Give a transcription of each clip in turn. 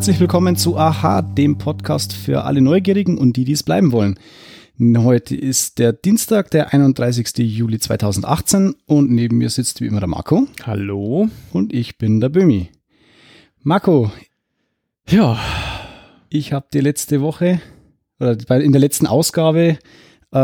herzlich willkommen zu Aha, dem Podcast für alle Neugierigen und die, die es bleiben wollen. Heute ist der Dienstag, der 31. Juli 2018 und neben mir sitzt wie immer der Marco. Hallo. Und ich bin der Bömi. Marco. Ja. Ich habe dir letzte Woche oder in der letzten Ausgabe äh,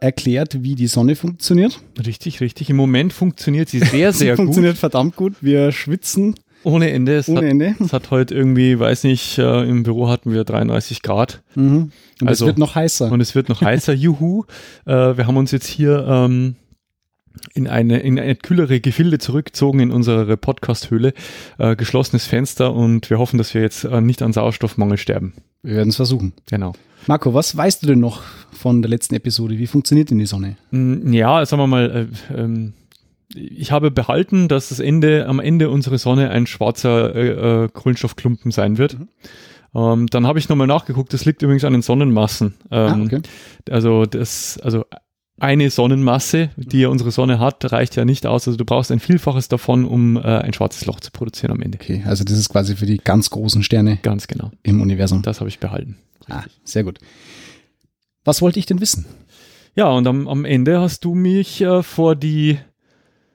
erklärt, wie die Sonne funktioniert. Richtig, richtig. Im Moment funktioniert sie sehr, sehr sie gut. Funktioniert verdammt gut. Wir schwitzen. Ohne Ende. Es Ohne hat, Ende. Es hat heute irgendwie, weiß nicht, äh, im Büro hatten wir 33 Grad. Mhm. Und also, es wird noch heißer. Und es wird noch heißer. Juhu. Äh, wir haben uns jetzt hier ähm, in eine, in eine kühlere Gefilde zurückgezogen in unsere Podcast-Höhle. Äh, geschlossenes Fenster und wir hoffen, dass wir jetzt äh, nicht an Sauerstoffmangel sterben. Wir werden es versuchen. Genau. Marco, was weißt du denn noch von der letzten Episode? Wie funktioniert denn die Sonne? Mm, ja, sagen wir mal, äh, ähm, ich habe behalten, dass das Ende, am Ende unsere Sonne ein schwarzer äh, äh, Kohlenstoffklumpen sein wird. Mhm. Ähm, dann habe ich nochmal nachgeguckt, das liegt übrigens an den Sonnenmassen. Ähm, ah, okay. Also das, also eine Sonnenmasse, die ja unsere Sonne hat, reicht ja nicht aus. Also du brauchst ein Vielfaches davon, um äh, ein schwarzes Loch zu produzieren am Ende. Okay, also das ist quasi für die ganz großen Sterne. Ganz genau. Im Universum. Das habe ich behalten. Ah, sehr gut. Was wollte ich denn wissen? Ja, und am, am Ende hast du mich äh, vor die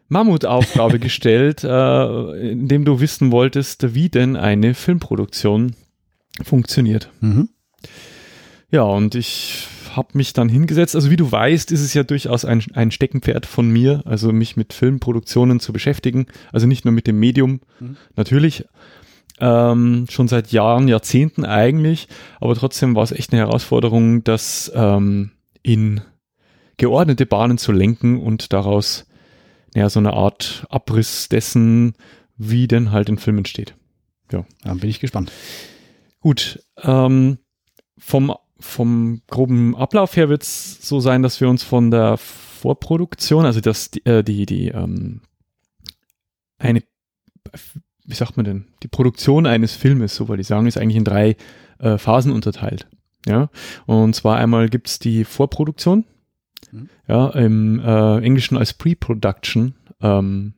Mammutaufgabe gestellt, äh, indem du wissen wolltest, wie denn eine Filmproduktion funktioniert. Mhm. Ja, und ich habe mich dann hingesetzt. Also wie du weißt, ist es ja durchaus ein, ein Steckenpferd von mir, also mich mit Filmproduktionen zu beschäftigen. Also nicht nur mit dem Medium, mhm. natürlich, ähm, schon seit Jahren, Jahrzehnten eigentlich, aber trotzdem war es echt eine Herausforderung, das ähm, in geordnete Bahnen zu lenken und daraus ja, so eine Art Abriss dessen, wie denn halt ein Film entsteht. Ja. Dann bin ich gespannt. Gut, ähm, vom, vom groben Ablauf her wird es so sein, dass wir uns von der Vorproduktion, also das, die, äh, die, die ähm, eine, wie sagt man denn, die Produktion eines Filmes, so wollte ich sagen, ist eigentlich in drei äh, Phasen unterteilt. Ja, und zwar einmal gibt es die Vorproduktion, Mhm. Ja, im äh, Englischen als Pre-Production ähm,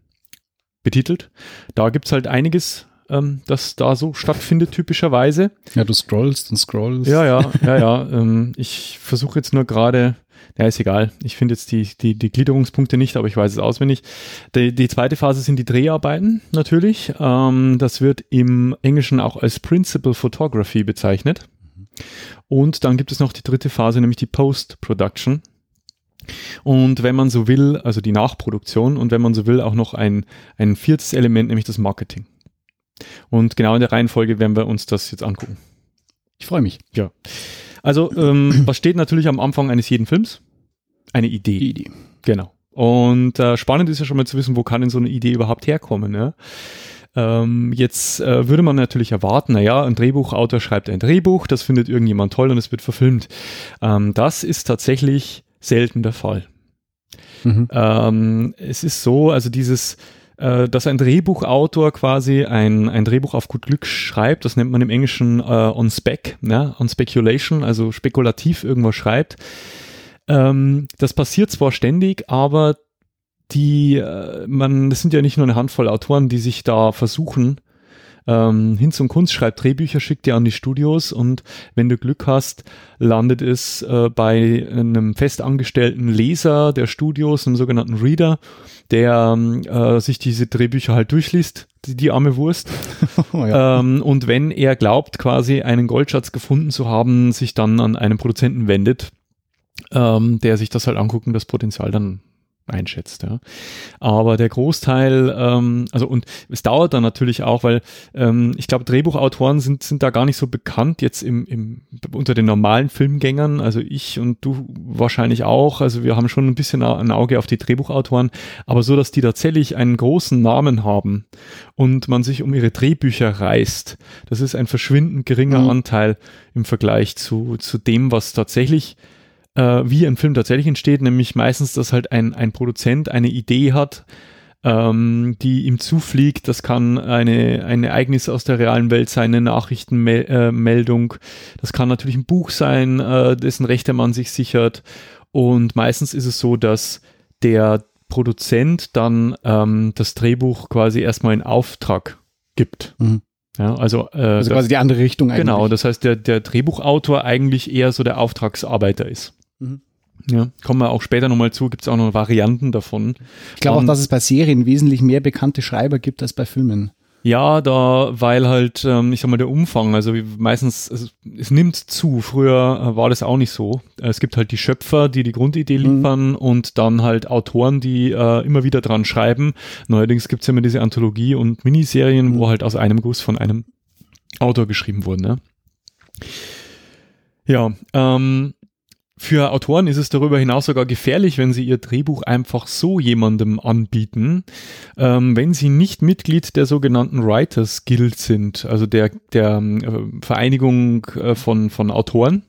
betitelt. Da gibt es halt einiges, ähm, das da so stattfindet, typischerweise. Ja, du scrollst und scrollst. Ja, ja, ja, ja. ähm, ich versuche jetzt nur gerade, ja, ist egal. Ich finde jetzt die, die, die Gliederungspunkte nicht, aber ich weiß es auswendig. Die, die zweite Phase sind die Dreharbeiten, natürlich. Ähm, das wird im Englischen auch als Principal Photography bezeichnet. Mhm. Und dann gibt es noch die dritte Phase, nämlich die Post-Production. Und wenn man so will, also die Nachproduktion und wenn man so will, auch noch ein, ein viertes Element, nämlich das Marketing. Und genau in der Reihenfolge werden wir uns das jetzt angucken. Ich freue mich. Ja. Also, ähm, was steht natürlich am Anfang eines jeden Films? Eine Idee. Die Idee. Genau. Und äh, spannend ist ja schon mal zu wissen, wo kann denn so eine Idee überhaupt herkommen. Ne? Ähm, jetzt äh, würde man natürlich erwarten, naja, ein Drehbuchautor schreibt ein Drehbuch, das findet irgendjemand toll und es wird verfilmt. Ähm, das ist tatsächlich selten der Fall. Mhm. Ähm, es ist so, also dieses, äh, dass ein Drehbuchautor quasi ein, ein Drehbuch auf gut Glück schreibt, das nennt man im Englischen äh, on spec, ja, on speculation, also spekulativ irgendwas schreibt. Ähm, das passiert zwar ständig, aber die, äh, man, das sind ja nicht nur eine Handvoll Autoren, die sich da versuchen, ähm, Hinz und Kunst schreibt Drehbücher, schickt die an die Studios und wenn du Glück hast, landet es äh, bei einem festangestellten Leser der Studios, einem sogenannten Reader, der äh, sich diese Drehbücher halt durchliest, die, die arme Wurst. oh, ja. ähm, und wenn er glaubt, quasi einen Goldschatz gefunden zu haben, sich dann an einen Produzenten wendet, ähm, der sich das halt anguckt und das Potenzial dann einschätzt. Ja. Aber der Großteil, ähm, also und es dauert dann natürlich auch, weil ähm, ich glaube, Drehbuchautoren sind, sind da gar nicht so bekannt jetzt im, im, unter den normalen Filmgängern. Also ich und du wahrscheinlich auch. Also wir haben schon ein bisschen ein Auge auf die Drehbuchautoren, aber so, dass die tatsächlich einen großen Namen haben und man sich um ihre Drehbücher reißt, das ist ein verschwindend geringer mhm. Anteil im Vergleich zu, zu dem, was tatsächlich äh, wie ein Film tatsächlich entsteht, nämlich meistens, dass halt ein, ein Produzent eine Idee hat, ähm, die ihm zufliegt. Das kann eine, ein Ereignis aus der realen Welt sein, eine Nachrichtenmeldung. Das kann natürlich ein Buch sein, äh, dessen Rechte man sich sichert. Und meistens ist es so, dass der Produzent dann ähm, das Drehbuch quasi erstmal in Auftrag gibt. Mhm. Ja, also, äh, also quasi die andere Richtung eigentlich. Genau, das heißt, der, der Drehbuchautor eigentlich eher so der Auftragsarbeiter ist. Mhm. Ja, kommen wir auch später nochmal zu, gibt es auch noch Varianten davon. Ich glaube auch, dass es bei Serien wesentlich mehr bekannte Schreiber gibt als bei Filmen. Ja, da, weil halt, ähm, ich sag mal, der Umfang, also meistens, es, es nimmt zu. Früher äh, war das auch nicht so. Es gibt halt die Schöpfer, die die Grundidee mhm. liefern mhm. und dann halt Autoren, die äh, immer wieder dran schreiben. Neuerdings gibt's ja immer diese Anthologie und Miniserien, mhm. wo halt aus einem Guss von einem Autor geschrieben wurden. Ne? Ja, ähm, für Autoren ist es darüber hinaus sogar gefährlich, wenn sie ihr Drehbuch einfach so jemandem anbieten, ähm, wenn sie nicht Mitglied der sogenannten Writers Guild sind, also der, der äh, Vereinigung äh, von, von Autoren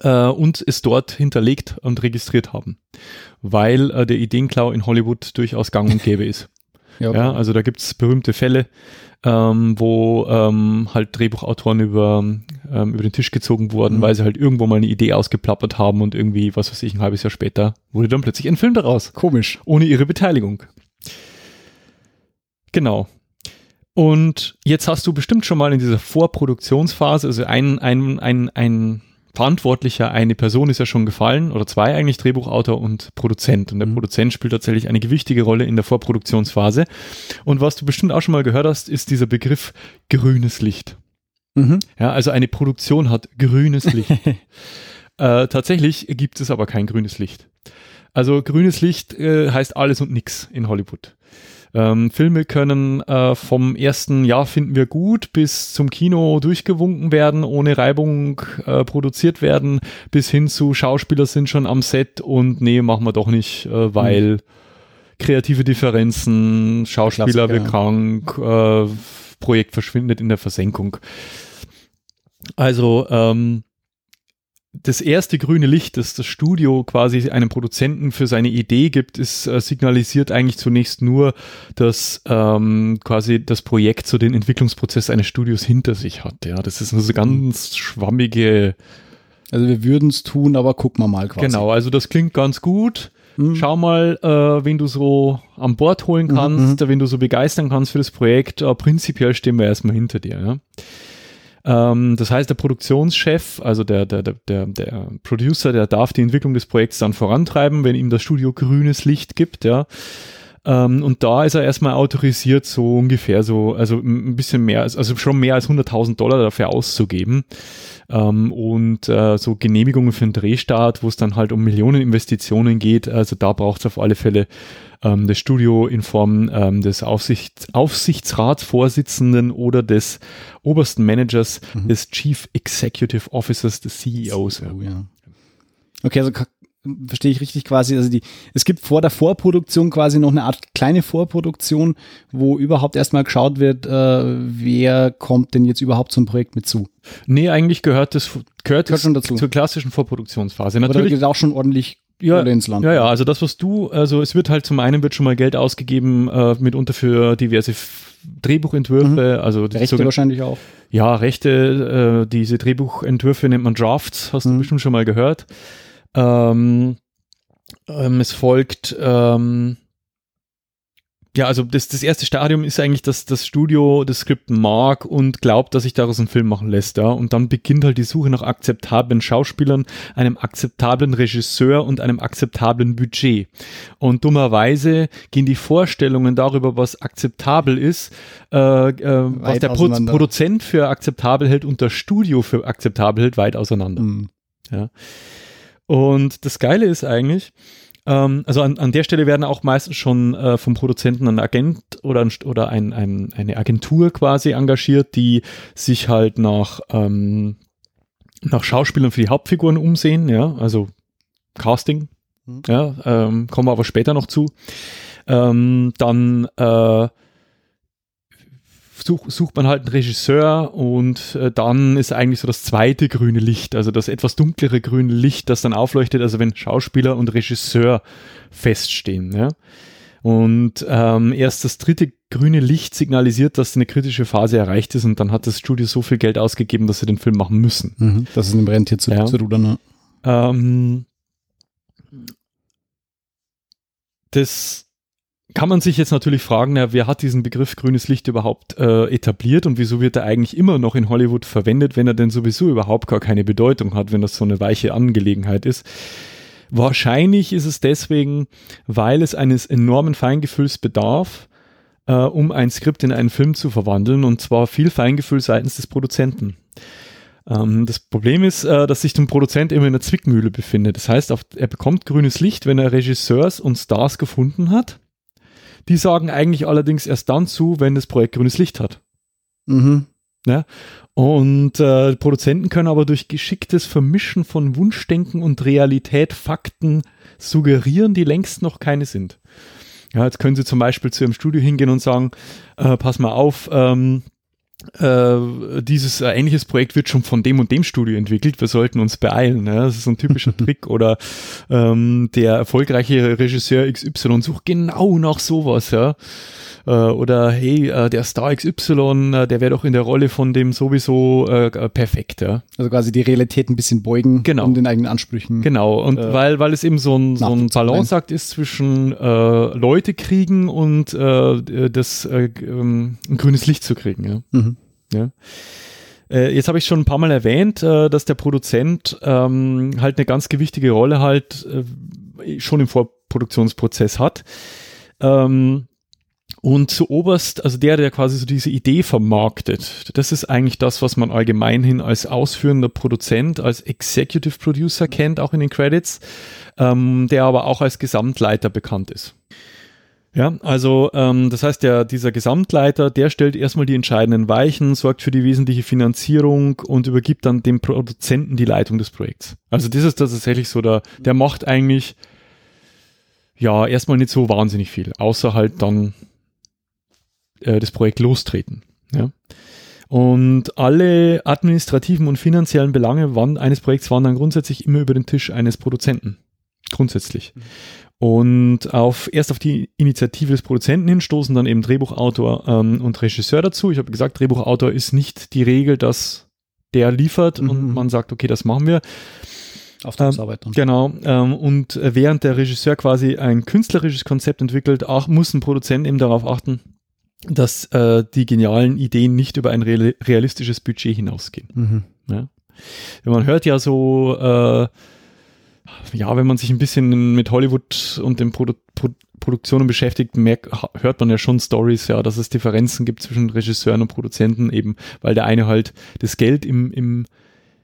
äh, und es dort hinterlegt und registriert haben, weil äh, der Ideenklau in Hollywood durchaus gang und gäbe ist. ja, ja, also da gibt's berühmte Fälle, ähm, wo ähm, halt Drehbuchautoren über, ähm, über den Tisch gezogen wurden, mhm. weil sie halt irgendwo mal eine Idee ausgeplappert haben und irgendwie, was weiß ich, ein halbes Jahr später wurde dann plötzlich ein Film daraus. Komisch. Ohne ihre Beteiligung. Genau. Und jetzt hast du bestimmt schon mal in dieser Vorproduktionsphase, also ein, ein, ein, ein Verantwortlicher, eine Person ist ja schon gefallen, oder zwei eigentlich, Drehbuchautor und Produzent. Und der mhm. Produzent spielt tatsächlich eine gewichtige Rolle in der Vorproduktionsphase. Und was du bestimmt auch schon mal gehört hast, ist dieser Begriff grünes Licht. Mhm. Ja, also eine Produktion hat grünes Licht. äh, tatsächlich gibt es aber kein grünes Licht. Also grünes Licht äh, heißt alles und nix in Hollywood. Ähm, Filme können äh, vom ersten Jahr finden wir gut bis zum Kino durchgewunken werden, ohne Reibung äh, produziert werden, bis hin zu Schauspieler sind schon am Set und nee, machen wir doch nicht, äh, weil mhm. kreative Differenzen, Schauspieler wird krank, äh, Projekt verschwindet in der Versenkung. Also ähm, das erste grüne Licht, das das Studio quasi einem Produzenten für seine Idee gibt, ist äh, signalisiert eigentlich zunächst nur, dass ähm, quasi das Projekt so den Entwicklungsprozess eines Studios hinter sich hat. Ja, das ist eine so ganz schwammige. Also wir würden es tun, aber gucken wir mal quasi. Genau, also das klingt ganz gut. Mhm. Schau mal, äh, wen du so an Bord holen mhm, kannst, mhm. wen du so begeistern kannst für das Projekt. Äh, prinzipiell stehen wir erstmal hinter dir. Ja? Ähm, das heißt, der Produktionschef, also der, der, der, der, Producer, der darf die Entwicklung des Projekts dann vorantreiben, wenn ihm das Studio grünes Licht gibt, ja. Ähm, und da ist er erstmal autorisiert, so ungefähr so, also ein bisschen mehr, also schon mehr als 100.000 Dollar dafür auszugeben. Ähm, und äh, so Genehmigungen für den Drehstart, wo es dann halt um Millionen Investitionen geht, also da braucht es auf alle Fälle ähm, das Studio in Form ähm, des Aufsicht, Aufsichtsratsvorsitzenden oder des obersten Managers, mhm. des Chief Executive Officers, des CEOs. Oh, ja. Okay, also verstehe ich richtig quasi, also die, es gibt vor der Vorproduktion quasi noch eine Art kleine Vorproduktion, wo überhaupt erstmal geschaut wird, äh, wer kommt denn jetzt überhaupt zum Projekt mit zu. Nee, eigentlich gehört das, gehört, gehört schon dazu. zur klassischen Vorproduktionsphase. Natürlich. Aber da geht auch schon ordentlich ja, ins Land. Ja, ja, also das, was du, also es wird halt zum einen wird schon mal Geld ausgegeben, äh, mitunter für diverse Drehbuchentwürfe, mhm. also Rechte sogar, wahrscheinlich auch. Ja, Rechte, äh, diese Drehbuchentwürfe nennt man Drafts, hast mhm. du bestimmt schon mal gehört. Ähm, ähm, es folgt ähm, ja, also das, das erste Stadium ist eigentlich, dass das Studio das Skript mag und glaubt, dass sich daraus ein Film machen lässt, ja. Und dann beginnt halt die Suche nach akzeptablen Schauspielern, einem akzeptablen Regisseur und einem akzeptablen Budget. Und dummerweise gehen die Vorstellungen darüber, was akzeptabel ist, äh, äh, was der Pro Produzent für akzeptabel hält und das Studio für akzeptabel hält, weit auseinander. Mhm. Ja. Und das Geile ist eigentlich, ähm, also an, an der Stelle werden auch meistens schon äh, vom Produzenten ein Agent oder, ein, oder ein, ein, eine Agentur quasi engagiert, die sich halt nach, ähm, nach Schauspielern für die Hauptfiguren umsehen, ja, also Casting, mhm. ja, ähm, kommen wir aber später noch zu. Ähm, dann äh, such, sucht man halt einen Regisseur und äh, dann ist eigentlich so das zweite grüne Licht, also das etwas dunklere grüne Licht, das dann aufleuchtet, also wenn Schauspieler und Regisseur feststehen. Ja? Und ähm, erst das dritte grüne Licht signalisiert, dass eine kritische Phase erreicht ist und dann hat das Studio so viel Geld ausgegeben, dass sie den Film machen müssen. Mhm, das ist ein Rentier zu, ja. zu rudern. Ähm, das kann man sich jetzt natürlich fragen, na, wer hat diesen Begriff grünes Licht überhaupt äh, etabliert und wieso wird er eigentlich immer noch in Hollywood verwendet, wenn er denn sowieso überhaupt gar keine Bedeutung hat, wenn das so eine weiche Angelegenheit ist. Wahrscheinlich ist es deswegen, weil es eines enormen Feingefühls bedarf, äh, um ein Skript in einen Film zu verwandeln und zwar viel Feingefühl seitens des Produzenten. Ähm, das Problem ist, äh, dass sich der Produzent immer in der Zwickmühle befindet. Das heißt, er bekommt grünes Licht, wenn er Regisseurs und Stars gefunden hat die sagen eigentlich allerdings erst dann zu, wenn das Projekt grünes Licht hat. Mhm. Ja? Und äh, Produzenten können aber durch geschicktes Vermischen von Wunschdenken und Realität Fakten suggerieren, die längst noch keine sind. Ja, jetzt können sie zum Beispiel zu ihrem Studio hingehen und sagen, äh, pass mal auf, ähm, äh, dieses äh, ähnliches Projekt wird schon von dem und dem Studio entwickelt, wir sollten uns beeilen. Ja? Das ist so ein typischer Trick. Oder ähm, der erfolgreiche Regisseur XY sucht genau nach sowas, ja. Äh, oder hey, äh, der Star XY, äh, der wäre doch in der Rolle von dem sowieso äh, perfekt, ja. Also quasi die Realität ein bisschen beugen genau. und den eigenen Ansprüchen. Genau, und äh, weil, weil es eben so ein, so ein Balanceakt ist zwischen äh, Leute kriegen und äh, das äh, ähm, ein grünes Licht zu kriegen, ja. Mhm. Ja. Äh, jetzt habe ich schon ein paar Mal erwähnt, äh, dass der Produzent ähm, halt eine ganz gewichtige Rolle halt äh, schon im Vorproduktionsprozess hat. Ähm, und zu oberst, also der, der quasi so diese Idee vermarktet, das ist eigentlich das, was man allgemeinhin als ausführender Produzent, als Executive Producer kennt, auch in den Credits, ähm, der aber auch als Gesamtleiter bekannt ist. Ja, also ähm, das heißt, der, dieser Gesamtleiter, der stellt erstmal die entscheidenden Weichen, sorgt für die wesentliche Finanzierung und übergibt dann dem Produzenten die Leitung des Projekts. Also das ist tatsächlich so, der, der macht eigentlich ja erstmal nicht so wahnsinnig viel, außer halt dann äh, das Projekt lostreten. Ja. Und alle administrativen und finanziellen Belange waren, eines Projekts waren dann grundsätzlich immer über den Tisch eines Produzenten. Grundsätzlich. Mhm. Und auf, erst auf die Initiative des Produzenten hin stoßen dann eben Drehbuchautor ähm, und Regisseur dazu. Ich habe gesagt, Drehbuchautor ist nicht die Regel, dass der liefert mhm. und man sagt, okay, das machen wir. Auftragsarbeit. Ähm, genau. Ähm, und während der Regisseur quasi ein künstlerisches Konzept entwickelt, auch muss ein Produzent eben darauf achten, dass äh, die genialen Ideen nicht über ein realistisches Budget hinausgehen. Mhm. Ja? Man hört ja so, äh, ja, wenn man sich ein bisschen mit Hollywood und den Produ Pro Produktionen beschäftigt, merkt, hört man ja schon Stories, ja, dass es Differenzen gibt zwischen Regisseuren und Produzenten eben, weil der eine halt das Geld im, im,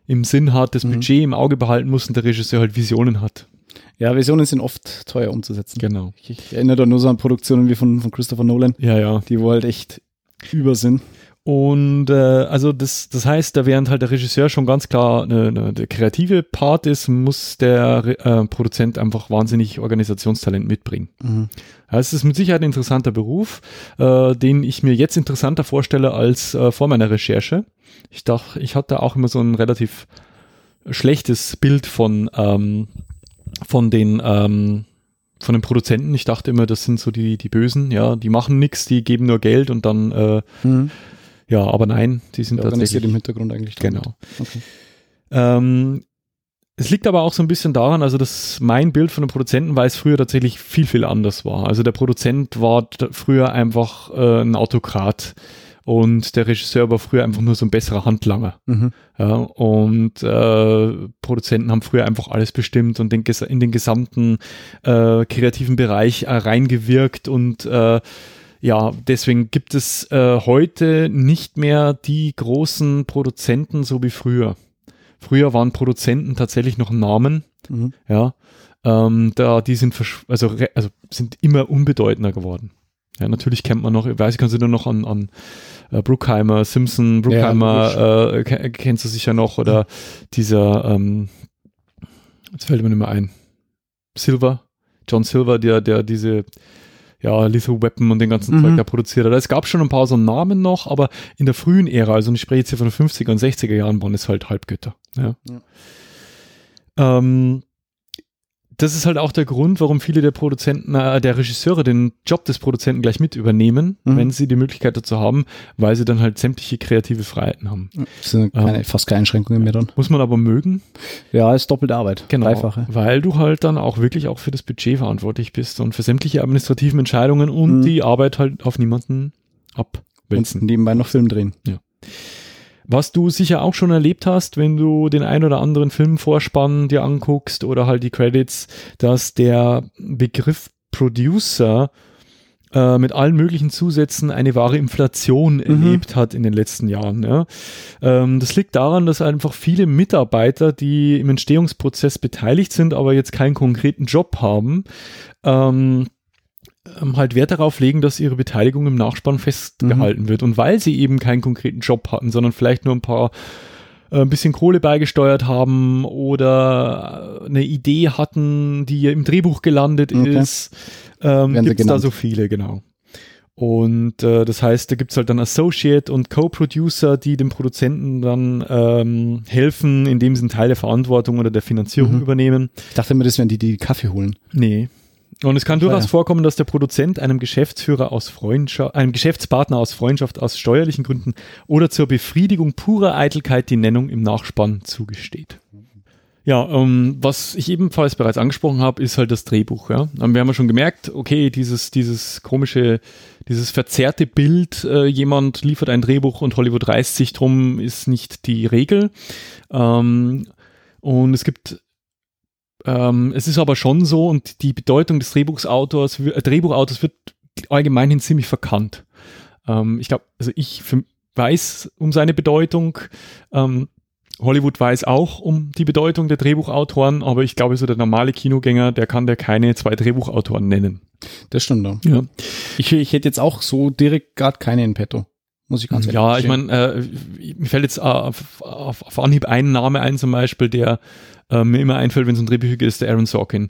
im Sinn hat, das mhm. Budget im Auge behalten muss und der Regisseur halt Visionen hat. Ja, Visionen sind oft teuer umzusetzen. Genau. Ich, ich erinnere da nur so an Produktionen wie von, von Christopher Nolan. Ja, ja. Die wo halt echt über sind. Und äh, also das, das heißt, da während halt der Regisseur schon ganz klar eine, eine, der kreative Part ist, muss der äh, Produzent einfach wahnsinnig Organisationstalent mitbringen. Mhm. Ja, es ist mit Sicherheit ein interessanter Beruf, äh, den ich mir jetzt interessanter vorstelle als äh, vor meiner Recherche. Ich dachte, ich hatte auch immer so ein relativ schlechtes Bild von ähm, von den ähm, von den Produzenten. Ich dachte immer, das sind so die die Bösen, ja, die machen nichts, die geben nur Geld und dann äh, mhm. Ja, aber nein, die sind Der tatsächlich im Hintergrund eigentlich. Genau. Okay. Ähm, es liegt aber auch so ein bisschen daran, also dass mein Bild von einem Produzenten war es früher tatsächlich viel, viel anders war. Also der Produzent war früher einfach äh, ein Autokrat und der Regisseur war früher einfach nur so ein besserer Handlanger. Mhm. Ja, und äh, Produzenten haben früher einfach alles bestimmt und den, in den gesamten äh, kreativen Bereich äh, reingewirkt und äh, ja, deswegen gibt es äh, heute nicht mehr die großen Produzenten so wie früher. Früher waren Produzenten tatsächlich noch Namen, mhm. ja. Ähm, da die sind also, also sind immer unbedeutender geworden. Ja, natürlich kennt man noch, ich weiß ich, kannst du nur noch an, an äh, Bruckheimer, Simpson, Bruckheimer ja, äh, kennst du sicher noch oder ja. dieser, ähm, jetzt fällt mir nicht mehr ein, Silver, John Silver, der, der diese, ja, Lethal Weapon und den ganzen mhm. Zeug da produziert hat. Es gab schon ein paar so Namen noch, aber in der frühen Ära, also ich spreche jetzt hier von den 50er und 60er Jahren, waren es halt Halbgötter. Ja. ja. Ähm, das ist halt auch der Grund, warum viele der Produzenten, äh, der Regisseure den Job des Produzenten gleich mit übernehmen, Mhm. wenn sie die Möglichkeit dazu haben, weil sie dann halt sämtliche kreative Freiheiten haben. Das sind keine, Ähm. fast keine Einschränkungen mehr dann. Muss man aber mögen, Ja, ist doppelte Arbeit. genau, Dreifache. weil du halt dann auch wirklich auch für das Budget verantwortlich bist und für sämtliche administrativen Entscheidungen und Mhm. die Arbeit halt auf niemanden abwälzen. Und nebenbei noch Film drehen. Was du sicher auch schon erlebt hast, wenn du den ein oder anderen Filmvorspann dir anguckst oder halt die Credits, dass der Begriff Producer äh, mit allen möglichen Zusätzen eine wahre Inflation erlebt hat in den letzten Jahren. Ja. Ähm, das liegt daran, dass einfach viele Mitarbeiter, die im Entstehungsprozess beteiligt sind, aber jetzt keinen konkreten Job haben, ähm, halt Wert darauf legen, dass ihre Beteiligung im Nachspann festgehalten wird. Und weil sie eben keinen konkreten Job hatten, sondern vielleicht nur ein paar äh, ein bisschen Kohle beigesteuert haben oder eine Idee hatten, die im Drehbuch gelandet Okay. ist, ähm, gibt es da so viele, genau. Und äh, das heißt, da gibt es halt dann Associate und Co-Producer, die dem Produzenten dann ähm, helfen, indem sie einen Teil der Verantwortung oder der Finanzierung Mhm. übernehmen. Ich dachte immer, das wären die die Kaffee holen. Nee. Und es kann durchaus ja. vorkommen, dass der Produzent einem Geschäftsführer aus Freundschaft, einem Geschäftspartner aus Freundschaft aus steuerlichen Gründen oder zur Befriedigung purer Eitelkeit die Nennung im Nachspann zugesteht. Ja, ähm, was ich ebenfalls bereits angesprochen habe, ist halt das Drehbuch. Ja, Ähm, wir haben ja schon gemerkt, okay, dieses dieses komische, dieses verzerrte Bild, äh, jemand liefert ein Drehbuch und Hollywood reißt sich drum, ist nicht die Regel. Ähm, und es gibt ähm, es ist aber schon so und die Bedeutung des Drehbuchautors, äh, Drehbuchautors wird allgemeinhin ziemlich verkannt. Ähm, ich glaube, also ich für, weiß um seine Bedeutung. Ähm, Hollywood weiß auch um die Bedeutung der Drehbuchautoren, aber ich glaube, so der normale Kinogänger, der kann der keine zwei Drehbuchautoren nennen. Das stimmt doch. Ja, Ich, ich hätte jetzt auch so direkt gerade keine in petto. Muss ich ganz ehrlich ja ich meine, äh, mir fällt jetzt äh, auf, auf, auf Anhieb ein Name ein zum Beispiel, der äh, mir immer einfällt, wenn es um Drehbücher ist der Aaron Sorkin.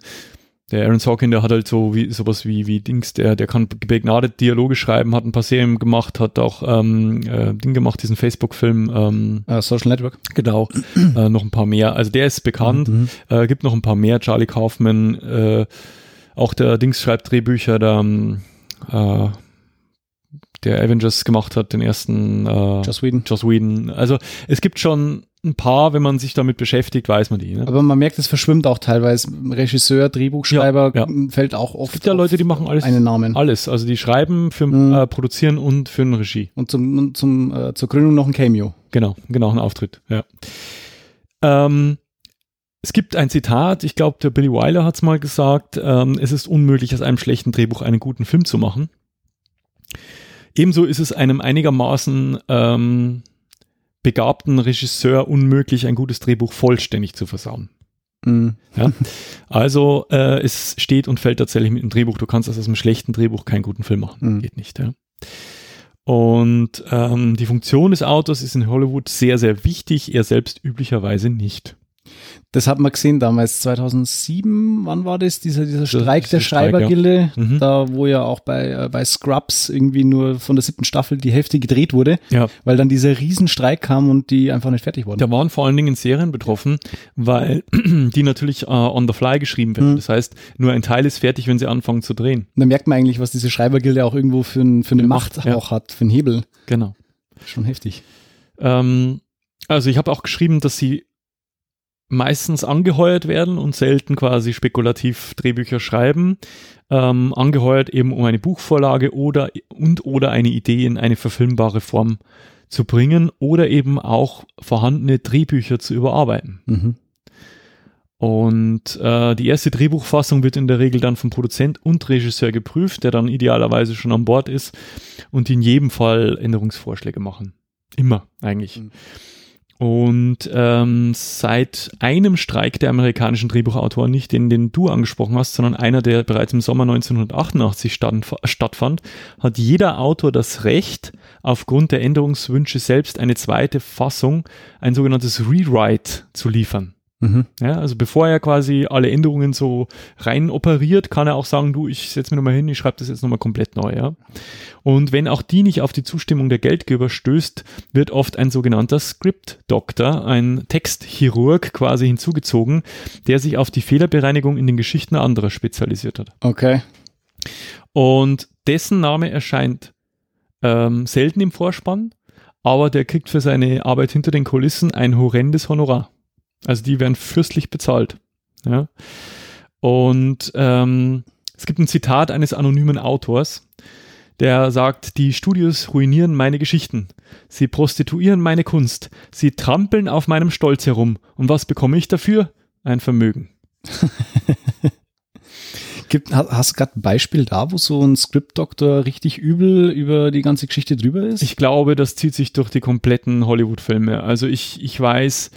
Der Aaron Sorkin, der hat halt so wie sowas wie wie Dings, der der kann begnadet Dialoge schreiben, hat ein paar Serien gemacht, hat auch ähm, äh, Ding gemacht, diesen Facebook-Film, ähm, Äh, Social Network. genau, äh, noch ein paar mehr. Also der ist bekannt. Mhm. Äh, gibt noch ein paar mehr. Charlie Kaufman, äh, auch der Dings schreibt Drehbücher, der, ähm, äh, der Avengers gemacht hat, den ersten äh, Joss Whedon. Joss Whedon. Also es gibt schon ein paar, wenn man sich damit beschäftigt, weiß man die. Ne? Aber man merkt, es verschwimmt auch teilweise. Regisseur, Drehbuchschreiber Ja, fällt auch oft Es gibt ja Leute, die machen alles. einen Namen. Alles. Also die schreiben, für Mhm. äh, produzieren und für eine Regie. Und zum, zum äh, zur Gründung noch ein Cameo. Genau, genau, ein Auftritt. Ja. Ähm, es gibt ein Zitat, ich glaube, der Billy Wilder hat es mal gesagt, ähm, es ist unmöglich, aus einem schlechten Drehbuch einen guten Film zu machen. Ebenso ist es einem einigermaßen ähm, begabten Regisseur unmöglich, ein gutes Drehbuch vollständig zu versauen. Mhm. Ja? Also äh, es steht und fällt tatsächlich mit dem Drehbuch. Du kannst aus einem schlechten Drehbuch keinen guten Film machen. Mhm. Geht nicht. Ja? Und ähm, die Funktion des Autors ist in Hollywood sehr, sehr wichtig, er selbst üblicherweise nicht. Das hat man gesehen damals, 2007, wann war das? Dieser, dieser Streik dieser der Streik, ja. Schreibergilde, Mhm. da wo ja auch bei, äh, bei Scrubs irgendwie nur von der siebten Staffel die Hälfte gedreht wurde, Ja. weil dann dieser Riesenstreik kam und die einfach nicht fertig wurden. Da waren vor allen Dingen Serien betroffen, weil die natürlich äh, on the fly geschrieben werden. Mhm. Das heißt, nur ein Teil ist fertig, wenn sie anfangen zu drehen. Und da merkt man eigentlich, was diese Schreibergilde auch irgendwo für, ein, für eine Macht ja. auch hat, für einen Hebel. Genau. Schon heftig. Ähm, also ich habe auch geschrieben, dass sie meistens angeheuert werden und selten quasi spekulativ Drehbücher schreiben. Ähm, angeheuert eben, um eine Buchvorlage oder und oder eine Idee in eine verfilmbare Form zu bringen oder eben auch vorhandene Drehbücher zu überarbeiten. Mhm. Und äh, die erste Drehbuchfassung wird in der Regel dann vom Produzent und Regisseur geprüft, der dann idealerweise schon an Bord ist und in jedem Fall Änderungsvorschläge machen. Immer eigentlich. Mhm. Und ähm, seit einem Streik der amerikanischen Drehbuchautoren, nicht den, den du angesprochen hast, sondern einer, der bereits im Sommer 1988 stand, stattfand, hat jeder Autor das Recht, aufgrund der Änderungswünsche selbst eine zweite Fassung, ein sogenanntes Rewrite zu liefern. Mhm. Ja, also bevor er quasi alle Änderungen so rein operiert, kann er auch sagen, du, ich setze mir nochmal hin, ich schreibe das jetzt nochmal komplett neu. Ja? Und wenn auch die nicht auf die Zustimmung der Geldgeber stößt, wird oft ein sogenannter Script-Doktor, ein Textchirurg quasi hinzugezogen, der sich auf die Fehlerbereinigung in den Geschichten anderer spezialisiert hat. Okay. Und dessen Name erscheint ähm, selten im Vorspann, aber der kriegt für seine Arbeit hinter den Kulissen ein horrendes Honorar. Also die werden fürstlich bezahlt. Ja. Und ähm, es gibt ein Zitat eines anonymen Autors, der sagt, die Studios ruinieren meine Geschichten. Sie prostituieren meine Kunst. Sie trampeln auf meinem Stolz herum. Und was bekomme ich dafür? Ein Vermögen. Gibt, hast du gerade ein Beispiel da, wo so ein Script-Doktor richtig übel über die ganze Geschichte drüber ist? Ich glaube, das zieht sich durch die kompletten Hollywood-Filme. Also ich, ich weiß,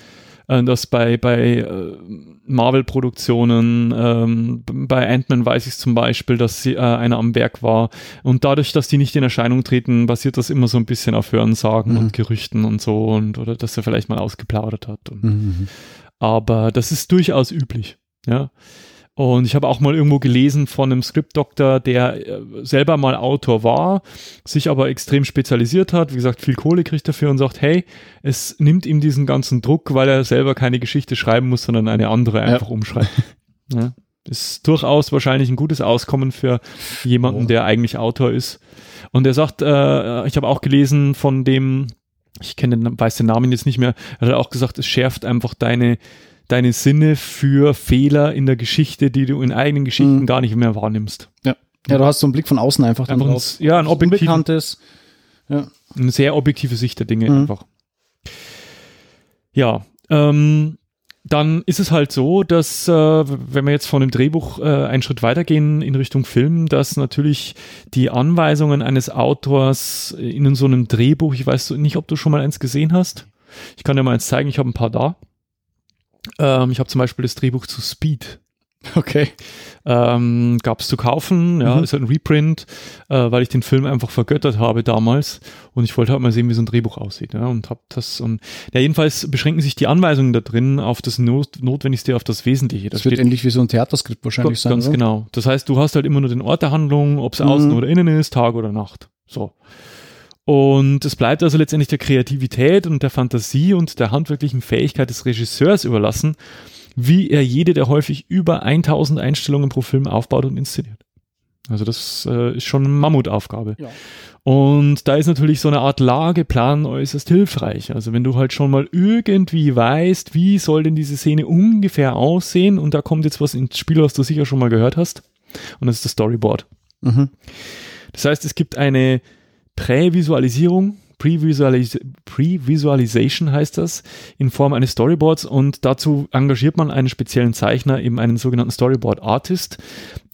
äh, dass bei, bei äh, Marvel-Produktionen, ähm, bei Ant-Man weiß ich zum Beispiel, dass sie, äh, einer am Werk war. Und dadurch, dass die nicht in Erscheinung treten, basiert das immer so ein bisschen auf Hörensagen mhm. und Gerüchten und so und oder dass er vielleicht mal ausgeplaudert hat. Und, mhm. Aber das ist durchaus üblich. Ja. Und ich habe auch mal irgendwo gelesen von einem Script-Doktor, der äh, selber mal Autor war, sich aber extrem spezialisiert hat, wie gesagt, viel Kohle kriegt dafür und sagt, hey, es nimmt ihm diesen ganzen Druck, weil er selber keine Geschichte schreiben muss, sondern eine andere einfach ja. umschreibt. Ja. Ist durchaus wahrscheinlich ein gutes Auskommen für jemanden, oh. der eigentlich Autor ist. Und er sagt, äh, ich habe auch gelesen von dem, ich kenne den, weiß den Namen jetzt nicht mehr, er hat auch gesagt, es schärft einfach deine deine Sinne für Fehler in der Geschichte, die du in eigenen Geschichten mhm. gar nicht mehr wahrnimmst. Ja. Ja, du hast so einen Blick von außen einfach, einfach drauf. Ein, ja, ein objektives, ja. eine sehr objektive Sicht der Dinge mhm. einfach. Ja, ähm, dann ist es halt so, dass äh, wenn wir jetzt von dem Drehbuch äh, einen Schritt weitergehen in Richtung Film, dass natürlich die Anweisungen eines Autors in so einem Drehbuch, ich weiß nicht, ob du schon mal eins gesehen hast. Ich kann dir mal eins zeigen, ich habe ein paar da. Ähm, ich habe zum Beispiel das Drehbuch zu Speed. Okay. Ähm, Gab es zu kaufen, ja, mhm. ist halt ein Reprint, äh, weil ich den Film einfach vergöttert habe damals und ich wollte halt mal sehen, wie so ein Drehbuch aussieht, ja, und hab das und ja, jedenfalls beschränken sich die Anweisungen da drin auf das Not Notwendigste, auf das Wesentliche. Das, das wird ähnlich wie so ein Theaterskript wahrscheinlich ganz, sein. Ganz oder? genau. Das heißt, du hast halt immer nur den Ort der Handlung, ob es mhm. außen oder innen ist, Tag oder Nacht. So. Und es bleibt also letztendlich der Kreativität und der Fantasie und der handwerklichen Fähigkeit des Regisseurs überlassen, wie er jede der häufig über 1000 Einstellungen pro Film aufbaut und inszeniert. Also das äh, ist schon eine Mammutaufgabe. Ja. Und da ist natürlich so eine Art Lageplan äußerst hilfreich. Also wenn du halt schon mal irgendwie weißt, wie soll denn diese Szene ungefähr aussehen und da kommt jetzt was ins Spiel, was du sicher schon mal gehört hast. Und das ist das Storyboard. Mhm. Das heißt, es gibt eine Prävisualisierung, Pre-Visualization heißt das, in Form eines Storyboards und dazu engagiert man einen speziellen Zeichner, eben einen sogenannten Storyboard Artist,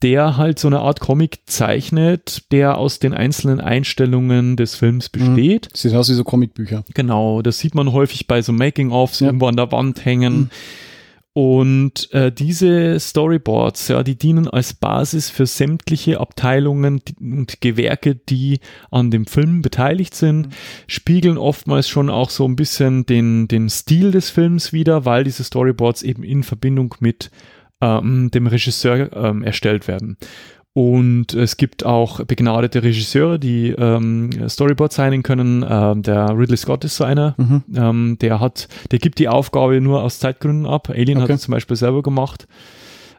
der halt so eine Art Comic zeichnet, der aus den einzelnen Einstellungen des Films mhm. besteht. Sieht aus wie so Comicbücher. Genau, das sieht man häufig bei so Making-ofs ja. irgendwo an der Wand hängen. Mhm. Und äh, diese Storyboards, ja, die dienen als Basis für sämtliche Abteilungen und Gewerke, die an dem Film beteiligt sind, mhm. spiegeln oftmals schon auch so ein bisschen den, den Stil des Films wieder, weil diese Storyboards eben in Verbindung mit ähm, dem Regisseur ähm, erstellt werden. Und es gibt auch begnadete Regisseure, die ähm, Storyboard signen können. Ähm, der Ridley Scott ist so einer. Mhm. Ähm, der hat, der gibt die Aufgabe nur aus Zeitgründen ab. Alien okay. hat es zum Beispiel selber gemacht.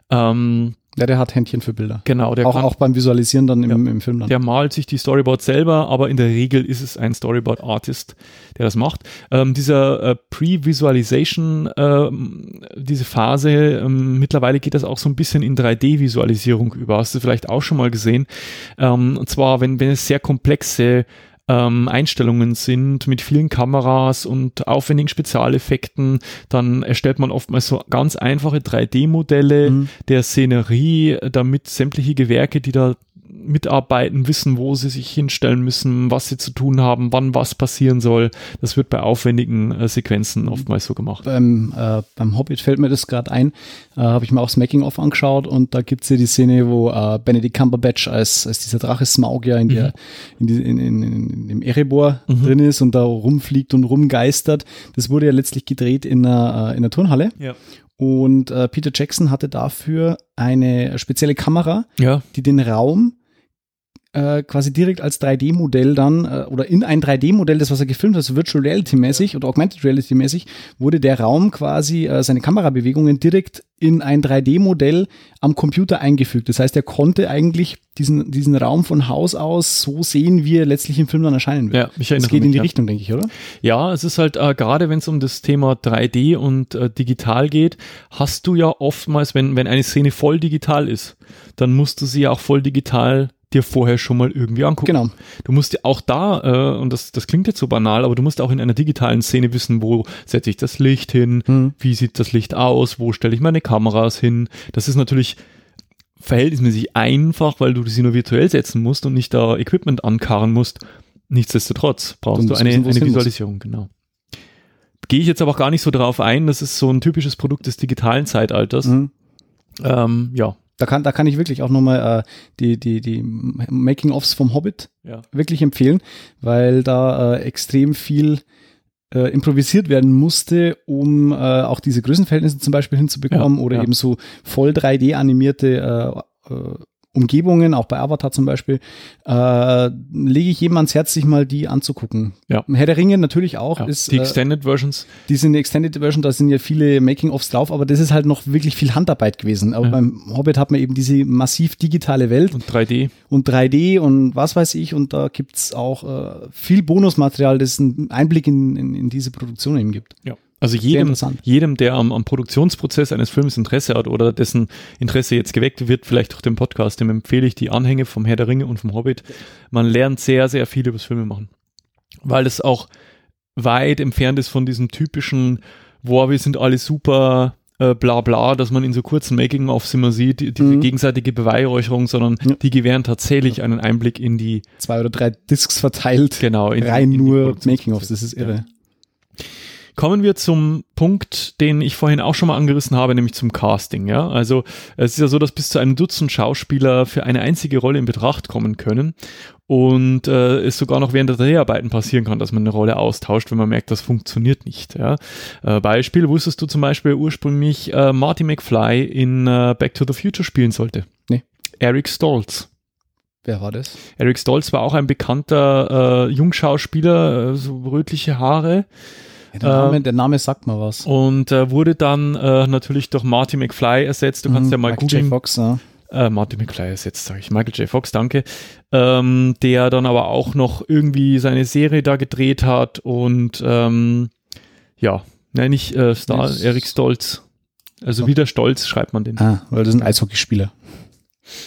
Ähm, ja, der hat Händchen für Bilder. Genau, der auch, kann, auch beim Visualisieren dann im, ja, im Film dann. Der malt sich die Storyboards selber, aber in der Regel ist es ein Storyboard-Artist, der das macht. Ähm, dieser äh, Pre-Visualization, äh, diese Phase, ähm, mittlerweile geht das auch so ein bisschen in 3D-Visualisierung über. Hast du vielleicht auch schon mal gesehen? Ähm, und zwar, wenn, wenn es sehr komplexe ähm, Einstellungen sind mit vielen Kameras und aufwendigen Spezialeffekten, dann erstellt man oftmals so ganz einfache 3D-Modelle mhm. der Szenerie, damit sämtliche Gewerke, die da mitarbeiten, wissen, wo sie sich hinstellen müssen, was sie zu tun haben, wann was passieren soll. Das wird bei aufwendigen äh, Sequenzen oftmals so gemacht. Beim, äh, beim Hobbit fällt mir das gerade ein, äh, habe ich mir auch das Making-of angeschaut und da gibt's ja die Szene, wo äh, Benedict Cumberbatch als, als dieser Drache Smaug ja in, der, mhm. in, die, in, in, in, dem Erebor mhm. drin ist und da rumfliegt und rumgeistert. Das wurde ja letztlich gedreht in einer, äh, in einer Turnhalle. Ja. Und äh, Peter Jackson hatte dafür eine spezielle Kamera, Ja. die den Raum äh, quasi direkt als 3D-Modell dann äh, oder in ein 3D-Modell, das was er gefilmt hat, so Virtual Reality-mäßig oder Augmented Reality-mäßig, wurde der Raum quasi, äh, seine Kamerabewegungen direkt in ein 3D-Modell am Computer eingefügt. Das heißt, er konnte eigentlich diesen, diesen Raum von Haus aus so sehen, wie er letztlich im Film dann erscheinen wird. Ja, ich erinnere das geht mich, in die ja. Richtung, denke ich, oder? Ja, es ist halt äh, gerade, wenn es um das Thema 3D und äh, digital geht, hast du ja oftmals, wenn, wenn eine Szene voll digital ist, dann musst du sie ja auch voll digital dir vorher schon mal irgendwie angucken. Genau. Du musst ja auch da, äh, und das, das klingt jetzt so banal, aber du musst auch in einer digitalen Szene wissen, wo setze ich das Licht hin, Hm. wie sieht das Licht aus, wo stelle ich meine Kameras hin. Das ist natürlich verhältnismäßig einfach, weil du sie nur virtuell setzen musst und nicht da Equipment ankarren musst. Nichtsdestotrotz brauchst Du eine, wissen, eine hin muss. Visualisierung, genau. Gehe ich jetzt aber auch gar nicht so darauf ein, das ist so ein typisches Produkt des digitalen Zeitalters. Mhm. Ähm, ja, Da kann, da kann ich wirklich auch nochmal äh, die, die, die Making-ofs vom Hobbit ja. wirklich empfehlen, weil da äh, extrem viel äh, improvisiert werden musste, um äh, auch diese Größenverhältnisse zum Beispiel hinzubekommen Ja, oder ja. eben so voll 3D animierte äh, äh, Umgebungen, auch bei Avatar zum Beispiel, äh, lege ich jedem ans Herz, sich mal die anzugucken. Ja. Herr der Ringe natürlich auch ja. ist, Die äh, Extended Versions, die sind die Extended Version, da sind ja viele Making-ofs drauf, aber das ist halt noch wirklich viel Handarbeit gewesen. Aber Ja. beim Hobbit hat man eben diese massiv digitale Welt und 3D. und 3D und was weiß ich und da gibt's auch äh, viel Bonusmaterial, das einen Einblick in, in, in diese Produktion eben gibt. Ja. Also jedem, jedem, der am, am Produktionsprozess eines Films Interesse hat oder dessen Interesse jetzt geweckt wird, vielleicht durch den Podcast, dem empfehle ich die Anhänge vom Herr der Ringe und vom Hobbit. Man lernt sehr, sehr viel übers Filme machen. Weil es auch weit entfernt ist von diesem typischen, boah, wir sind alle super, äh, bla bla, dass man in so kurzen Making-ofs immer sieht, die, diese Mhm. gegenseitige Beweihräucherung, sondern Ja. die gewähren tatsächlich einen Einblick in die, Zwei oder drei Discs verteilt, genau, in, rein in nur. Making-ofs, das ist irre. Kommen wir zum Punkt, den ich vorhin auch schon mal angerissen habe, nämlich zum Casting. Ja, also es ist ja so, dass bis zu einem Dutzend Schauspieler für eine einzige Rolle in Betracht kommen können und äh, es sogar noch während der Dreharbeiten passieren kann, dass man eine Rolle austauscht, wenn man merkt, das funktioniert nicht. Ja. Äh, Beispiel: Wusstest du zum Beispiel ursprünglich äh, Marty McFly in äh, Back to the Future spielen sollte? Nee. Eric Stoltz. Wer war das? Eric Stoltz war auch ein bekannter äh, Jungschauspieler, äh, so rötliche Haare. Ja, der, Name, Ähm, der Name sagt mal was. Und äh, wurde dann äh, natürlich durch Marty McFly ersetzt. Du kannst Mhm, ja mal Michael J. googeln. Fox, ja. Äh, Marty McFly ersetzt, sage ich. Michael J. Fox, danke. Ähm, der dann aber auch noch irgendwie seine Serie da gedreht hat und ähm, ja, nein, nicht äh, Star, Yes. Eric Stolz. Also So. wieder Stolz schreibt man den. Ah, weil das ist ein Eishockeyspieler.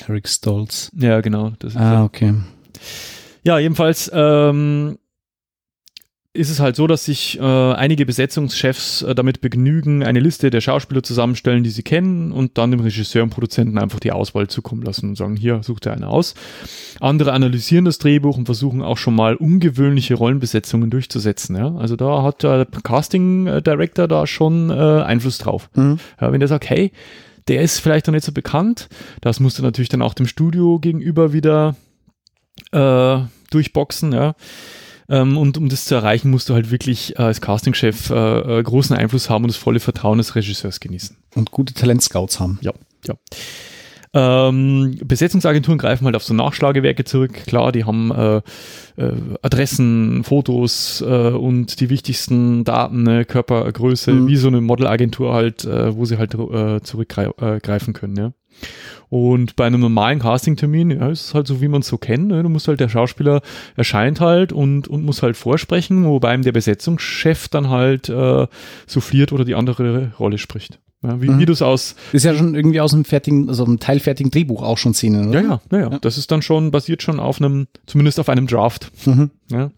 Eric Stoltz. Ja, genau. Ah, okay. Ja, jedenfalls ähm, ist es halt so, dass sich äh, einige Besetzungschefs äh, damit begnügen, eine Liste der Schauspieler zusammenstellen, die sie kennen und dann dem Regisseur und Produzenten einfach die Auswahl zukommen lassen und sagen, hier, sucht ihr eine aus. Andere analysieren das Drehbuch und versuchen auch schon mal ungewöhnliche Rollenbesetzungen durchzusetzen. Ja? Also da hat der Casting Director da schon äh, Einfluss drauf. Mhm. Ja, wenn der sagt, hey, der ist vielleicht noch nicht so bekannt, das musst du natürlich dann auch dem Studio gegenüber wieder äh, durchboxen, ja. Ähm, und um das zu erreichen, musst du halt wirklich äh, als Castingchef äh, äh, großen Einfluss haben und das volle Vertrauen des Regisseurs genießen. Und gute Talentscouts haben. Ja, ja. Ähm, Besetzungsagenturen greifen halt auf so Nachschlagewerke zurück. Klar, die haben äh, äh, Adressen, Fotos äh, und die wichtigsten Daten, ne, Körpergröße, Mhm. wie so eine Modelagentur halt, äh, wo sie halt äh, zurückgreifen können. Ja. Und bei einem normalen Castingtermin, ja, ist es halt so, wie man es so kennt. Ne? Du musst halt, der Schauspieler erscheint halt und, und muss halt vorsprechen, wobei ihm der Besetzungschef dann halt äh, souffliert oder die andere Rolle spricht. Ja, wie, Mhm. wie du es aus Das ist ja schon irgendwie aus einem fertigen, also einem teilfertigen Drehbuch auch schon Szenen, oder? Ja, ja, ja, ja. Ja. Das ist dann schon, basiert schon auf einem, zumindest auf einem Draft. Mhm. Ja,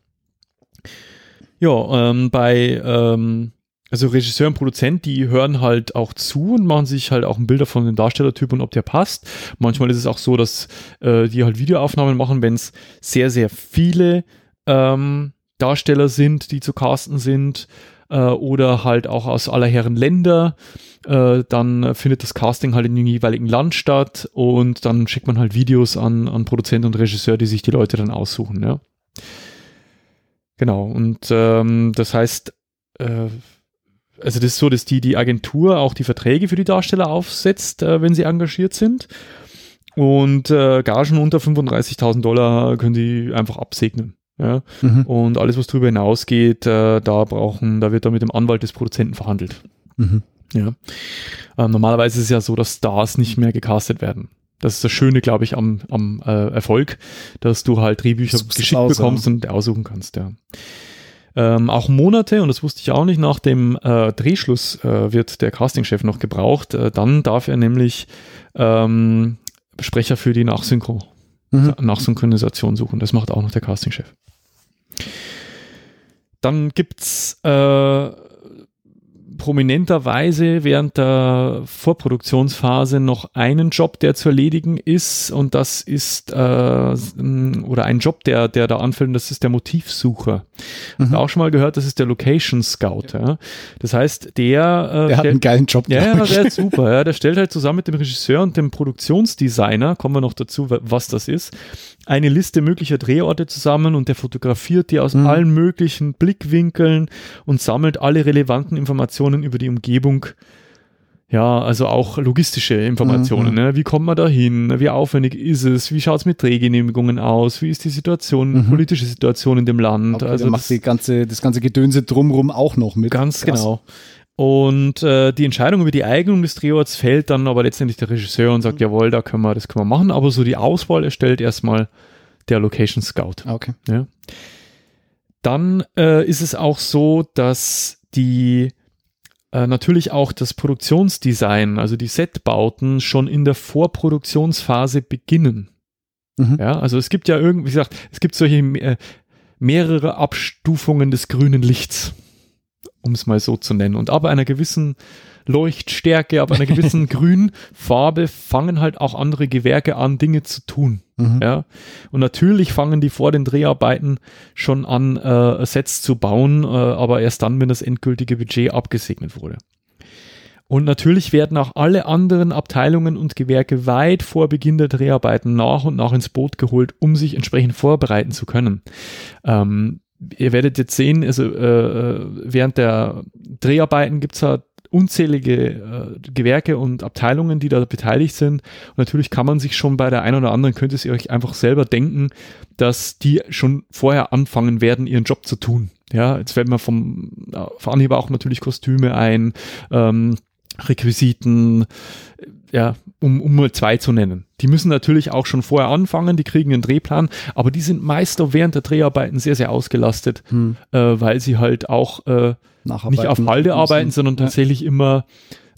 ja ähm, bei, ähm, also Regisseur und Produzent, die hören halt auch zu und machen sich halt auch ein Bilder von dem Darstellertyp und ob der passt. Manchmal ist es auch so, dass äh, die halt Videoaufnahmen machen, wenn es sehr, sehr viele ähm, Darsteller sind, die zu casten sind äh, oder halt auch aus aller Herren Länder. Äh, dann findet das Casting halt in dem jeweiligen Land statt und dann schickt man halt Videos an, an Produzent und Regisseur, die sich die Leute dann aussuchen, ja. Genau, und ähm, das heißt, äh, also das ist so, dass die, die Agentur auch die Verträge für die Darsteller aufsetzt, äh, wenn sie engagiert sind. Und äh, Gagen unter 35.000 Dollar können die einfach absegnen. Ja? Mhm. Und alles, was darüber hinausgeht, äh, da brauchen, da wird da mit dem Anwalt des Produzenten verhandelt. Mhm. Ja. Äh, normalerweise ist es ja so, dass Stars nicht mehr gecastet werden. Das ist das Schöne, glaube ich, am, am äh, Erfolg, dass du halt Drehbücher geschickt bekommst und aussuchen kannst, ja. Ähm, auch Monate, und das wusste ich auch nicht, nach dem äh, Drehschluss äh, wird der Castingchef noch gebraucht. Äh, dann darf er nämlich ähm, Sprecher für die Nachsynchro, mhm. Nachsynchronisation suchen. Das macht auch noch der Castingchef. Dann gibt's äh, prominenterweise während der Vorproduktionsphase noch einen Job, der zu erledigen ist und das ist äh, oder ein Job, der der da anfällt, und das ist der Motivsucher. Mhm. Auch schon mal gehört, das ist der Location Scout. Ja. ja. Das heißt, der äh, der hat einen geilen Job. Ja, ja, der ist super. Ja, der stellt halt zusammen mit dem Regisseur und dem Produktionsdesigner, kommen wir noch dazu, was das ist, eine Liste möglicher Drehorte zusammen und der fotografiert die aus mhm. allen möglichen Blickwinkeln und sammelt alle relevanten Informationen über die Umgebung. Ja, also auch logistische Informationen. Mhm. Ne? Wie kommt man da hin? Wie aufwendig ist es? Wie schaut es mit Drehgenehmigungen aus? Wie ist die Situation, mhm. politische Situation in dem Land? Okay, also macht die ganze, das ganze Gedönse drumrum auch noch mit. Ganz Krass. genau. Und äh, die Entscheidung über die Eignung des Drehorts fällt dann aber letztendlich der Regisseur und sagt, mhm. jawohl, da können wir, das können wir machen. Aber so die Auswahl erstellt erstmal der Location Scout. Ah, okay. Ja. Dann äh, ist es auch so, dass die äh, natürlich auch das Produktionsdesign, also die Setbauten schon in der Vorproduktionsphase beginnen. Mhm. Ja, also es gibt ja irgendwie, wie gesagt, es gibt solche äh, mehrere Abstufungen des grünen Lichts um es mal so zu nennen. Und ab einer gewissen Leuchtstärke, ab einer gewissen Grünfarbe fangen halt auch andere Gewerke an, Dinge zu tun. Mhm. Ja. Und natürlich fangen die vor den Dreharbeiten schon an, äh, Sets zu bauen, äh, aber erst dann, wenn das endgültige Budget abgesegnet wurde. Und natürlich werden auch alle anderen Abteilungen und Gewerke weit vor Beginn der Dreharbeiten nach und nach ins Boot geholt, um sich entsprechend vorbereiten zu können. Ähm, ihr werdet jetzt sehen, also äh, während der Dreharbeiten gibt es ja unzählige äh, Gewerke und Abteilungen, die da beteiligt sind. Und natürlich kann man sich schon bei der einen oder anderen, könnt ihr euch einfach selber denken, dass die schon vorher anfangen werden, ihren Job zu tun. Ja, jetzt fällt mir vom, äh, Anhieb auch natürlich Kostüme ein, ähm, Requisiten, ja, um, um mal zwei zu nennen. Die müssen natürlich auch schon vorher anfangen, die kriegen einen Drehplan, aber die sind meist auch während der Dreharbeiten sehr, sehr ausgelastet, hm. äh, weil sie halt auch äh, nicht auf Halde arbeiten, sondern tatsächlich ja. immer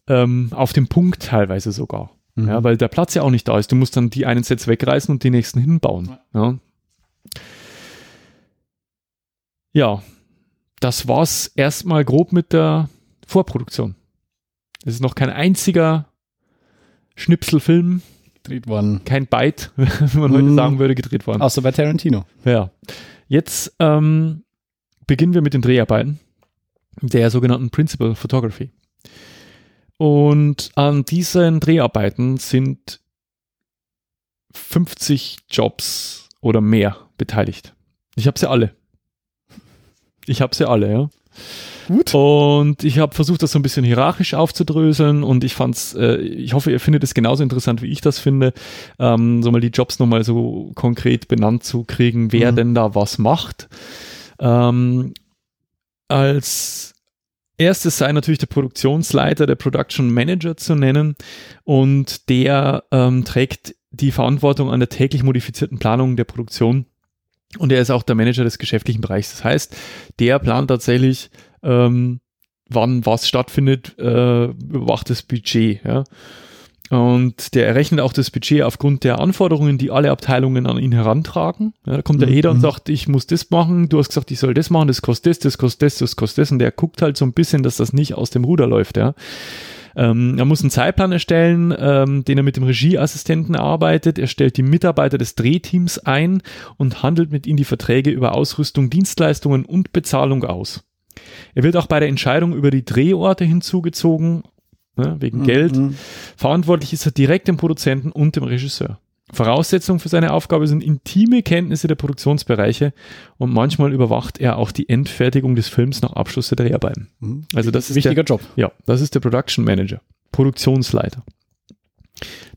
ähm, auf dem Punkt teilweise sogar. Mhm. Ja, weil der Platz ja auch nicht da ist. Du musst dann die einen Sets wegreißen und die nächsten hinbauen. Ja. ja, das war's erstmal grob mit der Vorproduktion. Es ist noch kein einziger Schnipselfilm gedreht worden. Kein Byte, wie man heute mm. sagen würde, gedreht worden. Außer bei Tarantino. Ja. Jetzt ähm, beginnen wir mit den Dreharbeiten der sogenannten Principal Photography. Und an diesen Dreharbeiten sind 50 Jobs oder mehr beteiligt. Ich habe sie alle. Ich habe sie alle, ja. Gut. Und ich habe versucht, das so ein bisschen hierarchisch aufzudröseln und ich fand's, äh, ich hoffe, ihr findet es genauso interessant, wie ich das finde, ähm, so mal die Jobs nochmal so konkret benannt zu kriegen, wer mhm. denn da was macht. Ähm, als erstes sei natürlich der Produktionsleiter, der Production Manager zu nennen und der ähm, trägt die Verantwortung an der täglich modifizierten Planung der Produktion und er ist auch der Manager des geschäftlichen Bereichs. Das heißt, der plant tatsächlich ähm, wann was stattfindet, äh, überwacht das Budget. Ja. Und der errechnet auch das Budget aufgrund der Anforderungen, die alle Abteilungen an ihn herantragen. Ja, da kommt ja jeder mhm. und sagt, ich muss das machen, du hast gesagt, ich soll das machen, das kostet das, das kostet das, das kostet das. Und der guckt halt so ein bisschen, dass das nicht aus dem Ruder läuft. Ja. Ähm, er muss einen Zeitplan erstellen, ähm, den er mit dem Regieassistenten arbeitet. Er stellt die Mitarbeiter des Drehteams ein und handelt mit ihnen die Verträge über Ausrüstung, Dienstleistungen und Bezahlung aus. Er wird auch bei der Entscheidung über die Drehorte hinzugezogen, ne, wegen mhm. Geld. Verantwortlich ist er direkt dem Produzenten und dem Regisseur. Voraussetzung für seine Aufgabe sind intime Kenntnisse der Produktionsbereiche und manchmal überwacht er auch die Endfertigung des Films nach Abschluss der Dreharbeiten. Mhm. Also das ist Wichtiger der, Job. Ja, das ist der Production Manager, Produktionsleiter.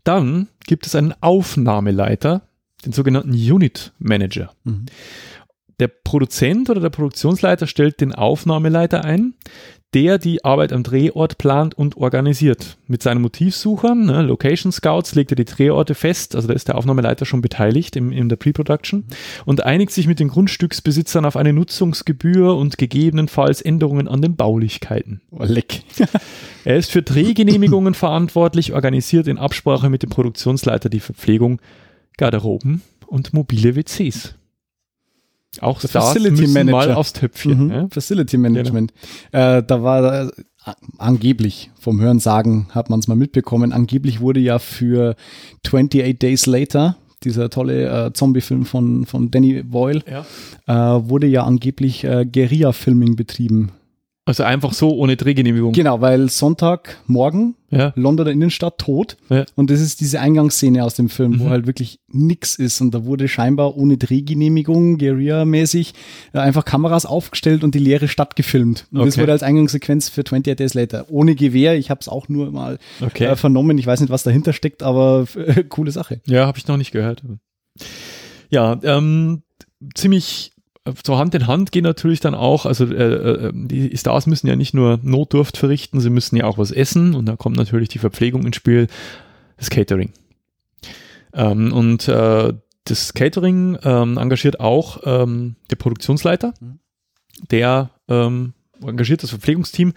Dann gibt es einen Aufnahmeleiter, den sogenannten Unit Manager. Mhm. Der Produzent oder der Produktionsleiter stellt den Aufnahmeleiter ein, der die Arbeit am Drehort plant und organisiert. Mit seinen Motivsuchern, ne, Location Scouts, legt er die Drehorte fest, also da ist der Aufnahmeleiter schon beteiligt im, in der Pre-Production und einigt sich mit den Grundstücksbesitzern auf eine Nutzungsgebühr und gegebenenfalls Änderungen an den Baulichkeiten. Oh, leck. Er ist für Drehgenehmigungen verantwortlich, organisiert in Absprache mit dem Produktionsleiter die Verpflegung, Garderoben und mobile WCs. Auch Stars Facility müssen mal Manager. aufs Töpfchen. Mhm. Ja? Facility Management. Äh, da war äh, angeblich, vom Hören sagen, hat man es mal mitbekommen, angeblich wurde ja für 28 Days Later, dieser tolle äh, Zombie-Film von, von Danny Boyle, Ja. äh, wurde ja angeblich äh, Guerilla-Filming betrieben. Also einfach so ohne Drehgenehmigung. Genau, weil Sonntagmorgen, Ja. Londoner Innenstadt tot. Ja. Und das ist diese Eingangsszene aus dem Film, wo Mhm. halt wirklich nix ist. Und da wurde scheinbar ohne Drehgenehmigung, Guerilla-mäßig, äh, einfach Kameras aufgestellt und die leere Stadt gefilmt. Und das Okay. wurde als Eingangssequenz für 28 Days Later. Ohne Gewehr, ich habe es auch nur mal Okay. äh, vernommen. Ich weiß nicht, was dahinter steckt, aber coole Sache. Ja, habe ich noch nicht gehört. Ja, ähm, ziemlich so Hand in Hand gehen natürlich dann auch, also äh, äh, die Stars müssen ja nicht nur Notdurft verrichten, sie müssen ja auch was essen und da kommt natürlich die Verpflegung ins Spiel, das Catering. Ähm, und äh, das Catering ähm, engagiert auch ähm, der Produktionsleiter, Mhm. der ähm, engagiert das Verpflegungsteam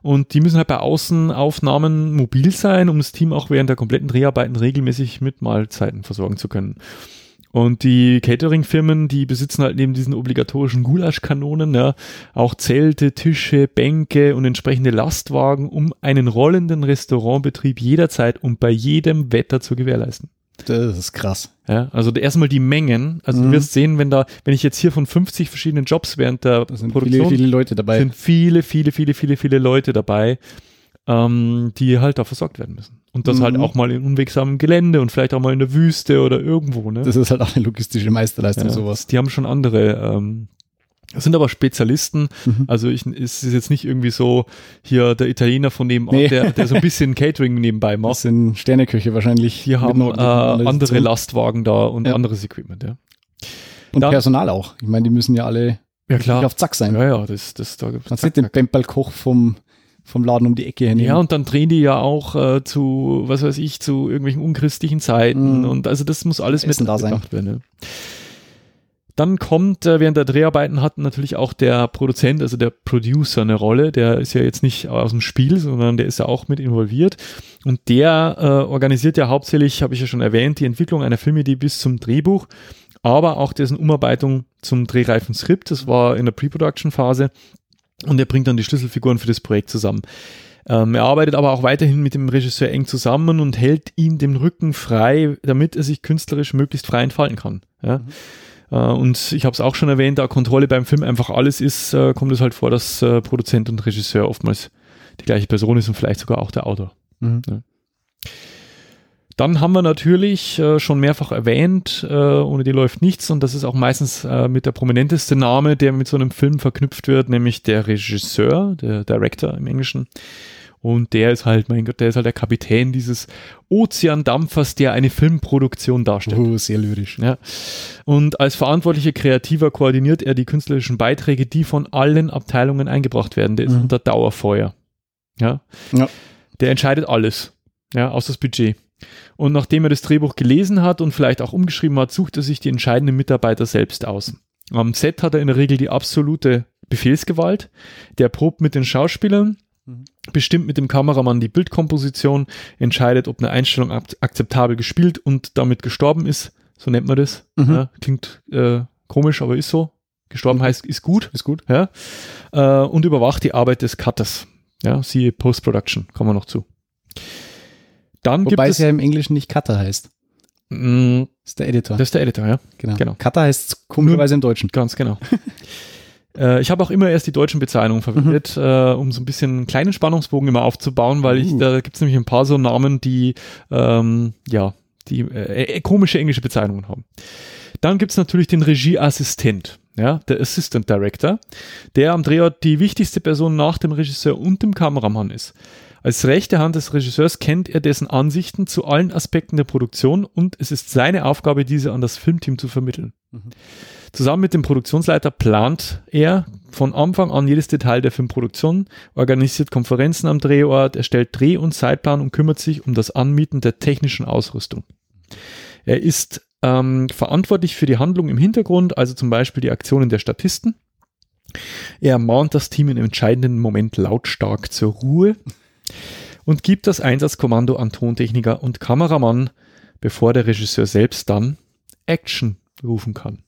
und die müssen halt bei Außenaufnahmen mobil sein, um das Team auch während der kompletten Dreharbeiten regelmäßig mit Mahlzeiten versorgen zu können. Und die Catering-Firmen, die besitzen halt neben diesen obligatorischen Gulaschkanonen ja, auch Zelte, Tische, Bänke und entsprechende Lastwagen, um einen rollenden Restaurantbetrieb jederzeit und bei jedem Wetter zu gewährleisten. Das ist krass. Ja, also erstmal die Mengen. Also Mhm. du wirst sehen, wenn da, wenn ich jetzt hier von 50 verschiedenen Jobs während der Da sind Produktion viele, viele Leute dabei. sind viele, viele, viele, viele, viele Leute dabei, ähm, die halt da versorgt werden müssen. Und das Mhm. halt auch mal in unwegsamem Gelände und vielleicht auch mal in der Wüste oder irgendwo. Ne? das ist halt auch eine logistische Meisterleistung, ja, sowas. Die haben schon andere, ähm, das sind aber Spezialisten. Mhm. Also ich, es ist jetzt nicht irgendwie so hier der Italiener von nebenan, Nee. der, der so ein bisschen Catering nebenbei macht. Das sind Sterneköche wahrscheinlich. Die haben äh, andere. Lastwagen da und Ja. anderes Equipment. Ja, Und Da- Personal auch. Ich meine, die müssen ja alle ja richtig auf Zack sein. Ja, ja, das, das da gibt's Kannst nicht den Pempelkoch vom, vom Laden um die Ecke hernehmen. Ja, und dann drehen die ja auch äh, zu, was weiß ich, zu irgendwelchen unchristlichen Zeiten. Mhm. Und also das muss alles mit da sein. werden. Ja. Dann kommt äh, während der Dreharbeiten hat natürlich auch der Produzent, also der Producer eine Rolle. Der ist ja jetzt nicht aus dem Spiel, sondern der ist ja auch mit involviert. Und der äh, organisiert ja hauptsächlich, habe ich ja schon erwähnt, die Entwicklung einer Filmidee bis zum Drehbuch, aber auch dessen Umarbeitung zum drehreifen Skript. Das war in der Pre-Production-Phase. Und er bringt dann die Schlüsselfiguren für das Projekt zusammen. Ähm, er arbeitet aber auch weiterhin mit dem Regisseur eng zusammen und hält ihm den Rücken frei, damit er sich künstlerisch möglichst frei entfalten kann. Ja? Äh, und ich habe es auch schon erwähnt, da Kontrolle beim Film einfach alles ist, äh, kommt es halt vor, dass äh, Produzent und Regisseur oftmals die gleiche Person ist und vielleicht sogar auch der Autor. Mhm. Dann haben wir natürlich äh, schon mehrfach erwähnt, äh, ohne die läuft nichts und das ist auch meistens äh, mit der prominenteste Name, der mit so einem Film verknüpft wird, nämlich der Regisseur, der Director im Englischen. Und der ist halt, mein Gott, der ist halt der Kapitän dieses Ozeandampfers, der eine Filmproduktion darstellt. Oh, sehr lyrisch. Ja. Und als verantwortlicher Kreativer koordiniert er die künstlerischen Beiträge, die von allen Abteilungen eingebracht werden. Der ist Mhm. unter Dauerfeuer. Ja. Ja. Der entscheidet alles. Ja, außer das Budget. Und nachdem er das Drehbuch gelesen hat und vielleicht auch umgeschrieben hat, sucht er sich die entscheidenden Mitarbeiter selbst aus. Am Set hat er in der Regel die absolute Befehlsgewalt. Der probt mit den Schauspielern, Mhm. bestimmt mit dem Kameramann die Bildkomposition, entscheidet, ob eine Einstellung ak akzeptabel gespielt und damit gestorben ist. So nennt man das. Mhm. Ja, klingt äh, komisch, aber ist so. Gestorben heißt, ist gut. Ist gut. Ja, äh, und überwacht die Arbeit des Cutters. Ja, siehe Post-Production, kommen wir noch zu. Dann Wobei gibt es es, ja im Englischen nicht Cutter heißt. mh, Das ist der Editor. das ist der Editor, ja, genau. genau. Cutter heißt komischerweise im Deutschen. ganz genau. äh, ich habe auch immer erst die deutschen Bezeichnungen verwendet, äh, um so ein bisschen einen kleinen Spannungsbogen immer aufzubauen, weil ich, Uh. da gibt es nämlich ein paar so Namen, die, ähm, ja, die äh, äh, komische englische Bezeichnungen haben. Dann gibt's natürlich den Regieassistent, ja, der Assistant Director, der am Drehort die wichtigste Person nach dem Regisseur und dem Kameramann ist. Als rechte Hand des Regisseurs kennt er dessen Ansichten zu allen Aspekten der Produktion und es ist seine Aufgabe, diese an das Filmteam zu vermitteln. Mhm. Zusammen mit dem Produktionsleiter plant er von Anfang an jedes Detail der Filmproduktion, organisiert Konferenzen am Drehort, erstellt Dreh- und Zeitplan und kümmert sich um das Anmieten der technischen Ausrüstung. Er ist ähm, verantwortlich für die Handlung im Hintergrund, also zum Beispiel die Aktionen der Statisten. Er mahnt das Team im entscheidenden Moment lautstark zur Ruhe und gibt das Einsatzkommando an Tontechniker und Kameramann, bevor der Regisseur selbst dann Action rufen kann.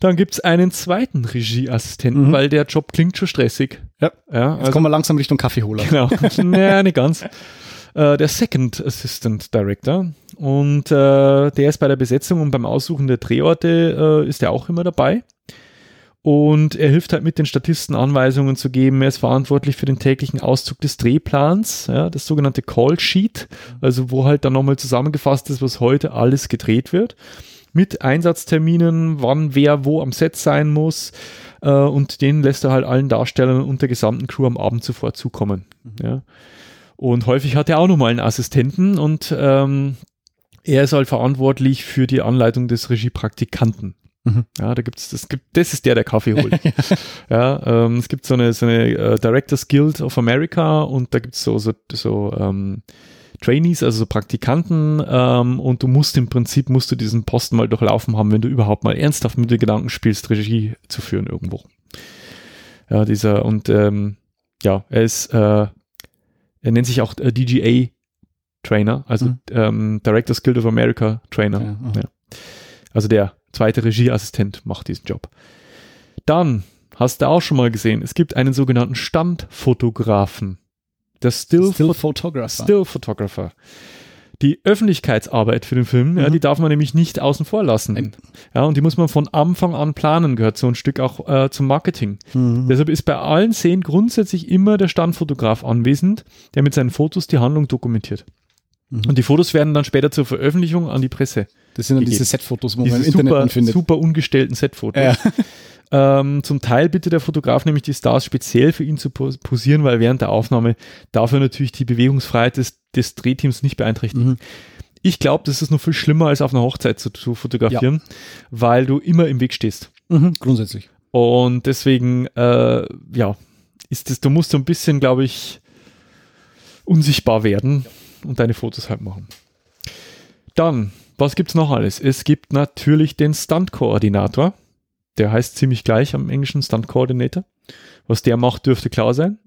Dann gibt es einen zweiten Regieassistenten, mhm. weil der Job klingt schon stressig. Ja. ja Jetzt also, kommen wir langsam Richtung Kaffeeholer. Genau. naja, nicht ganz. Äh, der Second Assistant Director. Und äh, der ist bei der Besetzung und beim Aussuchen der Drehorte äh, ist er auch immer dabei. Und er hilft halt mit den Statisten Anweisungen zu geben. Er ist verantwortlich für den täglichen Auszug des Drehplans, ja, das sogenannte Call Sheet, also wo halt dann nochmal zusammengefasst ist, was heute alles gedreht wird. Mit Einsatzterminen, wann wer wo am Set sein muss. Äh, und den lässt er halt allen Darstellern und der gesamten Crew am Abend zuvor zukommen. Mhm. Ja. Und häufig hat er auch nochmal einen Assistenten und ähm, er ist halt verantwortlich für die Anleitung des Regiepraktikanten. Mhm. Ja, da gibt's, das gibt, das ist der, der Kaffee holt. ja, ähm, es gibt so eine, so eine uh, Directors Guild of America und da gibt's so, so, so ähm, Trainees, also so Praktikanten, ähm, und du musst im Prinzip, musst du diesen Posten mal durchlaufen haben, wenn du überhaupt mal ernsthaft mit den Gedanken spielst, Regie zu führen irgendwo. Ja, dieser, und ähm, ja, er ist, äh, er nennt sich auch äh, DGA Trainer, also mhm. ähm, Directors Guild of America Trainer. Ja, ja. Also der zweite Regieassistent macht diesen Job. Dann hast du auch schon mal gesehen, es gibt einen sogenannten Standfotografen. Der Still, Still Photographer. Still Photographer. Die Öffentlichkeitsarbeit für den Film, mhm. ja, die darf man nämlich nicht außen vor lassen. Ja, und die muss man von Anfang an planen, gehört so ein Stück auch äh, zum Marketing. Mhm. Deshalb ist bei allen Szenen grundsätzlich immer der Standfotograf anwesend, der mit seinen Fotos die Handlung dokumentiert. Mhm. Und die Fotos werden dann später zur Veröffentlichung an die Presse. Das sind dann diese Setfotos, wo diese man im super, Internet findet. Super ungestellten Setfotos. Ja. Ähm, zum Teil bittet der Fotograf nämlich die Stars speziell für ihn zu posieren, weil während der Aufnahme darf er natürlich die Bewegungsfreiheit des, des Drehteams nicht beeinträchtigen. Mhm. Ich glaube, das ist noch viel schlimmer als auf einer Hochzeit zu, zu fotografieren, ja. weil du immer im Weg stehst. Mhm, grundsätzlich. Und deswegen, äh, ja, ist das, du musst so ein bisschen, glaube ich, unsichtbar werden. Und deine Fotos halt machen. Dann, was gibt's noch alles? Es gibt natürlich den Stunt-Koordinator. Der heißt ziemlich gleich am englischen Stunt-Coordinator. Was der macht, dürfte klar sein.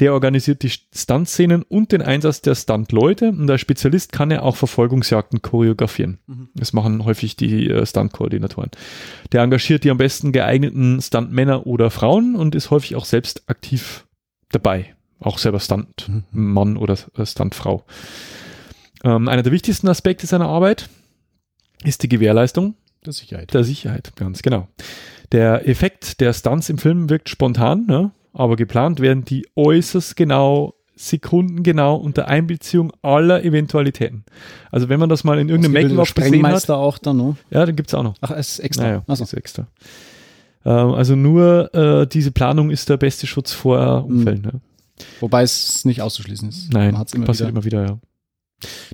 Der organisiert die Stunt-Szenen und den Einsatz der Stunt-Leute und als Spezialist kann er auch Verfolgungsjagden choreografieren. Mhm. Das machen häufig die äh, Stunt-Koordinatoren. Der engagiert die am besten geeigneten Stunt-Männer oder Frauen und ist häufig auch selbst aktiv dabei auch selber Stuntmann mhm. oder äh, Stuntfrau. Ähm, einer der wichtigsten Aspekte seiner Arbeit ist die Gewährleistung der Sicherheit. Der Sicherheit, ganz genau. Der Effekt der Stunts im Film wirkt spontan, ne? aber geplant werden die äußerst genau, sekundengenau unter Einbeziehung aller Eventualitäten. Also wenn man das mal in irgendeinem Making-of gesehen hat. auch dann, ne? Ja, dann gibt's auch noch. Ach, es ist extra. Naja, Achso. ist extra. Ähm, also nur äh, diese Planung ist der beste Schutz vor Unfällen. Mhm. Ne? Wobei es nicht auszuschließen ist. Nein, immer passiert wieder. immer wieder, ja.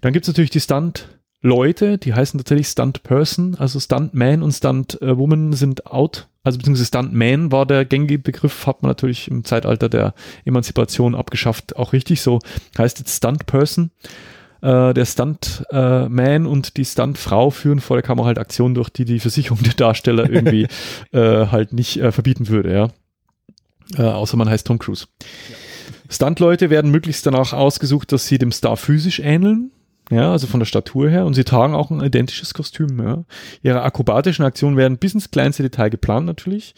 Dann gibt es natürlich die Stunt-Leute, die heißen tatsächlich Stunt-Person, also Stunt-Man und Stunt-Woman sind out. Also beziehungsweise Stunt-Man war der gängige Begriff, hat man natürlich im Zeitalter der Emanzipation abgeschafft, auch richtig so. Heißt jetzt Stunt-Person. Äh, der Stunt-Man äh, und die Stunt-Frau führen vor der Kamera halt Aktionen durch, die die Versicherung der Darsteller irgendwie äh, halt nicht äh, verbieten würde, ja. Äh, außer man heißt Tom Cruise. Ja. Stuntleute werden möglichst danach ausgesucht, dass sie dem Star physisch ähneln. Ja, also von der Statur her. Und sie tragen auch ein identisches Kostüm. Ja. Ihre akrobatischen Aktionen werden bis ins kleinste Detail geplant natürlich.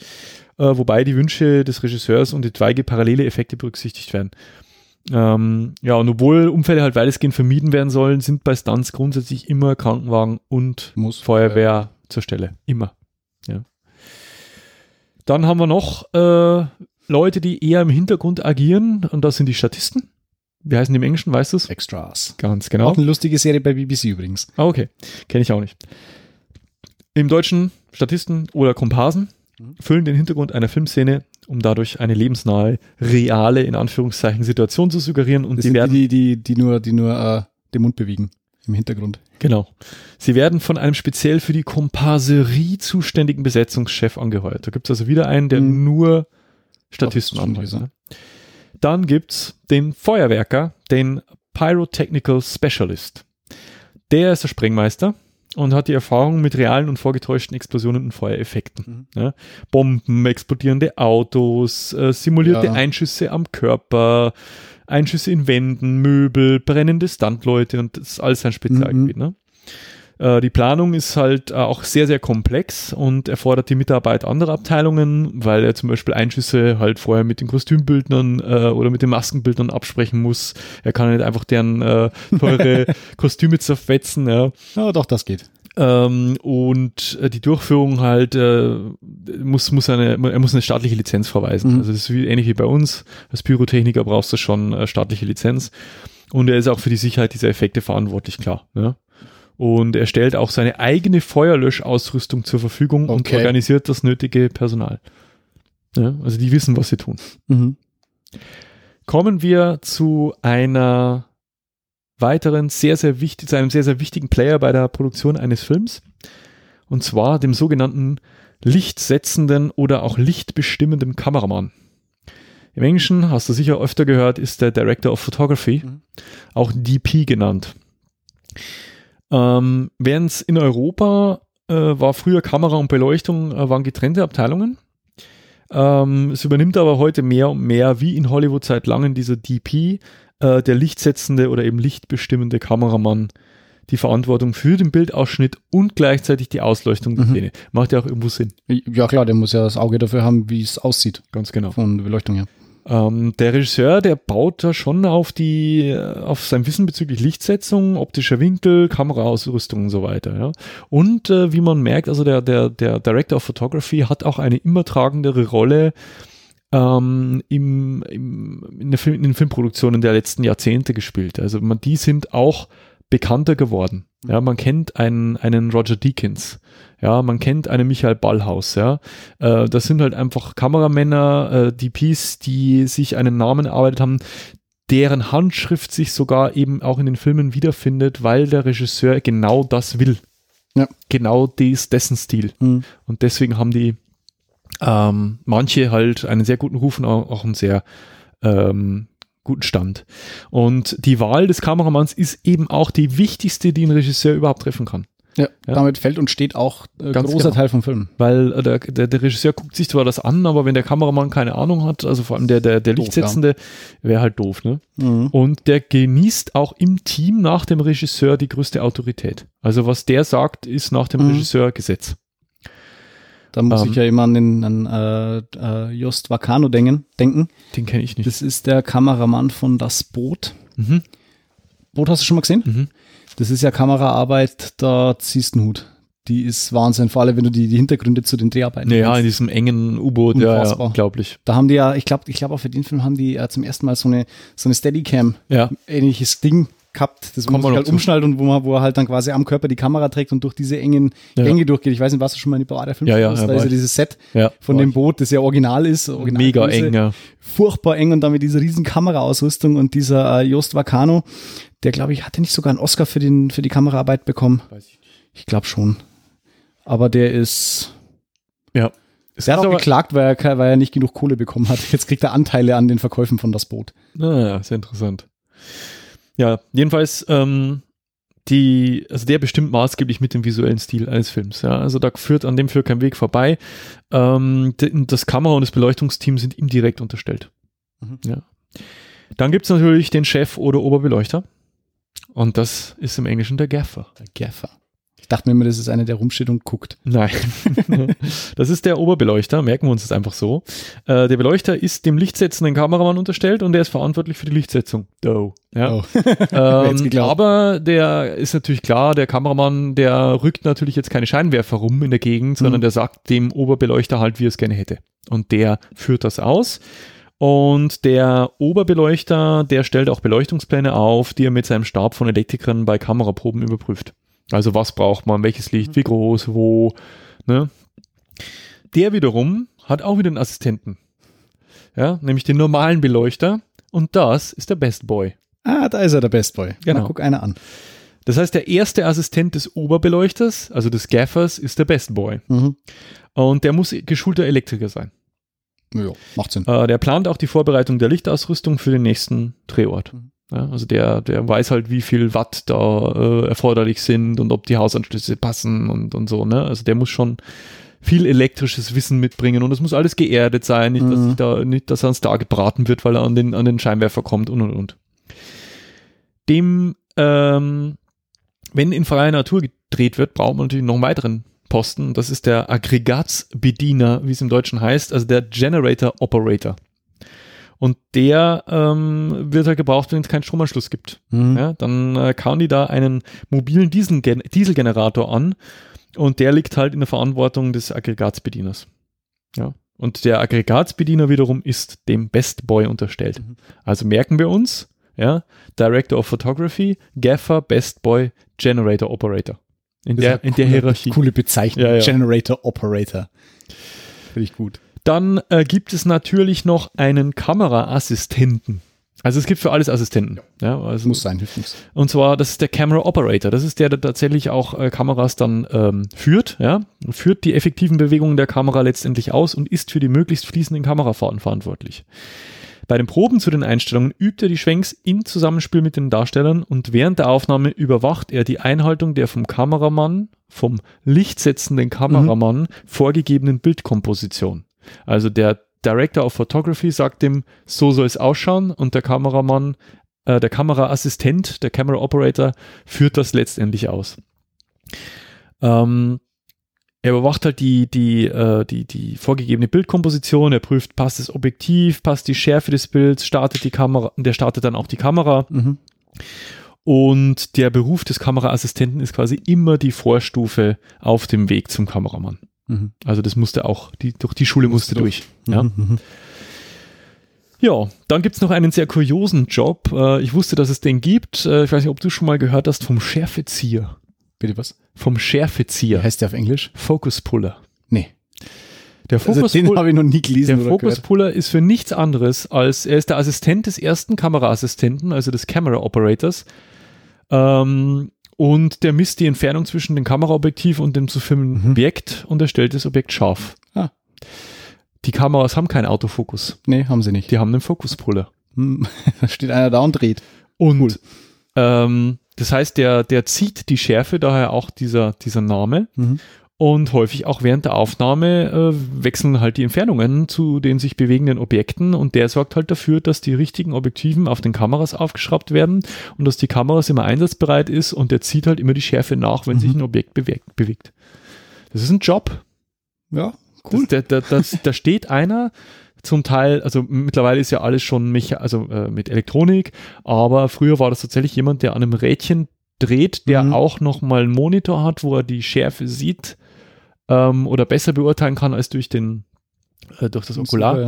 Äh, wobei die Wünsche des Regisseurs und etwaige parallele Effekte berücksichtigt werden. Ähm, ja, und obwohl Unfälle halt weitestgehend vermieden werden sollen, sind bei Stunts grundsätzlich immer Krankenwagen und Muss Feuerwehr ja. zur Stelle. Immer. Ja. Dann haben wir noch äh, Leute, die eher im Hintergrund agieren und das sind die Statisten. Wie heißen die im Englischen, weißt du es? Extras. Ganz genau. Auch eine lustige Serie bei BBC übrigens. Ah, okay. Kenne ich auch nicht. Im Deutschen Statisten oder Komparsen Mhm. füllen den Hintergrund einer Filmszene, um dadurch eine lebensnahe, reale, in Anführungszeichen, Situation zu suggerieren und Das die sind werden, die, die, die nur, die nur äh, den Mund bewegen im Hintergrund. genau, sie werden von einem speziell für die Komparserie zuständigen Besetzungschef angeheuert. Da gibt es also wieder einen, der Mhm. nur Statisten so. Ne? Dann gibt's den Feuerwerker, den Pyrotechnical Specialist. Der ist der Sprengmeister und hat die Erfahrung mit realen und vorgetäuschten Explosionen und Feuereffekten. Mhm. Ja, Bomben, explodierende Autos, äh, simulierte Ja. Einschüsse am Körper, Einschüsse in Wänden, Möbel, brennende Standleute und das ist alles sein Spezialgebiet. Ne? Äh, die Planung ist halt äh, auch sehr, sehr komplex und erfordert die Mitarbeit anderer Abteilungen, weil er zum Beispiel Einschüsse halt vorher mit den Kostümbildnern äh, oder mit den Maskenbildnern absprechen muss. Er kann nicht einfach deren äh, teure Kostüme zerfetzen. Ja. Ja, doch, das geht. Ähm, und äh, die Durchführung halt äh, muss, muss eine, er muss eine staatliche Lizenz verweisen. Mhm. Also das ist wie, ähnlich wie bei uns. Als Pyrotechniker brauchst du schon staatliche Lizenz. Und er ist auch für die Sicherheit dieser Effekte verantwortlich, klar. Ja? Und er stellt auch seine eigene Feuerlöschausrüstung zur Verfügung und Okay. organisiert das nötige Personal. Ja? Also die wissen, was sie tun. Mhm. Kommen wir zu einer weiteren sehr, sehr wichtig, zu einem sehr, sehr wichtigen Player bei der Produktion eines Films. Und zwar dem sogenannten lichtsetzenden oder auch lichtbestimmenden Kameramann. Im Englischen, hast du sicher öfter gehört, ist der Director of Photography, Mhm. auch DP genannt. Ähm, Während es in Europa äh, war früher Kamera und Beleuchtung äh, waren getrennte Abteilungen. Ähm, es übernimmt aber heute mehr und mehr, wie in Hollywood seit langem, dieser DP, äh, der lichtsetzende oder eben lichtbestimmende Kameramann, die Verantwortung für den Bildausschnitt und gleichzeitig die Ausleuchtung der Mhm. Szene. Macht ja auch irgendwo Sinn. Ja, klar, der muss ja das Auge dafür haben, wie es aussieht Ganz genau. von der Beleuchtung her. Ähm, der Regisseur, der baut da schon auf die, auf sein Wissen bezüglich Lichtsetzung, optischer Winkel, Kameraausrüstung und so weiter. Ja. Und äh, wie man merkt, also der, der, der Director of Photography hat auch eine immer tragendere Rolle ähm, im, im, in, der Film, in den Filmproduktionen der letzten Jahrzehnte gespielt. Also man, die sind auch bekannter geworden. Ja, man kennt einen, einen Roger Deakins. Ja, man kennt einen Michael Ballhaus. Ja, äh, das sind halt einfach Kameramänner, äh, DPs, die sich einen Namen erarbeitet haben, deren Handschrift sich sogar eben auch in den Filmen wiederfindet, weil der Regisseur genau das will. Ja. Genau dies, dessen Stil. Mhm. Und deswegen haben die ähm, manche halt einen sehr guten Ruf und auch, auch einen sehr ähm, guten Stand. Und die Wahl des Kameramanns ist eben auch die wichtigste, die ein Regisseur überhaupt treffen kann. Ja, Ja. damit fällt und steht auch äh, Ganz großer genau. Teil vom Film. Weil äh, der, der, der Regisseur guckt sich zwar das an, aber wenn der Kameramann keine Ahnung hat, also vor allem der, der, der Lichtsetzende, wäre halt doof, ne? Mhm. Und der genießt auch im Team nach dem Regisseur die größte Autorität. Also was der sagt, ist nach dem Mhm. Regisseur Gesetz. Da muss Ähm. ich ja immer an den an, äh, äh, Just Vacano denken, denken. Den kenne ich nicht. Das ist der Kameramann von Das Boot. Mhm. Boot hast du schon mal gesehen? Mhm. Das ist ja Kameraarbeit, da ziehst du einen Hut. Die ist Wahnsinn, vor allem wenn du die, die Hintergründe zu den Dreharbeiten Ja, in kennst. diesem engen U-Boot, ja, ja, unglaublich. Da haben die ja, ich glaube, ich glaube auch für den Film haben die äh, zum ersten Mal so eine so eine Steadicam Ja, ähnliches Ding gehabt, das Kommt man halt umschnallt und wo, man, wo er halt dann quasi am Körper die Kamera trägt und durch diese engen Ja. Durchgeht. Ich weiß nicht, warst du schon mal in die Bavaria Film? Ja, ja, Da ja, ist ja dieses Set von dem. Boot, das ja original ist. Original Mega eng, ja. Furchtbar eng und dann mit dieser riesen Kameraausrüstung und dieser äh, Jost Vacano, der glaube ich, hatte nicht sogar einen Oscar für, den, für die Kameraarbeit bekommen. Weiß ich nicht. Ich glaube schon. Aber der ist, Ja. Es der hat auch geklagt, weil er, weil er nicht genug Kohle bekommen hat. Jetzt kriegt er Anteile an den Verkäufen von das Boot. naja, sehr interessant. Ja, jedenfalls, ähm, die, also der bestimmt maßgeblich mit dem visuellen Stil eines Films. Ja, also da führt an dem führt kein Weg vorbei. Ähm, das Kamera- und das Beleuchtungsteam sind ihm direkt unterstellt. Mhm. Ja. Dann gibt's natürlich den Chef oder Oberbeleuchter. Und das ist im Englischen der Gaffer. Der Gaffer. Ich dachte mir immer, das ist einer, der rumsteht und guckt. Nein. das ist der Oberbeleuchter, merken wir uns das einfach so. Äh, der Beleuchter ist dem lichtsetzenden Kameramann unterstellt und der ist verantwortlich für die Lichtsetzung. Do. Ja. Oh. Ähm, aber der ist natürlich klar, der Kameramann, der rückt natürlich jetzt keine Scheinwerfer rum in der Gegend, sondern Mhm. der sagt dem Oberbeleuchter halt, wie er es gerne hätte. Und der führt das aus. Und der Oberbeleuchter, der stellt auch Beleuchtungspläne auf, die er mit seinem Stab von Elektrikern bei Kameraproben überprüft. Also was braucht man, welches Licht, wie groß, wo. Ne? Der wiederum hat auch wieder einen Assistenten. Ja, nämlich den normalen Beleuchter. Und das ist der Best Boy. Ah, da ist er, der Best Boy. Genau. Na, guck einer an. Das heißt, der erste Assistent des Oberbeleuchters, also des Gaffers, ist der Best Boy. Mhm. Und der muss geschulter Elektriker sein. Ja, macht Sinn. Äh, der plant auch die Vorbereitung der Lichtausrüstung für den nächsten Drehort. Mhm. Ja, also der, der weiß halt, wie viel Watt da äh, erforderlich sind und ob die Hausanschlüsse passen und, und so. Ne? Also der muss schon viel elektrisches Wissen mitbringen und es muss alles geerdet sein, nicht, dass, Mhm. da, nicht, dass er ans Star gebraten wird, weil er an den, an den Scheinwerfer kommt und und und. Dem, ähm, wenn in freier Natur gedreht wird, braucht man natürlich noch einen weiteren Posten. Das ist der Aggregatsbediener, wie es im Deutschen heißt, also der Generator Operator. Und der ähm, wird halt gebraucht, wenn es keinen Stromanschluss gibt. Mhm. Ja, dann äh, kauen die da einen mobilen Dieselgen Dieselgenerator an und der liegt halt in der Verantwortung des Aggregatsbedieners. Ja. Und der Aggregatsbediener wiederum ist dem Best Boy unterstellt. Mhm. Also merken wir uns, ja, Director of Photography, Gaffer, Best Boy, Generator Operator. In Das der, in der coole- Hierarchie. Coole Bezeichnung. Ja, ja. Generator Operator. Finde ich gut. Dann äh, gibt es natürlich noch einen Kameraassistenten. Also es gibt für alles Assistenten. Ja, also Muss sein, hilft nichts. Und zwar, das ist der Camera Operator. Das ist der, der tatsächlich auch äh, Kameras dann ähm, führt, ja, führt die effektiven Bewegungen der Kamera letztendlich aus und ist für die möglichst fließenden Kamerafahrten verantwortlich. Bei den Proben zu den Einstellungen übt er die Schwenks im Zusammenspiel mit den Darstellern und während der Aufnahme überwacht er die Einhaltung der vom Kameramann, vom lichtsetzenden Kameramann vorgegebenen Bildkomposition. Also der Director of Photography sagt dem, so soll es ausschauen und der Kameramann äh, der Kameraassistent, der Camera Operator, führt das letztendlich aus. Ähm, er überwacht halt die, die, äh, die, die vorgegebene Bildkomposition, er prüft, passt das Objektiv, passt die Schärfe des Bilds, startet die Kamera, der startet dann auch die Kamera. Mhm. Und der Beruf des Kameraassistenten ist quasi immer die Vorstufe auf dem Weg zum Kameramann. Mhm. Also das musste auch, die, durch die Schule musste durch. Ja. Mhm. Mhm. Ja, dann gibt's noch einen sehr kuriosen Job. Äh, ich wusste, dass es den gibt. Äh, ich weiß nicht, ob du schon mal gehört hast vom Schärfezieher. Bitte was? Vom Schärfezieher. heißt der auf Englisch? Focus Puller. Nee. Der Also Focus den Puller, habe ich noch nie gelesen der Focus. Puller ist für nichts anderes als, er ist der Assistent des ersten Kameraassistenten, also des Camera Operators. Ähm, und der misst die Entfernung zwischen dem Kameraobjektiv und dem zu filmenden Mhm. Objekt und er stellt das Objekt scharf. Ah. Die Kameras haben keinen Autofokus. Nee, haben sie nicht. Die haben einen Focus Puller. Hm, Da steht einer da und dreht. Und Cool. ähm, das heißt, der, der zieht die Schärfe, daher auch dieser, dieser Name. Mhm. Und häufig auch während der Aufnahme äh, wechseln halt die Entfernungen zu den sich bewegenden Objekten und der sorgt halt dafür, dass die richtigen Objektiven auf den Kameras aufgeschraubt werden und dass die Kameras immer einsatzbereit ist und der zieht halt immer die Schärfe nach, wenn Mhm. sich ein Objekt bewegt. bewegt. Das ist ein Job. Ja, cool. Das, da, da, da steht einer zum Teil, also mittlerweile ist ja alles schon Mecha also äh, mit Elektronik, aber früher war das tatsächlich jemand, der an einem Rädchen dreht, der Mhm. auch noch mal einen Monitor hat, wo er die Schärfe sieht ähm, oder besser beurteilen kann als durch den äh, durch das Okular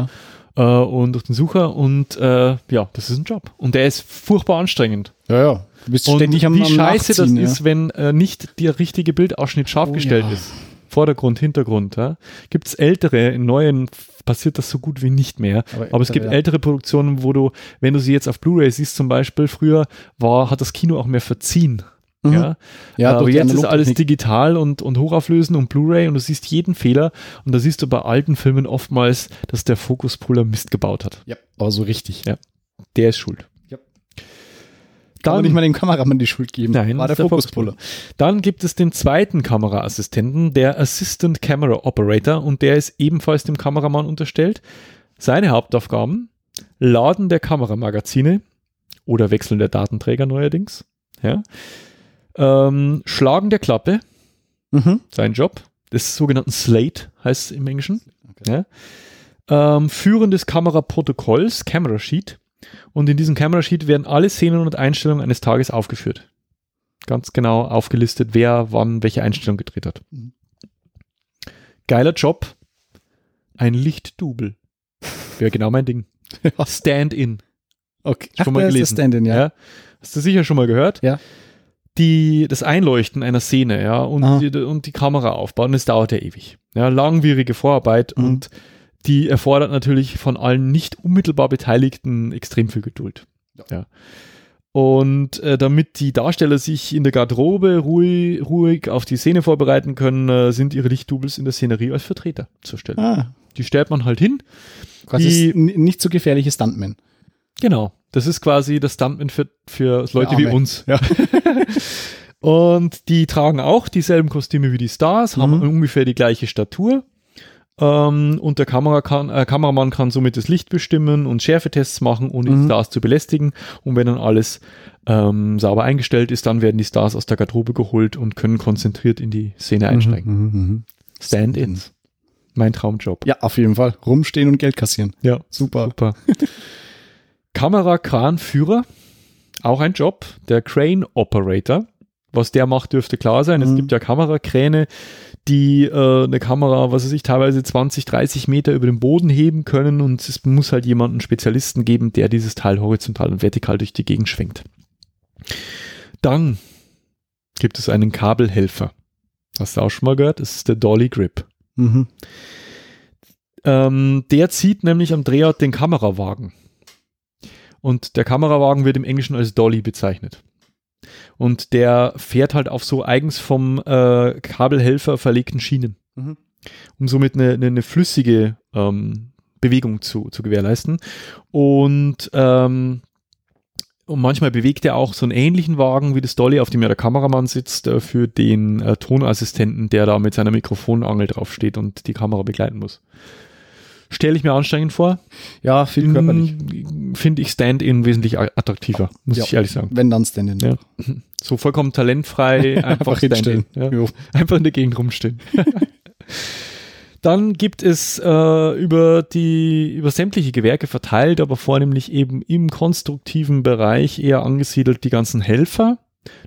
Ja. äh, und durch den Sucher und äh, ja, das ist ein Job und der ist furchtbar anstrengend. ja, ja. Du bist Und ständig am wie am scheiße das ja. ist, wenn äh, nicht der richtige Bildausschnitt scharf Oh, gestellt ja. ist. Vordergrund, Hintergrund. Ja? Gibt es ältere, in neuen passiert das so gut wie nicht mehr. Aber Aber es gibt ja. ältere Produktionen, wo du, wenn du sie jetzt auf Blu-ray siehst zum Beispiel, früher war, hat das Kino auch mehr verziehen. Mhm. Ja? Ja, aber jetzt ist alles digital und, und hochauflösend und Blu-ray und du siehst jeden Fehler und da siehst du bei alten Filmen oftmals, dass der Fokuspuller Mist gebaut hat. Ja, aber so richtig. Ja. Der ist schuld. Ja. Kann man nicht mal dem Kameramann die Schuld geben. Nein, war der der Fokuspuller. Dann gibt es den zweiten Kameraassistenten, der Assistant Camera Operator, und der ist ebenfalls dem Kameramann unterstellt. Seine Hauptaufgaben: Laden der Kameramagazine oder Wechseln der Datenträger neuerdings. Ja. Ähm, Schlagen der Klappe, Mhm. sein Job, des sogenannten Slate heißt es im Englischen. Okay. Ja. Ähm, Führen des Kameraprotokolls, Camera Sheet. Und in diesem Camera Sheet werden alle Szenen und Einstellungen eines Tages aufgeführt. Ganz genau aufgelistet, wer wann welche Einstellung gedreht hat. Mhm. Geiler Job. Ein Lichtdubel. Wäre genau mein Ding. Stand-in. Okay. Schon mal ist der gelesen. Stand-in, ja. Hast du sicher schon mal gehört? Ja. Die, das Einleuchten einer Szene, ja, und, Aha. die, und die Kamera aufbauen, das dauert ja ewig. Ja, langwierige Vorarbeit Mhm. und die erfordert natürlich von allen nicht unmittelbar Beteiligten extrem viel Geduld. Ja. Und äh, damit die Darsteller sich in der Garderobe ruhig, ruhig auf die Szene vorbereiten können, äh, sind ihre Lichtdoubles in der Szenerie als Vertreter zur Stelle. Ah, Die stellt man halt hin. quasi Die- nicht so gefährliche Stuntman. Genau. Das ist quasi das Stuntman für, für Leute wie Arme. uns. Ja. Und die tragen auch dieselben Kostüme wie die Stars, haben Mhm. ungefähr die gleiche Statur. Ähm, und der Kamera kann, äh, Kameramann kann somit das Licht bestimmen und Schärfetests machen, ohne die Mhm. Stars zu belästigen. Und wenn dann alles ähm, sauber eingestellt ist, dann werden die Stars aus der Garderobe geholt und können konzentriert in die Szene einsteigen. Mhm, mhm, mhm. Stand-ins. Mein Traumjob. Ja, auf jeden Fall. Rumstehen und Geld kassieren. Ja, Super. super. Kamerakranführer, auch ein Job. Der Crane Operator. Was der macht, dürfte klar sein. Es Mhm. gibt ja Kamerakräne, die äh, eine Kamera, was weiß ich, teilweise 20, 30 Meter über den Boden heben können und es muss halt jemanden Spezialisten geben, der dieses Teil horizontal und vertikal durch die Gegend schwenkt. Dann gibt es einen Kabelhelfer. Hast du auch schon mal gehört? Das ist der Dolly Grip. Mhm. Ähm, der zieht nämlich am Drehort den Kamerawagen. Und der Kamerawagen wird im Englischen als Dolly bezeichnet. Und der fährt halt auf so eigens vom äh, Kabelhelfer verlegten Schienen, Mhm. um somit eine, eine, eine flüssige ähm, Bewegung zu, zu gewährleisten. Und, ähm, und manchmal bewegt er auch so einen ähnlichen Wagen wie das Dolly, auf dem ja der Kameramann sitzt, äh, für den äh, Tonassistenten, der da mit seiner Mikrofonangel draufsteht und die Kamera begleiten muss. Stelle ich mir anstrengend vor. Ja, viel körperlich. Mm, Finde ich Stand-in wesentlich attraktiver, muss Ja. ich ehrlich sagen. Wenn dann Stand-in. Ja. So vollkommen talentfrei, einfach, hinstellen. Ja. Einfach in der Gegend rumstehen. Dann gibt es äh, über die über sämtliche Gewerke verteilt, aber vornehmlich eben im konstruktiven Bereich eher angesiedelt die ganzen Helfer.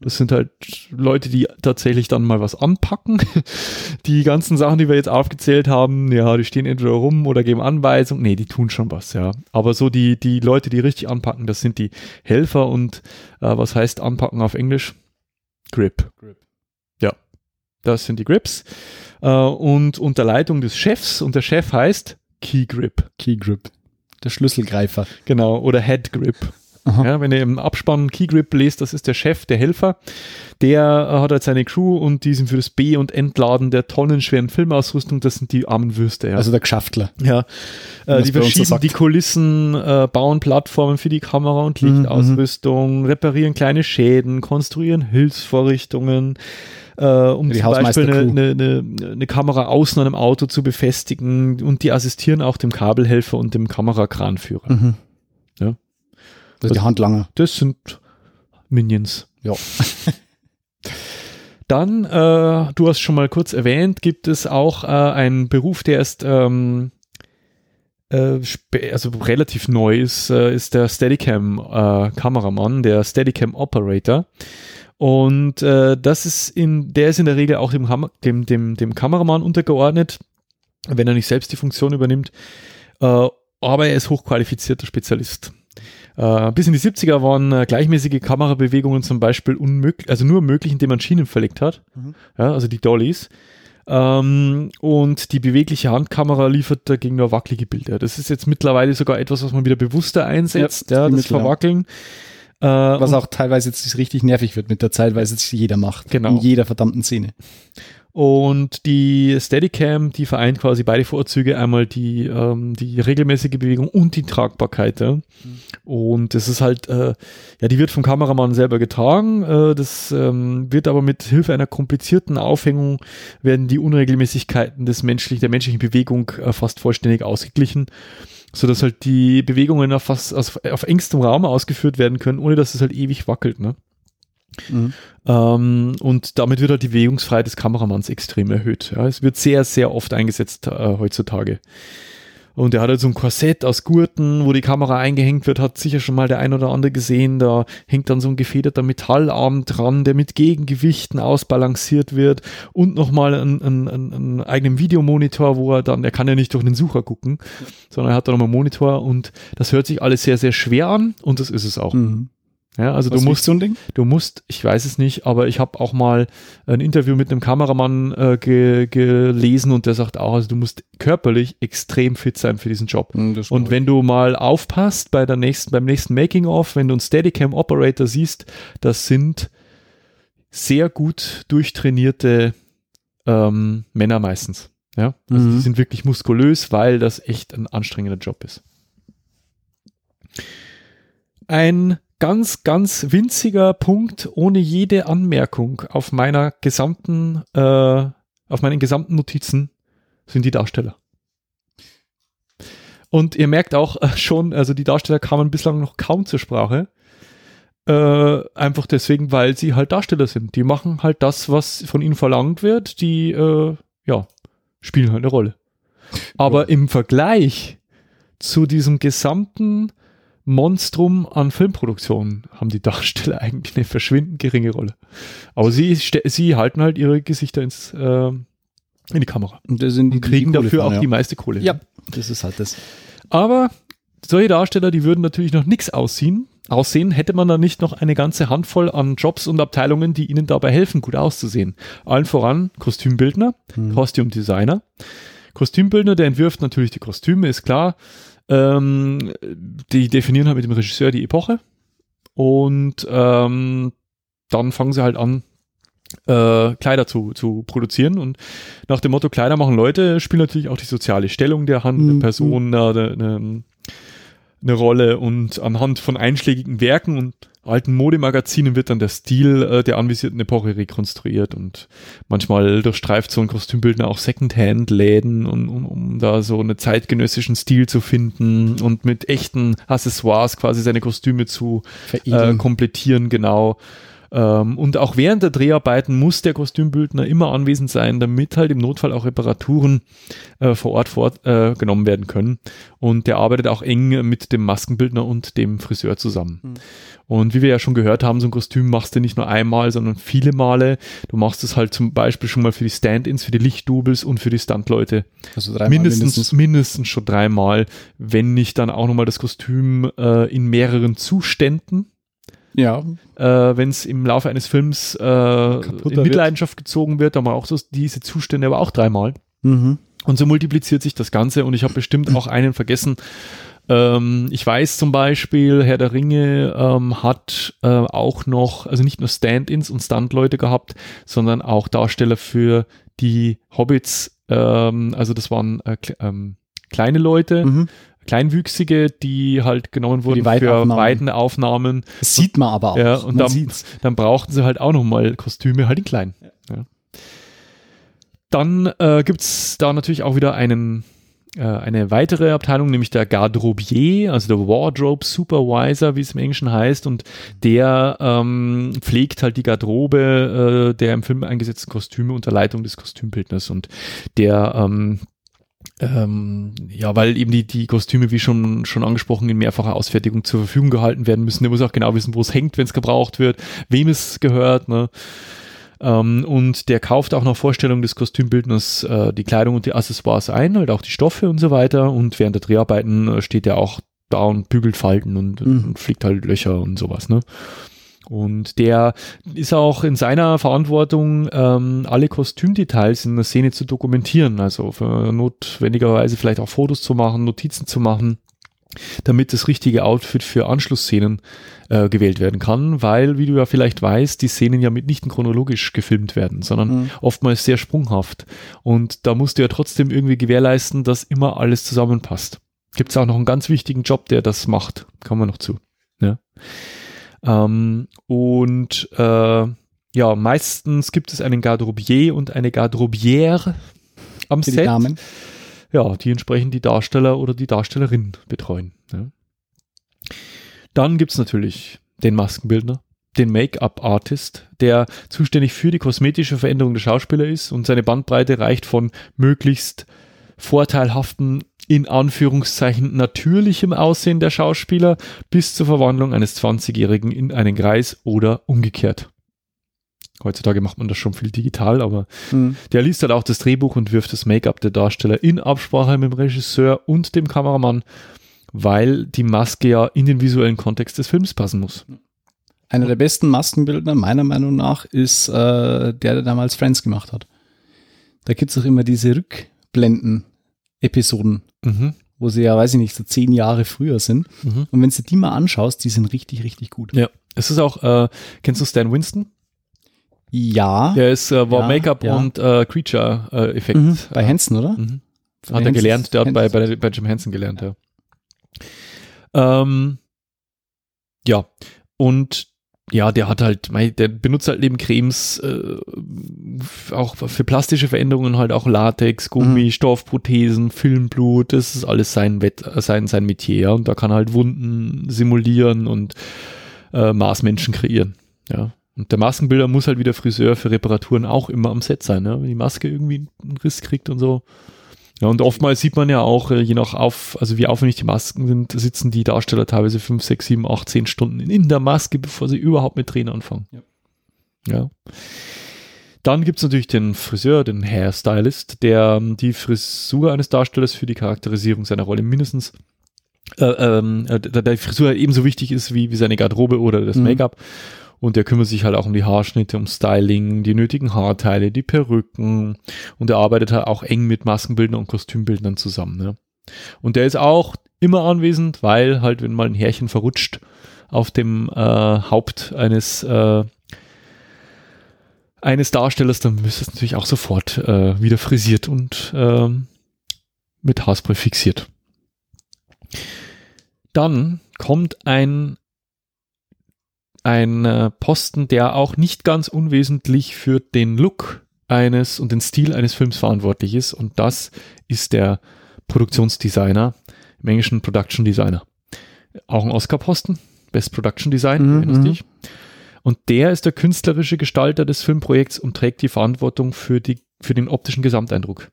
Das sind halt Leute, die tatsächlich dann mal was anpacken. Die ganzen Sachen, die wir jetzt aufgezählt haben, ja, die stehen entweder rum oder geben Anweisungen. Nee, die tun schon was, ja. Aber so die, die Leute, die richtig anpacken, das sind die Helfer und äh, was heißt anpacken auf Englisch? Grip. Grip. Ja, das sind die Grips. Äh, und unter Leitung des Chefs, und der Chef heißt Key Grip. Key Grip. Der Schlüsselgreifer. Genau, oder Head Grip. Ja, wenn ihr im Abspann Key Grip lest, das ist der Chef, der Helfer. Der äh, hat halt seine Crew und die sind für das B- und Entladen der tonnenschweren Filmausrüstung, das sind die armen Würste. Ja. Also der Geschaftler. Ja, äh, die so verschieben sagt. die Kulissen, äh, bauen Plattformen für die Kamera und Mhm, Lichtausrüstung, reparieren kleine Schäden, konstruieren Hilfsvorrichtungen, äh, um Die zum Beispiel eine, eine, eine Kamera außen an einem Auto zu befestigen und die assistieren auch dem Kabelhelfer und dem Kamerakranführer. Mhm. Ja. Also die Handlanger. Das sind Minions. Ja. Dann, äh, du hast schon mal kurz erwähnt, gibt es auch äh, einen Beruf, der ist ähm, äh, also relativ neu ist, äh, ist der Steadicam-Kameramann, der Steadicam-Operator. Und äh, das ist in, der ist in der Regel auch dem, Ham dem, dem, dem Kameramann untergeordnet, wenn er nicht selbst die Funktion übernimmt. Äh, aber er ist hochqualifizierter Spezialist. Äh, bis in die 70er waren äh, gleichmäßige Kamerabewegungen zum Beispiel unmöglich, also nur möglich, indem man Schienen verlegt hat. Mhm. Ja, also die Dollies. Ähm, und die bewegliche Handkamera liefert dagegen nur wackelige Bilder. Das ist jetzt mittlerweile sogar etwas, was man wieder bewusster einsetzt, Ja, ja, das. Verwackeln. Äh, Was auch teilweise jetzt richtig nervig wird mit der Zeit, weil es jetzt jeder macht. Genau. In jeder verdammten Szene. Und die Steadicam, die vereint quasi beide Vorzüge, einmal die, ähm, die regelmäßige Bewegung und die Tragbarkeit. Ja. Und das ist halt, äh, ja, die wird vom Kameramann selber getragen. Äh, das ähm, wird aber mit Hilfe einer komplizierten Aufhängung werden die Unregelmäßigkeiten des menschlichen, der menschlichen Bewegung äh, fast vollständig ausgeglichen, so dass halt die Bewegungen auf, fast, auf, auf engstem Raum ausgeführt werden können, ohne dass es halt ewig wackelt. Ne? Mhm. Ähm, und damit wird halt die Bewegungsfreiheit des Kameramanns extrem erhöht. Ja, es wird sehr, sehr oft eingesetzt äh, heutzutage. Und er hat halt so ein Korsett aus Gurten, wo die Kamera eingehängt wird, hat sicher schon mal der ein oder andere gesehen. Da hängt dann so ein gefederter Metallarm dran, der mit Gegengewichten ausbalanciert wird und nochmal einen, einen, einen eigenen Videomonitor, wo er dann, er kann ja nicht durch den Sucher gucken, sondern er hat dann nochmal einen Monitor und das hört sich alles sehr, sehr schwer an und das ist es auch. Mhm. Ja, also Was du musst, so ein Ding? du musst, ich weiß es nicht, aber ich habe auch mal ein Interview mit einem Kameramann äh, ge, gelesen und der sagt auch, also du musst körperlich extrem fit sein für diesen Job. Mhm, und wenn du mal aufpasst bei der nächsten, beim nächsten Making of, wenn du einen Steadicam Operator siehst, das sind sehr gut durchtrainierte ähm, Männer meistens. Ja, also mhm. die sind wirklich muskulös, weil das echt ein anstrengender Job ist. Ein ganz, ganz winziger Punkt ohne jede Anmerkung auf meiner gesamten, äh, auf meinen gesamten Notizen sind die Darsteller. Und ihr merkt auch äh, schon, also die Darsteller kamen bislang noch kaum zur Sprache. Äh, einfach deswegen, weil sie halt Darsteller sind. Die machen halt das, was von ihnen verlangt wird. Die, äh, ja, spielen halt eine Rolle. Aber ja. im Vergleich zu diesem gesamten Monstrum an Filmproduktionen haben die Darsteller eigentlich eine verschwindend geringe Rolle. Aber sie, sie halten halt ihre Gesichter ins, äh, in die Kamera. Und, das sind die, und kriegen die dafür von, auch ja. die meiste Kohle. Ja, das ist halt das. Aber solche Darsteller, die würden natürlich noch nichts aussehen. Aussehen hätte man da nicht noch eine ganze Handvoll an Jobs und Abteilungen, die ihnen dabei helfen, gut auszusehen. Allen voran Kostümbildner, hm. Kostümdesigner. Kostümbildner, der entwirft natürlich die Kostüme, ist klar. Ähm, die definieren halt mit dem Regisseur die Epoche und ähm, dann fangen sie halt an, äh, Kleider zu, zu produzieren und nach dem Motto Kleider machen Leute spielt natürlich auch die soziale Stellung der handelnden mhm. Person eine, eine, eine Rolle und anhand von einschlägigen Werken und alten Modemagazinen wird dann der Stil äh, der anvisierten Epoche rekonstruiert und manchmal durchstreift so ein Kostümbildner auch Secondhand-Läden, um, um, um da so einen zeitgenössischen Stil zu finden und mit echten Accessoires quasi seine Kostüme zu äh, komplettieren, genau. Ähm, und auch während der Dreharbeiten muss der Kostümbildner immer anwesend sein, damit halt im Notfall auch Reparaturen äh, vor Ort vorgenommen äh, werden können. Und der arbeitet auch eng mit dem Maskenbildner und dem Friseur zusammen. Mhm. Und wie wir ja schon gehört haben, so ein Kostüm machst du nicht nur einmal, sondern viele Male. Du machst es halt zum Beispiel schon mal für die Stand-ins, für die Lichtdoubles und für die Stuntleute. Also dreimal mindestens, mindestens, mindestens schon dreimal, wenn nicht dann auch nochmal das Kostüm äh, in mehreren Zuständen ja. Äh, Wenn es im Laufe eines Films äh, in Mitleidenschaft wird. gezogen wird, dann mal auch so diese Zustände, aber auch dreimal. Mhm. Und so multipliziert sich das Ganze und ich habe bestimmt auch einen vergessen. Ähm, ich weiß zum Beispiel, Herr der Ringe ähm, hat äh, auch noch, also nicht nur Stand-ins und Stunt-Leute gehabt, sondern auch Darsteller für die Hobbits. Ähm, also das waren äh, ähm, kleine Leute, mhm. Kleinwüchsige, die halt genommen wurden für, für Weidenaufnahmen. Das sieht man aber auch. Ja, und dann, dann, brauchten sie halt auch nochmal Kostüme, halt in klein. Ja. Ja. Dann äh, gibt es da natürlich auch wieder einen, äh, eine weitere Abteilung, nämlich der Garderobier, also der Wardrobe Supervisor, wie es im Englischen heißt, und der ähm, pflegt halt die Garderobe äh, der im Film eingesetzten Kostüme unter Leitung des Kostümbildners und der ähm, ähm, ja, weil eben die, die Kostüme, wie schon, schon angesprochen, in mehrfacher Ausfertigung zur Verfügung gehalten werden müssen. Der muss auch genau wissen, wo es hängt, wenn es gebraucht wird, wem es gehört. Ne? Ähm, und der kauft auch nach Vorstellung des Kostümbildners äh, die Kleidung und die Accessoires ein, halt auch die Stoffe und so weiter. Und während der Dreharbeiten äh, steht er auch da und bügelt Falten und, mhm. und fliegt halt Löcher und sowas. Ne? Und der ist auch in seiner Verantwortung, ähm, alle Kostümdetails in der Szene zu dokumentieren, also für notwendigerweise vielleicht auch Fotos zu machen, Notizen zu machen, damit das richtige Outfit für Anschlussszenen äh, gewählt werden kann, weil, wie du ja vielleicht weißt, die Szenen ja mitnichten chronologisch gefilmt werden, sondern mhm. oftmals sehr sprunghaft. Und da musst du ja trotzdem irgendwie gewährleisten, dass immer alles zusammenpasst. Gibt es auch noch einen ganz wichtigen Job, der das macht. Kommen wir noch zu. Ja. Ähm, und äh, ja, meistens gibt es einen Garderobier und eine Garderobière am Für Set. Die Damen. Ja, die entsprechend die Darsteller oder die Darstellerin betreuen. Ja. Dann gibt es natürlich den Maskenbildner, den Make-up-Artist, der zuständig für die kosmetische Veränderung der Schauspieler ist und seine Bandbreite reicht von möglichst vorteilhaften in Anführungszeichen natürlichem Aussehen der Schauspieler bis zur Verwandlung eines 20-Jährigen in einen Greis oder umgekehrt. Heutzutage macht man das schon viel digital, aber mhm. der liest halt auch das Drehbuch und wirft das Make-up der Darsteller in Absprache mit dem Regisseur und dem Kameramann, weil die Maske ja in den visuellen Kontext des Films passen muss. Einer der besten Maskenbildner meiner Meinung nach ist äh, der, der damals Friends gemacht hat. Da gibt es auch immer diese Rückblenden-Episoden, mhm. wo sie ja, weiß ich nicht, so zehn Jahre früher sind. Mhm. Und wenn du die mal anschaust, die sind richtig, richtig gut. Ja, es ist auch, äh, kennst du Stan Winston? Ja. Der ist, äh, war ja, Make-up ja. und äh, Creature-Effekt. Mhm, bei Hansen, oder? Mhm. Hat er gelernt, der hat bei, bei, bei Jim Henson gelernt, ja. Ähm, ja, und ja, der hat halt, der benutzt halt neben Cremes äh, auch für plastische Veränderungen halt auch Latex, Gummi, mhm. Stoffprothesen, Filmblut, das ist alles sein, Wett, sein, sein Metier, ja. Und da kann halt Wunden simulieren und äh, Maßmenschen kreieren, ja. Und der Maskenbilder muss halt wie der Friseur für Reparaturen auch immer am Set sein, ne? wenn die Maske irgendwie einen Riss kriegt und so. Ja, und oftmals sieht man ja auch, äh, je nach auf, also wie aufwendig die Masken sind, sitzen die Darsteller teilweise fünf, sechs, sieben, acht, zehn Stunden in der Maske, bevor sie überhaupt mit Drehen anfangen. Ja. ja. Dann gibt's natürlich den Friseur, den Hairstylist, der ähm, die Frisur eines Darstellers für die Charakterisierung seiner Rolle mindestens äh, ähm, äh, der Frisur ebenso wichtig ist wie, wie seine Garderobe oder das mhm. Und der kümmert sich halt auch um die Haarschnitte, um Styling, die nötigen Haarteile, die Perücken. Und er arbeitet halt auch eng mit Maskenbildnern und Kostümbildnern zusammen. Ne? Und der ist auch immer anwesend, weil halt, wenn mal ein Härchen verrutscht auf dem äh, Haupt eines äh, eines Darstellers, dann müsste es natürlich auch sofort äh, wieder frisiert und äh, mit Haarspray fixiert. Dann kommt ein ein äh, Posten, der auch nicht ganz unwesentlich für den Look eines und den Stil eines Films verantwortlich ist. Und das ist der Produktionsdesigner, im Englischen Production Designer. Auch ein Oscar-Posten, Best Production Design, mhm, erinnerst dich? Und der ist der künstlerische Gestalter des Filmprojekts und trägt die Verantwortung für, die, für den optischen Gesamteindruck.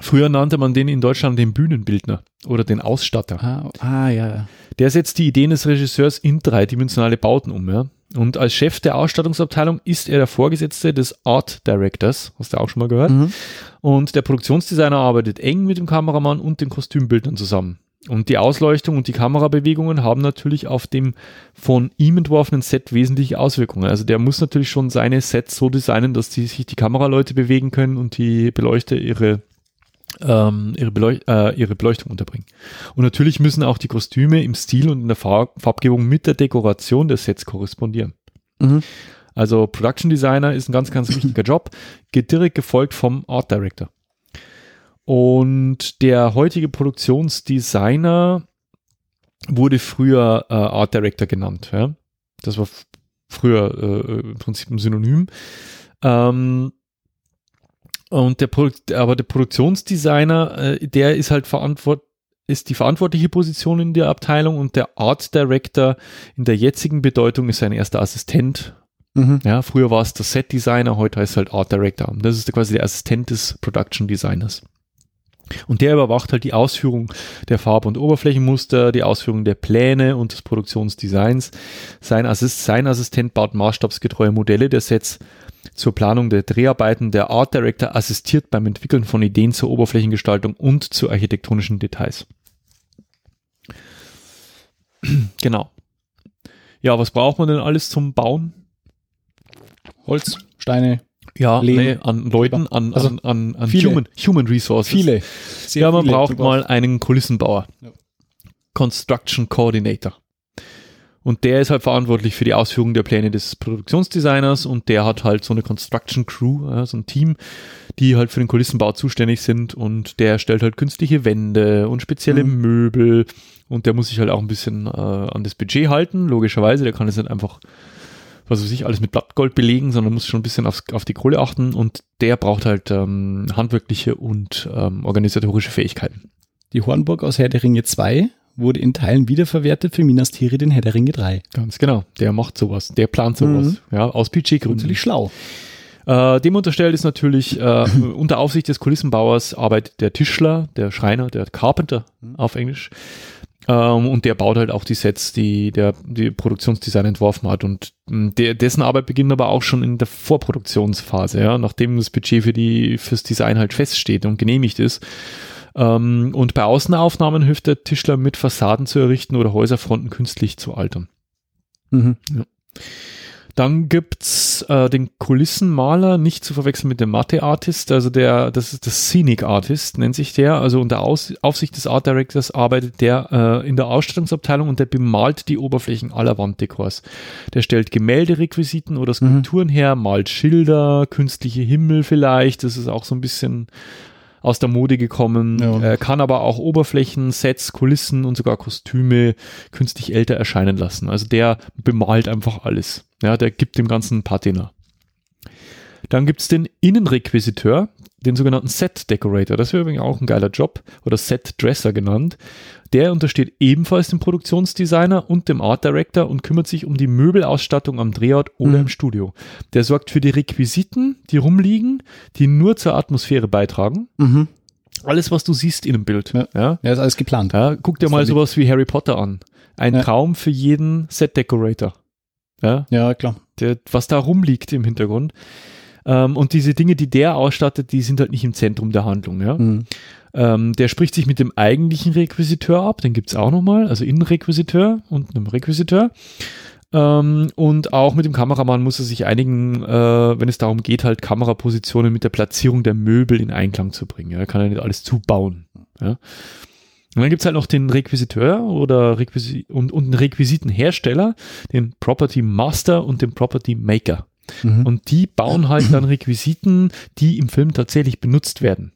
Früher nannte man den in Deutschland den Bühnenbildner oder den Ausstatter. Ah, ah ja. Der setzt die Ideen des Regisseurs in dreidimensionale Bauten um. Ja? Und als Chef der Ausstattungsabteilung ist er der Vorgesetzte des Art Directors, hast du auch schon mal gehört. Mhm. Und der Produktionsdesigner arbeitet eng mit dem Kameramann und den Kostümbildnern zusammen. Und die Ausleuchtung und die Kamerabewegungen haben natürlich auf dem von ihm entworfenen Set wesentliche Auswirkungen. Also der muss natürlich schon seine Sets so designen, dass die, sich die Kameraleute bewegen können und die Beleuchter ihre ähm, ihre, Beleuch äh, ihre Beleuchtung unterbringen. Und natürlich müssen auch die Kostüme im Stil und in der Farb Farbgebung mit der Dekoration des Sets korrespondieren. Mhm. Also Production Designer ist ein ganz, ganz wichtiger Job, geht direkt gefolgt vom Art Director. Und der heutige Produktionsdesigner wurde früher äh, Art Director genannt. Ja? Das war früher äh, im Prinzip ein Synonym. Ähm, und der Produkt, aber der Produktionsdesigner, äh, der ist halt verantwortlich ist die verantwortliche Position in der Abteilung und der Art Director in der jetzigen Bedeutung ist sein erster Assistent. Mhm. Ja, früher war es der Set Designer, heute heißt es halt Art Director. Und das ist quasi der Assistent des Production Designers. Und der überwacht halt die Ausführung der Farb- und Oberflächenmuster, die Ausführung der Pläne und des Produktionsdesigns. Sein, Assist, sein Assistent baut maßstabsgetreue Modelle der Sets zur Planung der Dreharbeiten. Der Art Director assistiert beim Entwickeln von Ideen zur Oberflächengestaltung und zu architektonischen Details. genau. Ja, was braucht man denn alles zum Bauen? Holz, Steine. Ja, nee, an Leuten, an, also an, an, an viele, human, human Resources. Viele. ja, man viele. braucht mal einen Kulissenbauer. Ja. Construction Coordinator. Und der ist halt verantwortlich für die Ausführung der Pläne des Produktionsdesigners und der hat halt so eine Construction Crew, äh, so ein Team, die halt für den Kulissenbau zuständig sind und der stellt halt künstliche Wände und spezielle mhm. Möbel und der muss sich halt auch ein bisschen äh, an das Budget halten, logischerweise, der kann es nicht einfach was weiß ich, alles mit Blattgold belegen, sondern muss schon ein bisschen aufs, auf die Kohle achten und der braucht halt ähm, handwerkliche und ähm, organisatorische Fähigkeiten. Die Hornburg aus Herr der Ringe 2 wurde in Teilen wiederverwertet für Minas Tirith in Herr der Ringe 3. Ganz genau. Der macht sowas. Der plant sowas. Mhm. Ja, aus Budgetgründen. Natürlich schlau. Äh, dem unterstellt ist natürlich, äh, unter Aufsicht des Kulissenbauers arbeitet der Tischler, der Schreiner, der Carpenter auf Englisch. Ähm, und der baut halt auch die Sets, die der die Produktionsdesign entworfen hat. Und mh, der, dessen Arbeit beginnt aber auch schon in der Vorproduktionsphase, ja, nachdem das Budget für die fürs Design halt feststeht und genehmigt ist. Ähm, und bei Außenaufnahmen hilft der Tischler mit Fassaden zu errichten oder Häuserfronten künstlich zu altern. Mhm. Dann gibt's äh, den Kulissenmaler, nicht zu verwechseln mit dem Mathe-Artist, also der, das ist das Scenic Artist, nennt sich der. Also unter Aus Aufsicht des Art Directors arbeitet der äh, in der Ausstattungsabteilung und der bemalt die Oberflächen aller Wanddekors. Der stellt Gemälderequisiten oder Skulpturen her, malt Schilder, künstliche Himmel vielleicht, das ist auch so ein bisschen aus der Mode gekommen, Ja. äh, kann aber auch Oberflächen, Sets, Kulissen und sogar Kostüme künstlich älter erscheinen lassen. Also der bemalt einfach alles. Ja, der gibt dem Ganzen Patina. Dann gibt's den Innenrequisiteur, den sogenannten Set Decorator. Das wäre übrigens auch ein geiler Job oder Set Dresser genannt. Der untersteht ebenfalls dem Produktionsdesigner und dem Art Director und kümmert sich um die Möbelausstattung am Drehort oder Mhm. im Studio. Der sorgt für die Requisiten, die rumliegen, die nur zur Atmosphäre beitragen. Mhm. Alles, was du siehst in einem Bild. Ja. Ja. Ja, ist alles geplant. Ja, guck dir Das mal sowas wie Harry Potter an. Ein Ja. Traum für jeden Set Decorator. Ja, Ja, klar. der, was da rumliegt im Hintergrund. Ähm, und diese Dinge, die der ausstattet, die sind halt nicht im Zentrum der Handlung. Ja? Mhm. Ähm, der spricht sich mit dem eigentlichen Requisiteur ab, den gibt's auch nochmal, also Innenrequisiteur und einem Requisiteur. Ähm, und auch mit dem Kameramann muss er sich einigen, äh, wenn es darum geht, halt Kamerapositionen mit der Platzierung der Möbel in Einklang zu bringen. Ja? Er kann ja nicht alles zubauen. Ja? Und dann gibt's halt noch den Requisiteur oder Requisi und, und einen Requisitenhersteller, den Property Master und den Property Maker. Mhm. Und die bauen halt dann Requisiten, die im Film tatsächlich benutzt werden.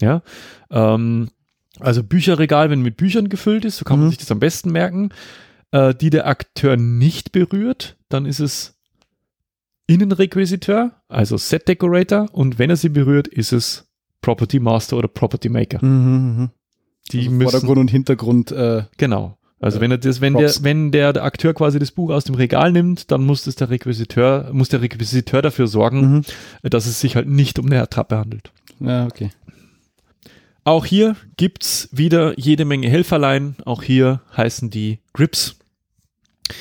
Ja, ähm, also Bücherregal, wenn mit Büchern gefüllt ist, so kann man Mhm. sich das am besten merken, äh, die der Akteur nicht berührt, dann ist es Innenrequisiteur, also Set Decorator, und wenn er sie berührt, ist es Property Master oder Property Maker. Mhm, mhm. Die also müssen, Vordergrund und Hintergrund. Äh, Genau. Also wenn er das, wenn der, Props. wenn der, der Akteur quasi das Buch aus dem Regal nimmt, dann muss das der Requisiteur, muss der Requisiteur dafür sorgen, mhm. dass es sich halt nicht um eine Attrappe handelt. Ja, okay. Auch hier gibt's wieder jede Menge Helferlein. Auch hier heißen die Grips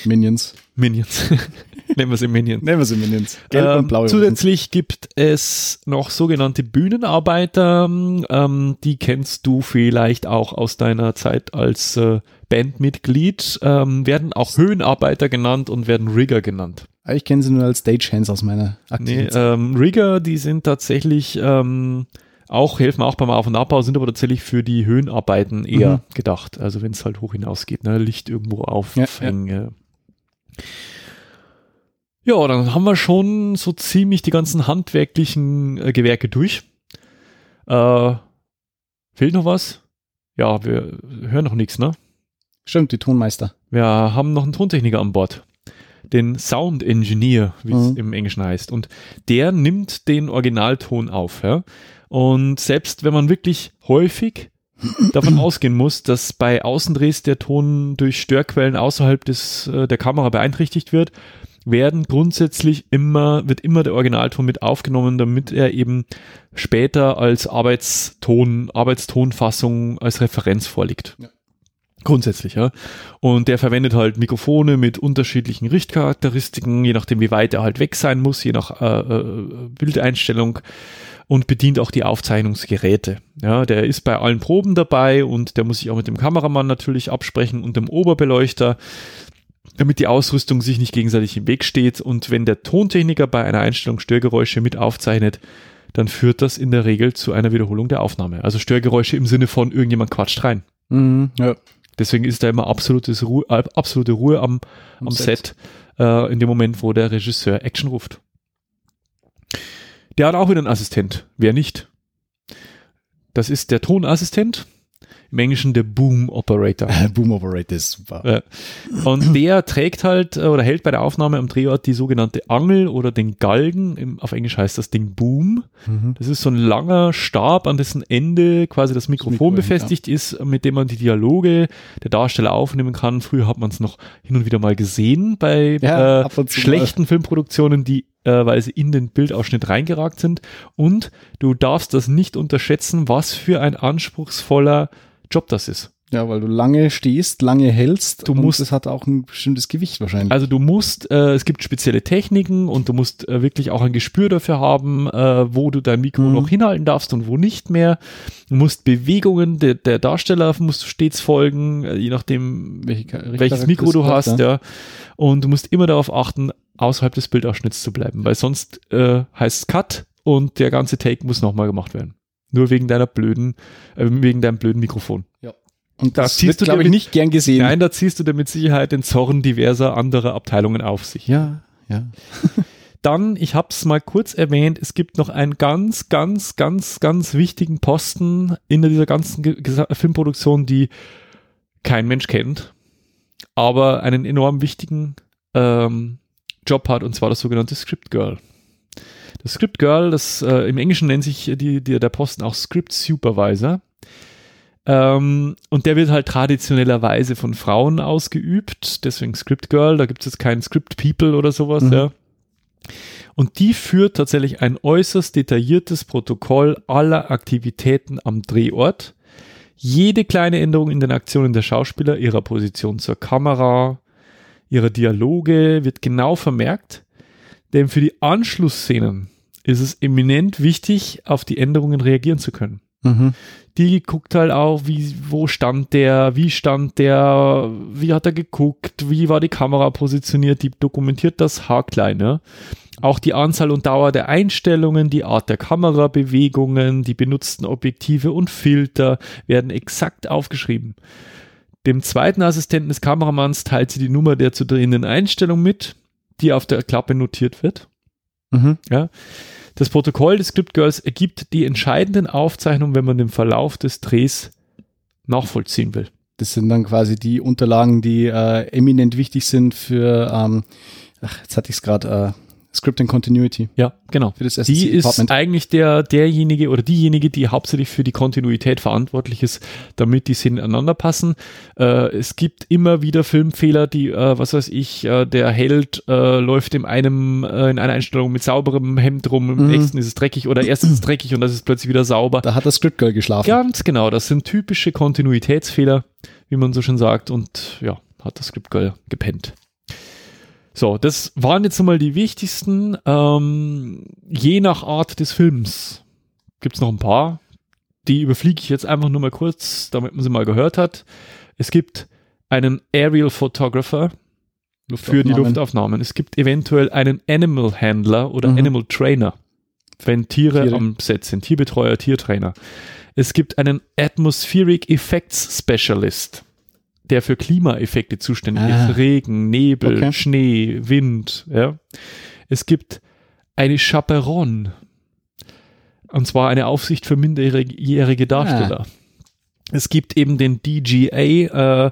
Minions. Minions. Nennen wir sie Minions. Nehmen wir sie Minions. Gelb Ähm, und blau. übrigens. zusätzlich gibt es noch sogenannte Bühnenarbeiter. Ähm, die kennst du vielleicht auch aus deiner Zeit als äh, Bandmitglied. Ähm, werden auch Höhenarbeiter genannt und werden Rigger genannt. Ah, Ich kenne sie nur als Stagehands aus meiner Nee, aktiven Zeit. ähm, Rigger, die sind tatsächlich ähm, auch, helfen auch beim Auf- und Abbau, sind aber tatsächlich für die Höhenarbeiten eher Mhm. gedacht. Also wenn es halt hoch hinausgeht, ne? Licht irgendwo Ja, aufhängen. Ja, ja, dann haben wir schon so ziemlich die ganzen handwerklichen äh, Gewerke durch. Äh, fehlt noch was? Ja, wir hören noch nichts, ne? Stimmt, die Tonmeister. Wir haben noch einen Tontechniker an Bord. Den Sound Engineer, wie es Mhm. im Englischen heißt. Und der nimmt den Originalton auf. Ja? Und selbst wenn man wirklich häufig davon ausgehen muss, dass bei Außendrehs der Ton durch Störquellen außerhalb des, äh, der Kamera beeinträchtigt wird, werden grundsätzlich immer, wird immer der Originalton mit aufgenommen, damit er eben später als Arbeitston, Arbeitstonfassung als Referenz vorliegt. Ja. Grundsätzlich, ja. Und der verwendet halt Mikrofone mit unterschiedlichen Richtcharakteristiken, je nachdem, wie weit er halt weg sein muss, je nach äh, äh, Bildeinstellung und bedient auch die Aufzeichnungsgeräte. Ja, der ist bei allen Proben dabei und der muss sich auch mit dem Kameramann natürlich absprechen und dem Oberbeleuchter, damit die Ausrüstung sich nicht gegenseitig im Weg steht. Und wenn der Tontechniker bei einer Einstellung Störgeräusche mit aufzeichnet, dann führt das in der Regel zu einer Wiederholung der Aufnahme. Also Störgeräusche im Sinne von irgendjemand quatscht rein. Mhm. Ja. Deswegen ist da immer absolutes Ruhe, äh, absolute Ruhe am, am, Set, äh, in dem Moment, wo der Regisseur Action ruft. Der hat auch wieder einen Assistent. Wer nicht? Das ist der Tonassistent. Im Englischen der Boom Operator. Boom Operator ist super. Ja. Und der trägt halt äh, oder hält bei der Aufnahme am Drehort die sogenannte Angel oder den Galgen. Auf Englisch heißt das Ding Boom. Mhm. Das ist so ein langer Stab, an dessen Ende quasi das Mikrofon Mikro, befestigt ist, mit dem man die Dialoge der Darsteller aufnehmen kann. Früher hat man es noch hin und wieder mal gesehen bei Ja, äh, schlechten Filmproduktionen, die äh, weil sie in den Bildausschnitt reingeragt sind. Und du darfst das nicht unterschätzen, was für ein anspruchsvoller Job das ist. Ja, weil du lange stehst, lange hältst. Du musst- es hat auch ein bestimmtes Gewicht wahrscheinlich. Also du musst, äh, es gibt spezielle Techniken und du musst äh, wirklich auch ein Gespür dafür haben, äh, wo du dein Mikro Mhm. noch hinhalten darfst und wo nicht mehr. Du musst Bewegungen der, der Darsteller musst du stets folgen, äh, je nachdem Welche welches Mikro du hast, ja. Und du musst immer darauf achten, außerhalb des Bildausschnitts zu bleiben, weil sonst äh, heißt es Cut und der ganze Take muss nochmal gemacht werden. Nur wegen deiner blöden, äh, wegen deinem blöden Mikrofon. Und Da das ziehst wird, du glaube ich, nicht gern gesehen. Nein, da ziehst du dir mit Sicherheit den Zorn diverser anderer Abteilungen auf sich. Ja, ja. Dann, ich habe es mal kurz erwähnt, es gibt noch einen ganz, ganz, ganz, ganz wichtigen Posten in dieser ganzen Ge Filmproduktion, die kein Mensch kennt, aber einen enorm wichtigen ähm, Job hat, und zwar das sogenannte Script Girl. Das Script Girl, das äh, im Englischen nennt sich die, die, der Posten auch Script Supervisor. Ähm, und der wird halt traditionellerweise von Frauen ausgeübt, deswegen Script Girl, da gibt es jetzt keinen Script People oder sowas, Mhm. ja. Und die führt tatsächlich ein äußerst detailliertes Protokoll aller Aktivitäten am Drehort. Jede kleine Änderung in den Aktionen der Schauspieler, ihrer Position zur Kamera, ihrer Dialoge wird genau vermerkt. Denn für die Anschlussszenen ist es eminent wichtig, auf die Änderungen reagieren zu können Mhm. die guckt halt auch, wie, wo stand der, wie stand der, wie hat er geguckt, wie war die Kamera positioniert, die dokumentiert das haarklein, ne? Auch die Anzahl und Dauer der Einstellungen, die Art der Kamerabewegungen, die benutzten Objektive und Filter werden exakt aufgeschrieben. Dem zweiten Assistenten des Kameramanns teilt sie die Nummer der zu drehenden Einstellung mit, die auf der Klappe notiert wird. Mhm. Das Protokoll des Script Girls ergibt die entscheidenden Aufzeichnungen, wenn man den Verlauf des Drehs nachvollziehen will. Das sind dann quasi die Unterlagen, die äh, eminent wichtig sind für, ähm, ach, jetzt hatte ich es gerade, äh, Script and Continuity. Ja, genau. Für das Die ist eigentlich der, derjenige oder diejenige, die hauptsächlich für die Kontinuität verantwortlich ist, damit die Szenen ineinander passen. Äh, es gibt immer wieder Filmfehler, die, äh, was weiß ich, äh, der Held äh, läuft in einem, äh, in einer Einstellung mit sauberem Hemd rum, im Mhm. nächsten ist es dreckig oder erst ist es dreckig und das ist plötzlich wieder sauber. Da hat das Script Girl geschlafen. Ganz genau, das sind typische Kontinuitätsfehler, wie man so schön sagt, und ja, hat das Script Girl gepennt. So, das waren jetzt nochmal die wichtigsten. Ähm, je nach Art des Films gibt es noch ein paar. Die überfliege ich jetzt einfach nur mal kurz, damit man sie mal gehört hat. Es gibt einen Aerial Photographer für die Luftaufnahmen. Luftaufnahmen. Es gibt eventuell einen Animal Handler oder Mhm. Animal Trainer, wenn Tiere, Tiere. am Set sind. Tierbetreuer, Tiertrainer. Es gibt einen Atmospheric Effects Specialist, der für Klimaeffekte zuständig Ah. ist. Regen, Nebel, Okay. Schnee, Wind. Ja. Es gibt eine Chaperon. Und zwar eine Aufsicht für minderjährige Darsteller. Es gibt eben den DGA, äh,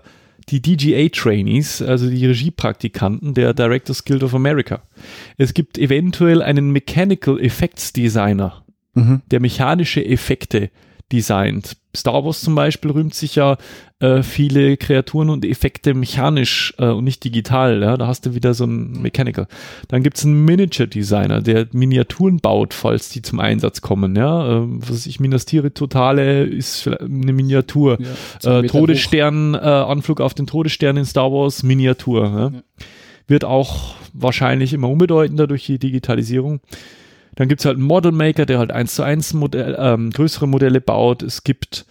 die DGA-Trainees, also die Regiepraktikanten der Directors Guild of America. Es gibt eventuell einen Mechanical Effects Designer, Mhm. der mechanische Effekte designt. Star Wars zum Beispiel rühmt sich ja äh, viele Kreaturen und Effekte mechanisch äh, und nicht digital. Ja? Da hast du wieder so einen Mechanical. Dann gibt es einen Miniature Designer, der Miniaturen baut, falls die zum Einsatz kommen. Ja? Ähm, was ich, Minas Tirith Totale ist vielleicht eine Miniatur. Ja, Äh, Todesstern, äh, Anflug auf den Todesstern in Star Wars, Miniatur. Ja. Wird auch wahrscheinlich immer unbedeutender durch die Digitalisierung. Dann gibt es halt einen Model Maker, der halt eins zu eins Modell, ähm, größere Modelle baut. Es gibt,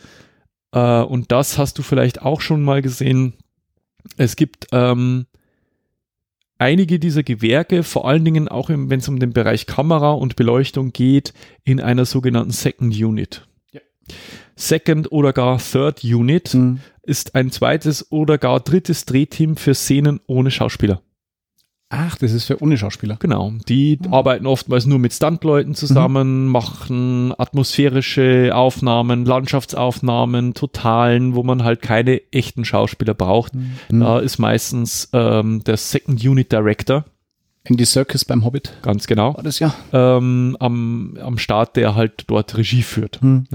äh, und das hast du vielleicht auch schon mal gesehen, es gibt ähm, einige dieser Gewerke, vor allen Dingen auch wenn es um den Bereich Kamera und Beleuchtung geht, in einer sogenannten Second Unit. Ja. Second oder gar Third Unit Mhm. ist ein zweites oder gar drittes Drehteam für Szenen ohne Schauspieler. Ach, das ist für ohne Schauspieler. Genau. Die Mhm. arbeiten oftmals nur mit Stuntleuten zusammen, machen atmosphärische Aufnahmen, Landschaftsaufnahmen, Totalen, wo man halt keine echten Schauspieler braucht. Mhm. Da ist meistens ähm, der Second Unit Director, Andy Circus beim Hobbit ganz genau, war das ja. ähm, am, am Start, der halt dort Regie führt. Mhm.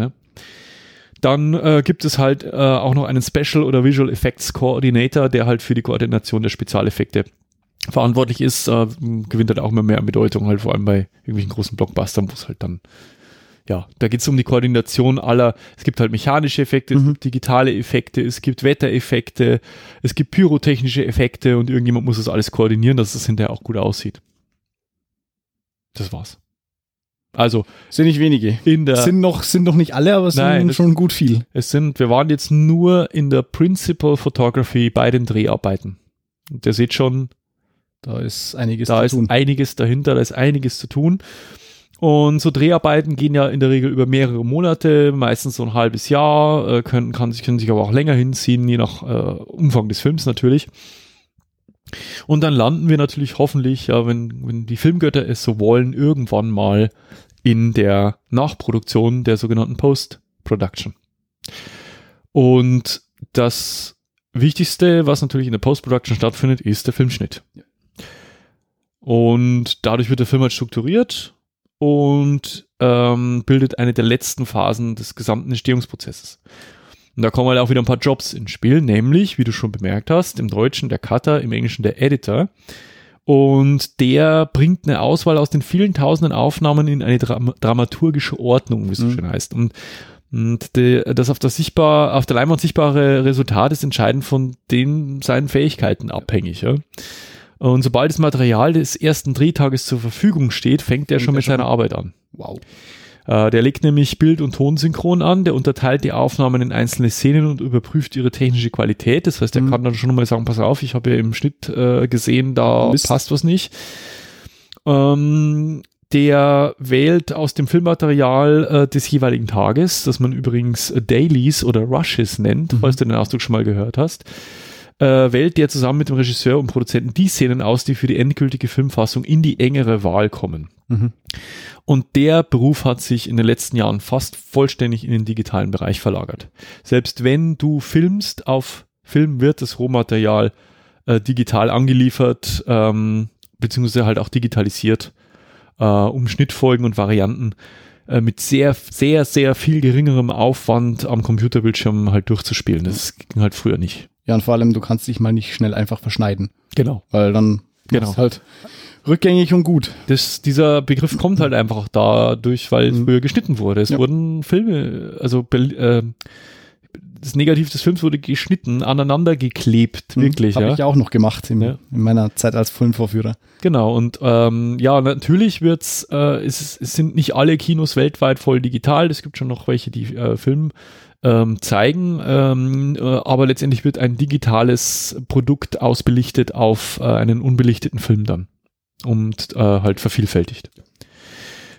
Dann äh, gibt es halt äh, auch noch einen Special oder Visual Effects Coordinator, der halt für die Koordination der Spezialeffekte verantwortlich ist, äh, gewinnt halt auch immer mehr Bedeutung, halt vor allem bei irgendwelchen großen Blockbustern, wo es halt dann, ja, da geht es um die Koordination aller, es gibt halt mechanische Effekte, es Mhm. gibt digitale Effekte, es gibt Wettereffekte, es gibt pyrotechnische Effekte und irgendjemand muss das alles koordinieren, dass es hinterher auch gut aussieht. Das war's. Also Sind nicht wenige. in der Sind noch, sind noch nicht alle, aber es Nein, sind das- schon gut viel. Es sind, wir waren jetzt nur in der Principal Photography bei den Dreharbeiten. Und ihr seht schon, Da ist einiges da zu ist tun. einiges dahinter, da ist einiges zu tun. Und so Dreharbeiten gehen ja in der Regel über mehrere Monate, meistens so ein halbes Jahr, äh, können, kann sich, können sich aber auch länger hinziehen, je nach äh, Umfang des Films natürlich. Und dann landen wir natürlich hoffentlich, ja, wenn, wenn die Filmgötter es so wollen, irgendwann mal in der Nachproduktion der sogenannten Post-Production. Und das Wichtigste, was natürlich in der Post-Production stattfindet, ist der Filmschnitt. Und dadurch wird der Film halt strukturiert und ähm, bildet eine der letzten Phasen des gesamten Entstehungsprozesses. Und da kommen halt auch wieder ein paar Jobs ins Spiel, nämlich, wie du schon bemerkt hast, im Deutschen der Cutter, im Englischen der Editor. Und der bringt eine Auswahl aus den vielen tausenden Aufnahmen in eine Dram dramaturgische Ordnung, wie es so Mhm. schön heißt. Und, und die, das auf, das sichtbar, auf der Leinwand sichtbare Resultat ist entscheidend von den seinen Fähigkeiten abhängig. Ja? Und sobald das Material des ersten Drehtages zur Verfügung steht, fängt er schon mit seiner Arbeit an. Wow. Äh, der legt nämlich Bild- und Tonsynchron an, der unterteilt die Aufnahmen in einzelne Szenen und überprüft ihre technische Qualität. Das heißt, er Mhm. kann dann schon mal sagen, pass auf, ich habe ja im Schnitt äh, gesehen, da Mist. passt was nicht. Ähm, der wählt aus dem Filmmaterial äh, des jeweiligen Tages, das man übrigens Dailies oder Rushes nennt, Mhm. falls du den Ausdruck schon mal gehört hast, äh, wählt der zusammen mit dem Regisseur und Produzenten die Szenen aus, die für die endgültige Filmfassung in die engere Wahl kommen. Mhm. Und der Beruf hat sich in den letzten Jahren fast vollständig in den digitalen Bereich verlagert. Selbst wenn du filmst, auf Film wird das Rohmaterial äh, digital angeliefert, ähm, beziehungsweise halt auch digitalisiert, äh, um Schnittfolgen und Varianten äh, mit sehr, sehr, sehr viel geringerem Aufwand am Computerbildschirm halt durchzuspielen. Das ging halt früher nicht. Ja, und vor allem, du kannst dich mal nicht schnell einfach verschneiden, Genau. weil dann Genau. halt rückgängig und gut. Das, dieser Begriff kommt halt einfach dadurch, weil Mhm. früher geschnitten wurde. Es Ja. wurden Filme, also äh, das Negativ des Films wurde geschnitten, aneinander geklebt, wirklich. Habe ja. Ich auch noch gemacht in, Ja. in meiner Zeit als Filmvorführer. Genau, und ähm, ja, natürlich wird's, äh, es, es sind nicht alle Kinos weltweit voll digital, es gibt schon noch welche, die äh, Film ähm, zeigen, ähm, äh, aber letztendlich wird ein digitales Produkt ausbelichtet auf äh, einen unbelichteten Film dann und äh, halt vervielfältigt.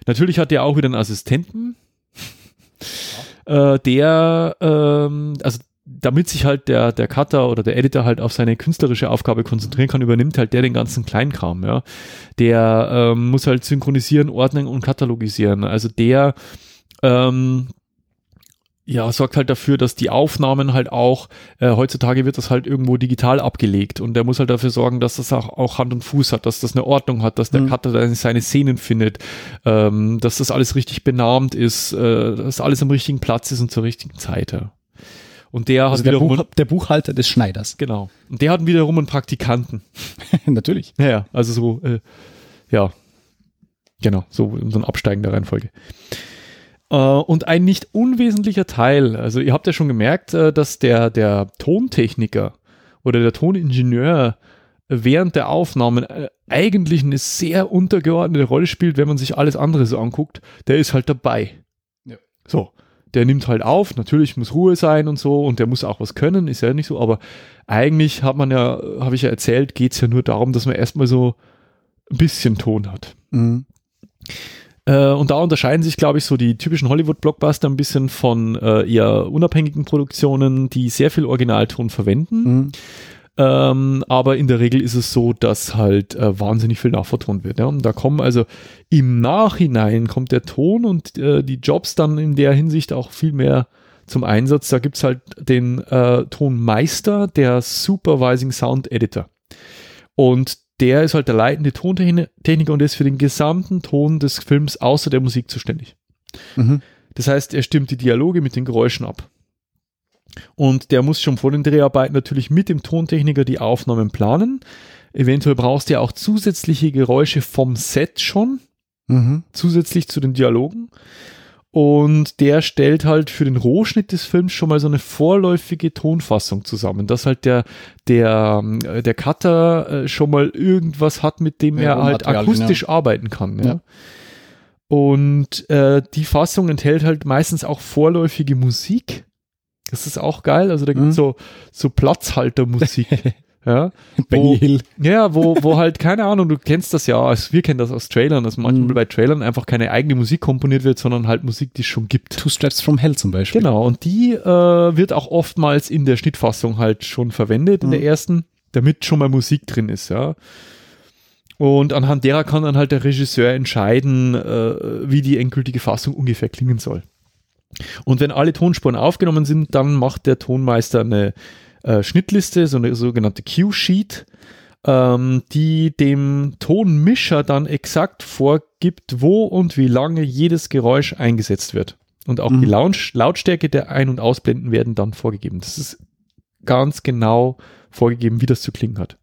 Natürlich hat er auch wieder einen Assistenten, äh, der, ähm, also damit sich halt der, der Cutter oder der Editor halt auf seine künstlerische Aufgabe konzentrieren kann, übernimmt halt der den ganzen Kleinkram, ja. Der ähm, muss halt synchronisieren, ordnen und katalogisieren. Also der ähm, ja, sorgt halt dafür, dass die Aufnahmen halt auch, äh, heutzutage wird das halt irgendwo digital abgelegt und der muss halt dafür sorgen, dass das auch, auch Hand und Fuß hat, dass das eine Ordnung hat, dass der Mhm. Cutter dann seine Szenen findet, ähm, dass das alles richtig benahmt ist, äh, dass alles am richtigen Platz ist und zur richtigen Zeit. Ja. Und der hat Also der, wiederum, Buch, der Buchhalter des Schneiders. genau, und der hat wiederum einen Praktikanten. Natürlich. Naja, also so, äh, ja, genau, so in so ein Absteigen der Reihenfolge. Äh, und ein nicht unwesentlicher Teil, also ihr habt ja schon gemerkt, äh, dass der, der Tontechniker oder der Toningenieur während der Aufnahmen äh, eigentlich eine sehr untergeordnete Rolle spielt, wenn man sich alles andere so anguckt. Der ist halt dabei. Ja. So. Der nimmt halt auf, natürlich muss Ruhe sein und so und der muss auch was können, ist ja nicht so, aber eigentlich hat man ja, habe ich ja erzählt, geht es ja nur darum, dass man erstmal so ein bisschen Ton hat. Mhm. Äh, und da unterscheiden sich, glaube ich, so die typischen Hollywood-Blockbuster ein bisschen von äh, eher unabhängigen Produktionen, die sehr viel Originalton verwenden. Mhm. Ähm, aber in der Regel ist es so, dass halt äh, wahnsinnig viel nachvertont wird. Ja? Und da kommen also im Nachhinein kommt der Ton und äh, die Jobs dann in der Hinsicht auch viel mehr zum Einsatz. Da gibt's halt den äh, Tonmeister, der Supervising Sound Editor. Und der ist halt der leitende Tontechniker und ist für den gesamten Ton des Films außer der Musik zuständig. Mhm. Das heißt, er stimmt die Dialoge mit den Geräuschen ab. Und der muss schon vor den Dreharbeiten natürlich mit dem Tontechniker die Aufnahmen planen. Eventuell brauchst du ja auch zusätzliche Geräusche vom Set schon, Mhm. zusätzlich zu den Dialogen. Und der stellt halt für den Rohschnitt des Films schon mal so eine vorläufige Tonfassung zusammen, dass halt der, der, äh, der Cutter äh, schon mal irgendwas hat, mit dem Ja, er halt akustisch arbeiten kann. Ja. Ja. Und äh, die Fassung enthält halt meistens auch vorläufige Musik. Das ist auch geil. Also da gibt es Mhm. so, so Platzhaltermusik. ja. Benny Wo- Hill. Ja, wo, wo halt, keine Ahnung, du kennst das ja, also wir kennen das aus Trailern, dass manchmal Mhm. bei Trailern einfach keine eigene Musik komponiert wird, sondern halt Musik, die es schon gibt. Two Straps from Hell zum Beispiel. Genau, und die äh, wird auch oftmals in der Schnittfassung halt schon verwendet, in Mhm. der ersten, damit schon mal Musik drin ist, ja. Und anhand derer kann dann halt der Regisseur entscheiden, äh, wie die endgültige Fassung ungefähr klingen soll. Und wenn alle Tonspuren aufgenommen sind, dann macht der Tonmeister eine äh, Schnittliste, so eine sogenannte Cue-Sheet, ähm, die dem Tonmischer dann exakt vorgibt, wo und wie lange jedes Geräusch eingesetzt wird. Und auch Mhm. die Launch Lautstärke der Ein- und Ausblenden werden dann vorgegeben. Das ist ganz genau vorgegeben, wie das zu klingen hat.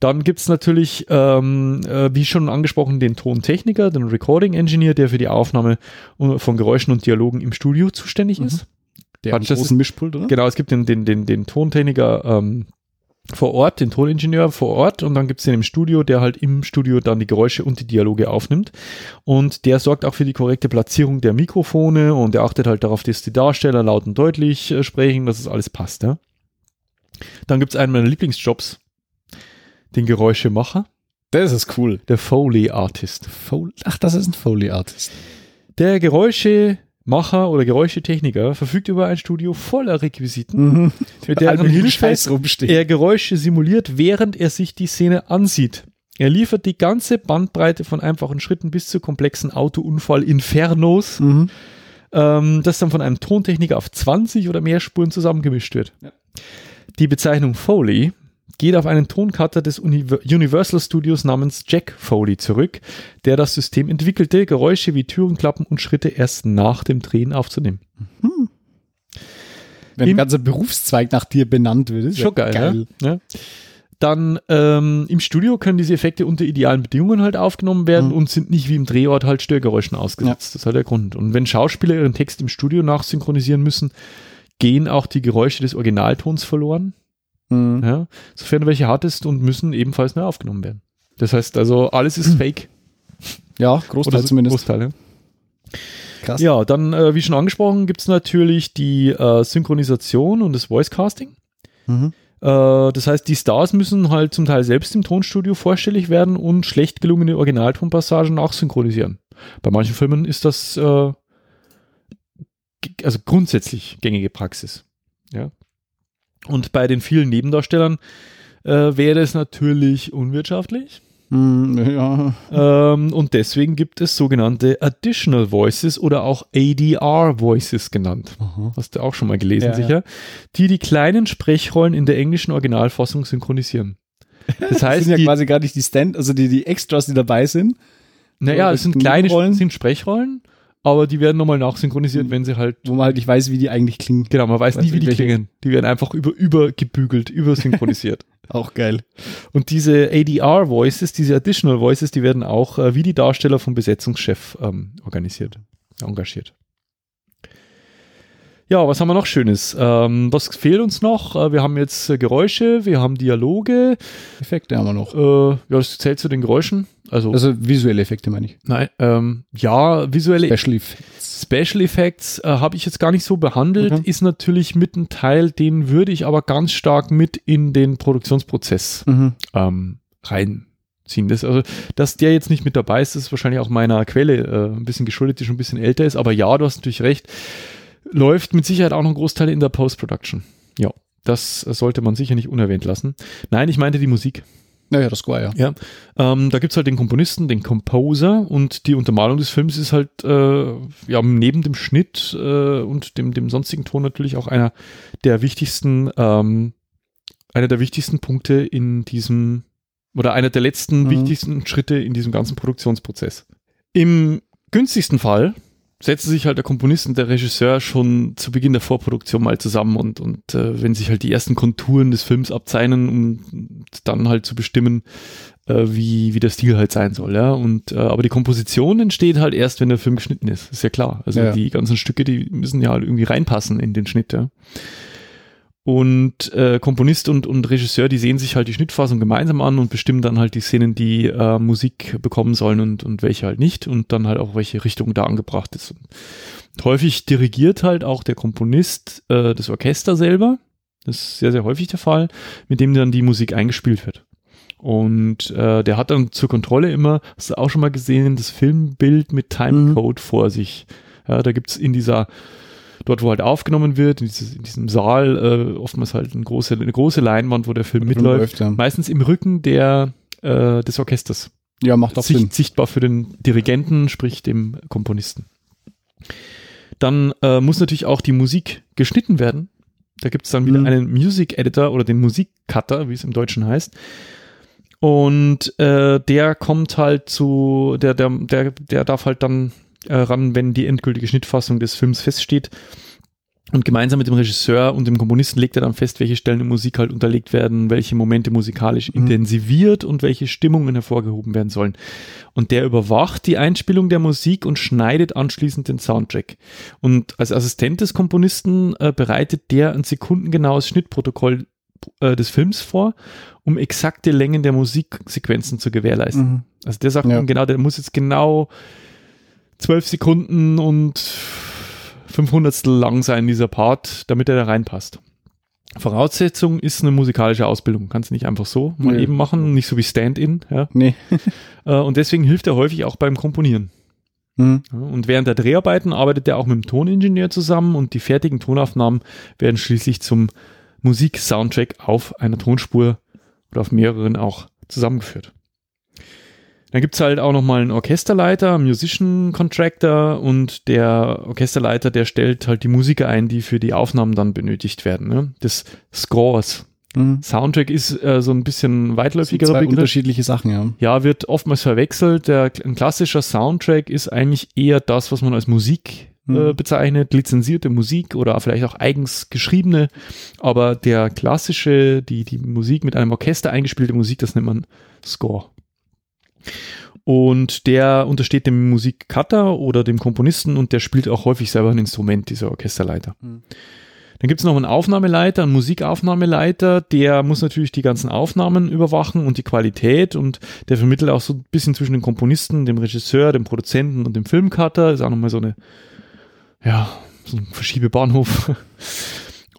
Dann gibt's natürlich, ähm, äh, wie schon angesprochen, den Tontechniker, den Recording Engineer, der für die Aufnahme äh, von Geräuschen und Dialogen im Studio zuständig Mhm. ist. Der Quatsch, das großen Mischpult, oder? Genau, es gibt den, den, den, den Tontechniker ähm, vor Ort, den Toningenieur vor Ort und dann gibt's den im Studio, der halt im Studio dann die Geräusche und die Dialoge aufnimmt. Und der sorgt auch für die korrekte Platzierung der Mikrofone und er achtet halt darauf, dass die Darsteller laut und deutlich äh, sprechen, dass es alles passt. Ja? Dann gibt's einen meiner Lieblingsjobs, den Geräuschemacher, Das ist cool. der Foley Artist. Fol Ach, das ist ein Foley-Artist. Der Geräuschemacher oder Geräuschetechniker verfügt über ein Studio voller Requisiten, Mhm. mit der Einfach man nur Hilfe Scheiß rumsteht. er Geräusche simuliert, während er sich die Szene ansieht. Er liefert die ganze Bandbreite von einfachen Schritten bis zu komplexen Autounfall-Infernos, Mhm. ähm, das dann von einem Tontechniker auf 20 oder mehr Spuren zusammengemischt wird. Ja. Die Bezeichnung Foley geht auf einen Toncutter des Uni Universal Studios namens Jack Foley zurück, der das System entwickelte, Geräusche wie Türenklappen und Schritte erst nach dem Drehen aufzunehmen. Wenn Im- ein ganzer Berufszweig nach dir benannt wird, ist Schon ja geil, Ja? Ja. Dann ähm, im Studio können diese Effekte unter idealen Bedingungen halt aufgenommen werden Mhm. und sind nicht wie im Drehort halt Störgeräuschen ausgesetzt. Das ist halt der Grund. Und wenn Schauspieler ihren Text im Studio nachsynchronisieren müssen, gehen auch die Geräusche des Originaltons verloren, Mhm. ja? sofern du welche hattest und müssen ebenfalls neu aufgenommen werden. Das heißt also, alles ist fake. Ja, Großteil so- zumindest. Großteil, ja. Krass. Ja, dann, äh, wie schon angesprochen, gibt's natürlich die äh, Synchronisation und das Voice Casting. Mhm. Äh, das heißt, die Stars müssen halt zum Teil selbst im Tonstudio vorstellig werden und schlecht gelungene Originaltonpassagen nachsynchronisieren. Bei manchen Filmen ist das äh, also grundsätzlich gängige Praxis. Ja. Und bei den vielen Nebendarstellern äh, wäre es natürlich unwirtschaftlich. Mhm, ja. Ähm, und deswegen gibt es sogenannte Additional Voices oder auch ADR Voices genannt. Aha. Hast du auch schon mal gelesen, Ja, sicher? Die die kleinen Sprechrollen in der englischen Originalfassung synchronisieren. Das Das heißt, sind ja die, quasi gar nicht die Stand, also die, die Extras, die dabei sind. naja, es sind kleine sind Sprechrollen, aber die werden nochmal nachsynchronisiert, Mhm. wenn sie halt, wo man halt nicht weiß, wie die eigentlich klingen. genau, man weiß Weiß nie, wie die welche- klingen. Die werden einfach über, übergebügelt, übersynchronisiert. Auch geil. Und diese ADR Voices, diese Additional Voices, die werden auch äh, wie die Darsteller vom Besetzungschef ähm, organisiert, engagiert. Ja, was haben wir noch Schönes? Ähm, was fehlt uns noch? Äh, wir haben jetzt äh, Geräusche, wir haben Dialoge. Effekte haben wir noch. Äh, ja, das zählt zu den Geräuschen. Also, Also visuelle Effekte meine ich. nein, ähm, ja, visuelle Special Effects. Special Effects äh, habe ich jetzt gar nicht so behandelt, Okay. ist natürlich mit ein Teil, den würde ich aber ganz stark mit in den Produktionsprozess Mhm. ähm, reinziehen. Das, also, dass der jetzt nicht mit dabei ist, ist wahrscheinlich auch meiner Quelle äh, ein bisschen geschuldet, die schon ein bisschen älter ist. Aber ja, du hast natürlich recht. Läuft mit Sicherheit auch noch ein Großteil in der Post-Production. Ja, das sollte man sicher nicht unerwähnt lassen. Nein, ich meinte die Musik. Naja, das war ja. Ja, ähm, da gibt's halt den Komponisten, den Composer und die Untermalung des Films ist halt äh, ja neben dem Schnitt äh, und dem, dem sonstigen Ton natürlich auch einer der wichtigsten, ähm, einer der wichtigsten Punkte in diesem oder einer der letzten Mhm. wichtigsten Schritte in diesem ganzen Produktionsprozess. Im günstigsten Fall setzen sich halt der Komponist und der Regisseur schon zu Beginn der Vorproduktion mal zusammen und, und äh, wenn sich halt die ersten Konturen des Films abzeichnen, um dann halt zu bestimmen, äh, wie, wie der Stil halt sein soll, ja. Und äh, aber die Komposition entsteht halt erst, wenn der Film geschnitten ist, ist ja klar. Also Ja. die ganzen Stücke, die müssen ja halt irgendwie reinpassen in den Schnitt, ja. Und äh, Komponist und, und Regisseur, die sehen sich halt die Schnittfassung gemeinsam an und bestimmen dann halt die Szenen, die äh, Musik bekommen sollen und, und welche halt nicht und dann halt auch welche Richtung da angebracht ist. Und häufig dirigiert halt auch der Komponist äh, das Orchester selber. Das ist sehr, sehr häufig der Fall, mit dem dann die Musik eingespielt wird. Und äh, der hat dann zur Kontrolle immer, hast du auch schon mal gesehen, das Filmbild mit Timecode vor sich. Ja, da gibt's in dieser, dort wo halt aufgenommen wird, in, dieses, in diesem Saal, äh, oftmals halt eine große, eine große Leinwand, wo der Film mitläuft. ja. Meistens im Rücken der, äh, des Orchesters. ja, macht auch Sinn. Sicht, sichtbar für den Dirigenten, sprich dem Komponisten. Dann äh, muss natürlich auch die Musik geschnitten werden. Da gibt es dann wieder Mhm. einen Music Editor oder den Musikcutter, wie es im Deutschen heißt. Und äh, der kommt halt zu, der, der, der, der darf halt dann ran, wenn die endgültige Schnittfassung des Films feststeht. Und gemeinsam mit dem Regisseur und dem Komponisten legt er dann fest, welche Stellen in Musik halt unterlegt werden, welche Momente musikalisch Mhm. intensiviert und welche Stimmungen hervorgehoben werden sollen. Und der überwacht die Einspielung der Musik und schneidet anschließend den Soundtrack. Und als Assistent des Komponisten äh, bereitet der ein sekundengenaues Schnittprotokoll äh, des Films vor, um exakte Längen der Musiksequenzen zu gewährleisten. Mhm. Also der sagt Ja. dann genau, der muss jetzt genau zwölf Sekunden und 500 lang sein, dieser Part, damit er da reinpasst. Voraussetzung ist eine musikalische Ausbildung. Kannst du nicht einfach so mal Nee. eben machen, nicht so wie Stand-in. Ja. Nee. Äh, Und deswegen hilft er häufig auch beim Komponieren. Mhm. Und während der Dreharbeiten arbeitet er auch mit dem Toningenieur zusammen und die fertigen Tonaufnahmen werden schließlich zum Musik-Soundtrack auf einer Tonspur oder auf mehreren auch zusammengeführt. Dann gibt's halt auch nochmal einen Orchesterleiter, Musician Contractor und der Orchesterleiter, der stellt halt die Musiker ein, die für die Aufnahmen dann benötigt werden, ne? des Scores. Mhm. Soundtrack ist äh, so ein bisschen weitläufigerer Zwei Begriff. unterschiedliche Sachen, ja. Ja, wird oftmals verwechselt. Der, ein klassischer Soundtrack ist eigentlich eher das, was man als Musik äh, Mhm. bezeichnet, lizenzierte Musik oder vielleicht auch eigens geschriebene. Aber der klassische, die, die Musik mit einem Orchester eingespielte Musik, das nennt man Score. Und der untersteht dem Musikcutter oder dem Komponisten und der spielt auch häufig selber ein Instrument, dieser Orchesterleiter. Mhm. Dann gibt es noch einen Aufnahmeleiter, einen Musikaufnahmeleiter, der muss natürlich die ganzen Aufnahmen überwachen und die Qualität und der vermittelt auch so ein bisschen zwischen den Komponisten, dem Regisseur, dem Produzenten und dem Filmcutter. Ist auch nochmal so eine, ja, so ein Verschiebebahnhof.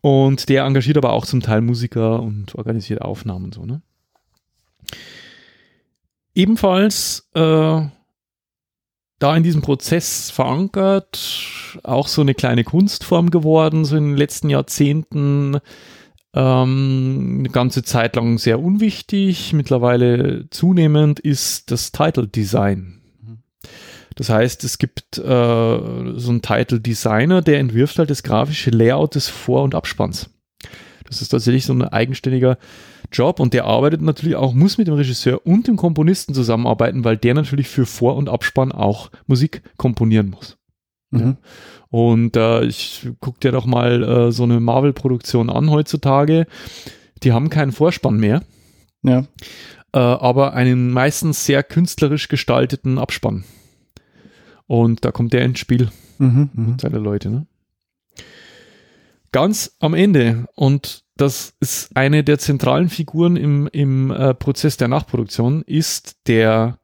Und der engagiert aber auch zum Teil Musiker und organisiert Aufnahmen und so, ne? Ebenfalls äh, da in diesem Prozess verankert, auch so eine kleine Kunstform geworden, so in den letzten Jahrzehnten. Ähm, eine ganze Zeit lang sehr unwichtig, mittlerweile zunehmend ist das Title Design. Das heißt, es gibt äh, so einen Title Designer, der entwirft halt das grafische Layout des Vor- und Abspanns. Das ist tatsächlich so ein eigenständiger Job und der arbeitet natürlich auch, muss mit dem Regisseur und dem Komponisten zusammenarbeiten, weil der natürlich für Vor- und Abspann auch Musik komponieren muss. Mhm. Und äh, ich guck dir doch mal äh, so eine Marvel-Produktion an heutzutage. Die haben keinen Vorspann mehr, Ja. äh, aber einen meistens sehr künstlerisch gestalteten Abspann. Und da kommt der ins Spiel Mhm. Mhm. mit seine Leute. Ne? Ganz am Ende, und das ist eine der zentralen Figuren im, im äh, Prozess der Nachproduktion, ist der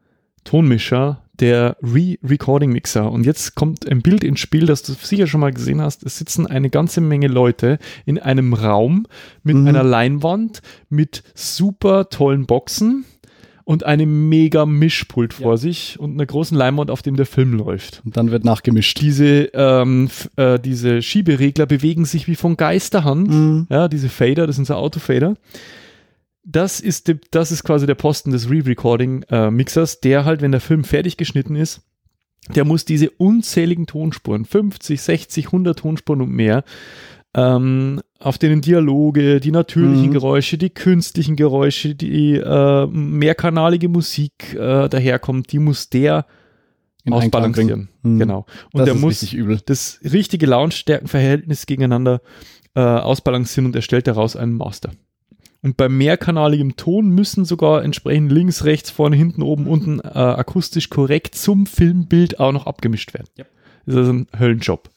Tonmischer, der Re-Recording-Mixer. Und jetzt kommt ein Bild ins Spiel, das du sicher schon mal gesehen hast. Es sitzen eine ganze Menge Leute in einem Raum mit Mhm. einer Leinwand, mit super tollen Boxen und einem mega Mischpult vor sich und einer großen Leinwand, auf dem der Film läuft. Und dann wird nachgemischt. Diese, ähm, äh, diese Schieberegler bewegen sich wie von Geisterhand. Mhm. Ja, diese Fader, das sind so Autofader. Das ist, die, das ist quasi der Posten des Re-Recording-Mixers, der halt, wenn der Film fertig geschnitten ist, der muss diese unzähligen Tonspuren, 50, 60, 100 Tonspuren und mehr, ähm, auf denen Dialoge, die natürlichen Mhm. Geräusche, die künstlichen Geräusche, die äh, mehrkanalige Musik äh, daherkommt, die muss der In ausbalancieren. Mhm. Genau. Und das der ist muss richtig übel. das richtige Lautstärkenverhältnis gegeneinander äh, ausbalancieren und erstellt daraus einen Master. Und bei mehrkanaligem Ton müssen sogar entsprechend links, rechts, vorne, hinten, oben, unten äh, akustisch korrekt zum Filmbild auch noch abgemischt werden. Yep. Das ist also ein Höllenjob.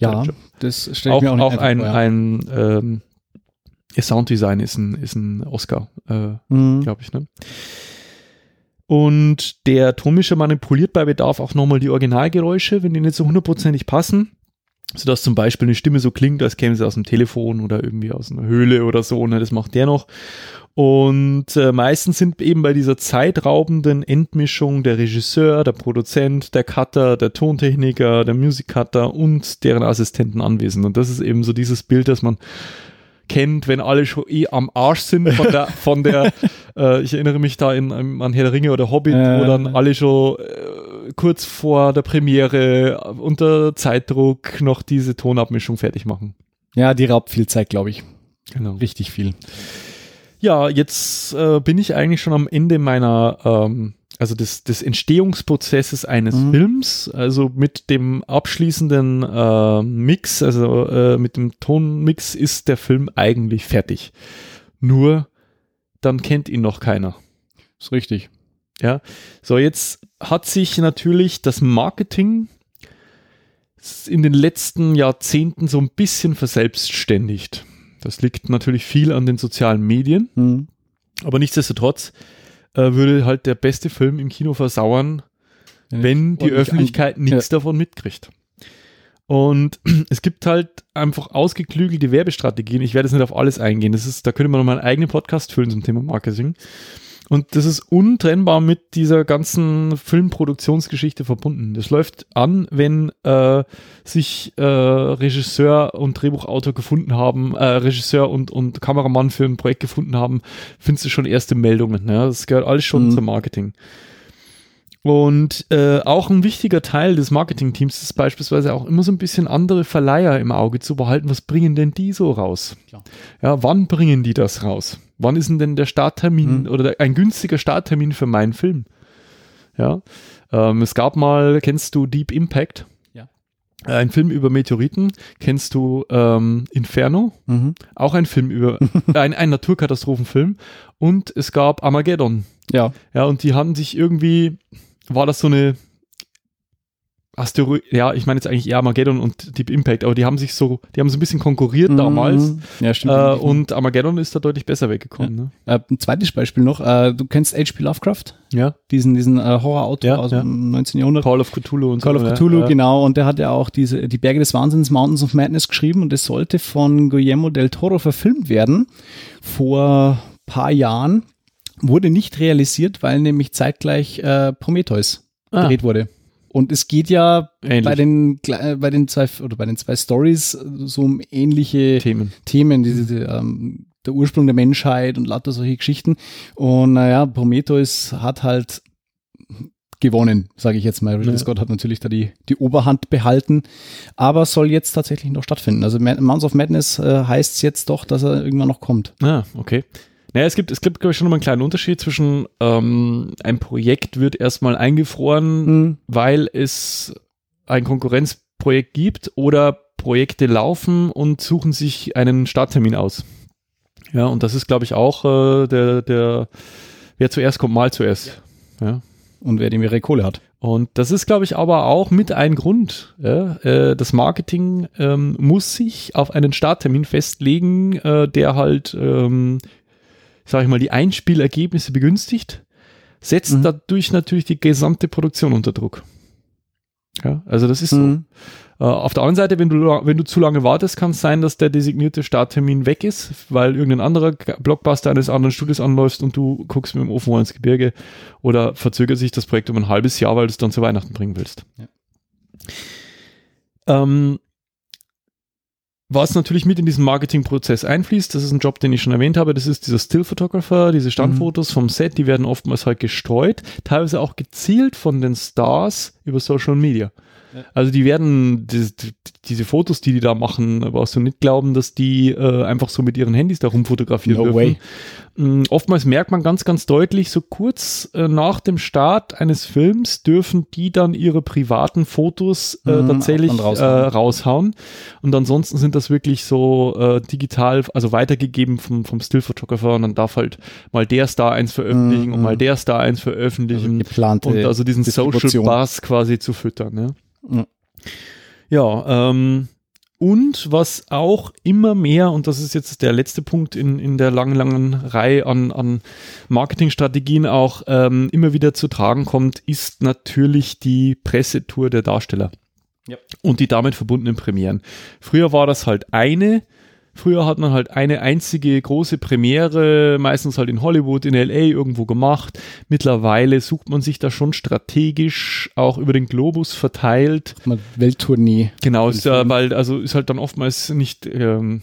Ja, Höllenjob. das stelle ich Auch, mir auch nicht auch ein, vor, ja. ein ähm, Sounddesign ist ein, ist ein Oscar, äh, Mhm. glaube ich. Ne? Und der Tonmischer manipuliert bei Bedarf auch nochmal die Originalgeräusche, wenn die nicht so hundertprozentig passen. Sodass zum Beispiel eine Stimme so klingt, als käme sie aus dem Telefon oder irgendwie aus einer Höhle oder so. Ne? Das macht der noch. Und äh, meistens sind eben bei dieser zeitraubenden Endmischung der Regisseur, der Produzent, der Cutter, der Tontechniker, der Music Cutter und deren Assistenten anwesend. Und das ist eben so dieses Bild, das man kennt, wenn alle schon eh am Arsch sind von der, von der äh, ich erinnere mich da in, an Herr der Ringe oder Hobbit, Äh. wo dann alle schon äh, kurz vor der Premiere unter Zeitdruck noch diese Tonabmischung fertig machen. Ja, die raubt viel Zeit, glaube ich. Genau. Richtig viel. Ja, jetzt äh, bin ich eigentlich schon am Ende meiner, ähm, also des, des Entstehungsprozesses eines Mhm. Films, also mit dem abschließenden äh, Mix, also äh, mit dem Tonmix ist der Film eigentlich fertig. Nur dann kennt ihn noch keiner. Ist richtig. So, jetzt hat sich natürlich das Marketing in den letzten Jahrzehnten so ein bisschen verselbstständigt. Das liegt natürlich viel an den sozialen Medien. Mhm. Aber nichtsdestotrotz äh, würde halt der beste Film im Kino versauern, wenn die Öffentlichkeit nichts davon mitkriegt. Und es gibt halt einfach ausgeklügelte Werbestrategien. Ich werde jetzt nicht auf alles eingehen. Das ist, da könnte man noch mal einen eigenen Podcast füllen zum Thema Marketing. Und das ist untrennbar mit dieser ganzen Filmproduktionsgeschichte verbunden. Das läuft an, wenn äh, sich äh, Regisseur und Drehbuchautor gefunden haben, äh, Regisseur und, und Kameramann für ein Projekt gefunden haben, findest du schon erste Meldungen. Ja? Das gehört alles schon Mhm. zum Marketing. Und äh, auch ein wichtiger Teil des Marketingteams ist beispielsweise auch immer so ein bisschen andere Verleiher im Auge zu behalten. Was bringen denn die so raus? Klar. Ja, wann bringen die das raus? Wann ist denn der Starttermin Mhm. oder der, ein günstiger Starttermin für meinen Film? Ja, ähm, es gab mal, kennst du Deep Impact? Ja. Äh, Ein Film über Meteoriten. Kennst du ähm, Inferno? Mhm. Auch ein Film über, ein, ein Naturkatastrophenfilm. Und es gab Armageddon. Ja. Ja, und die haben sich irgendwie, war das so eine Asteroid, ja, ich meine jetzt eigentlich eher Armageddon und Deep Impact, aber die haben sich so, die haben so ein bisschen konkurriert damals. Mhm. Ja, stimmt. Äh, und Armageddon ist da deutlich besser weggekommen. Ne? äh, ein zweites Beispiel noch. Äh, du kennst H.P. Lovecraft? Ja. Diesen, diesen äh, Horrorautor Ja, aus ja. dem 19. Jahrhundert. Call of Cthulhu und Call so. of Cthulhu, ja. genau. Und der hat ja auch diese, die Berge des Wahnsinns, Mountains of Madness geschrieben und es sollte von Guillermo del Toro verfilmt werden vor paar Jahren. Wurde nicht realisiert, weil nämlich zeitgleich äh, Prometheus Ah. gedreht wurde. Und es geht ja Ähnlich. bei den, äh, bei den zwei, oder bei den zwei Stories äh, so um ähnliche Themen. Themen, diese, ähm, der Ursprung der Menschheit und lauter solche Geschichten. Und naja, Prometheus hat halt gewonnen, sage ich jetzt mal. Ridley Ja. Scott hat natürlich da die, die Oberhand behalten, aber soll jetzt tatsächlich noch stattfinden. Also Mounds of Madness äh, heißt es jetzt doch, dass er irgendwann noch kommt. Ah, okay. Naja, es gibt, es gibt, glaube ich, schon mal einen kleinen Unterschied zwischen ähm, ein Projekt wird erstmal eingefroren, Mhm. weil es ein Konkurrenzprojekt gibt oder Projekte laufen und suchen sich einen Starttermin aus. Ja, und das ist, glaube ich, auch äh, der, der, wer zuerst kommt, mal zuerst. Ja. Und wer die mehrere Kohle hat. Und das ist, glaube ich, aber auch mit ein Grund. Ja? Äh, das Marketing ähm, muss sich auf einen Starttermin festlegen, äh, der halt, ähm, sage ich mal, die Einspielergebnisse begünstigt, setzt Mhm. dadurch natürlich die gesamte Produktion unter Druck. Ja, also das ist so. Mhm. Äh, auf der anderen Seite, wenn du, wenn du zu lange wartest, kann es sein, dass der designierte Starttermin weg ist, weil irgendein anderer Blockbuster eines anderen Studios anläuft und du guckst mit dem Ofen ins Gebirge oder verzögert sich das Projekt um ein halbes Jahr, weil du es dann zu Weihnachten bringen willst. Ja. Ähm, was natürlich mit in diesen Marketingprozess einfließt, das ist ein Job, den ich schon erwähnt habe, das ist dieser Still-Photographer, diese Standfotos vom Set, die werden oftmals halt gestreut, teilweise auch gezielt von den Stars über Social Media. Ja. Also die werden, die, die, diese Fotos, die die da machen, brauchst du nicht glauben, dass die äh, einfach so mit ihren Handys da rumfotografieren No dürfen. way. Mm, Oftmals merkt man ganz, ganz deutlich, so kurz äh, nach dem Start eines Films dürfen die dann ihre privaten Fotos äh, Mhm, tatsächlich dann äh, raushauen. raushauen. Und ansonsten sind das wirklich so äh, digital, also weitergegeben vom, vom Still-Photographer und dann darf halt mal der Star eins veröffentlichen Mhm. und mal der Star eins veröffentlichen. geplante und also diesen Social. Buzz quasi zu füttern. Ne? Ja. Ähm, und was auch immer mehr, und das ist jetzt der letzte Punkt in, in der langen, langen Reihe an, an Marketingstrategien auch ähm, immer wieder zu tragen kommt, ist natürlich die Pressetour der Darsteller. Ja. Und die damit verbundenen Premieren. Früher war das halt eine, Früher hat man halt eine einzige große Premiere, meistens halt in Hollywood, in LA irgendwo gemacht. Mittlerweile sucht man sich da schon strategisch auch über den Globus verteilt. Mal Welttournee. Genau, ist ja, Film. weil, also ist halt dann oftmals nicht, ähm,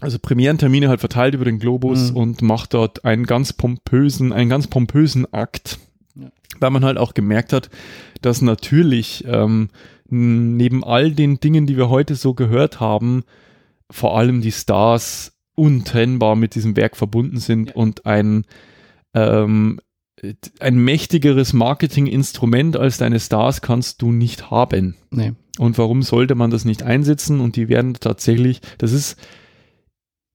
also Premierentermine halt verteilt über den Globus Mhm. und macht dort einen ganz pompösen, einen ganz pompösen Akt. Ja. Weil man halt auch gemerkt hat, dass natürlich ähm, neben all den Dingen, die wir heute so gehört haben, vor allem die Stars untrennbar mit diesem Werk verbunden sind Ja. und ein ähm, ein mächtigeres Marketinginstrument als deine Stars kannst du nicht haben. Nee. Und warum sollte man das nicht einsetzen? Und die werden tatsächlich, das ist,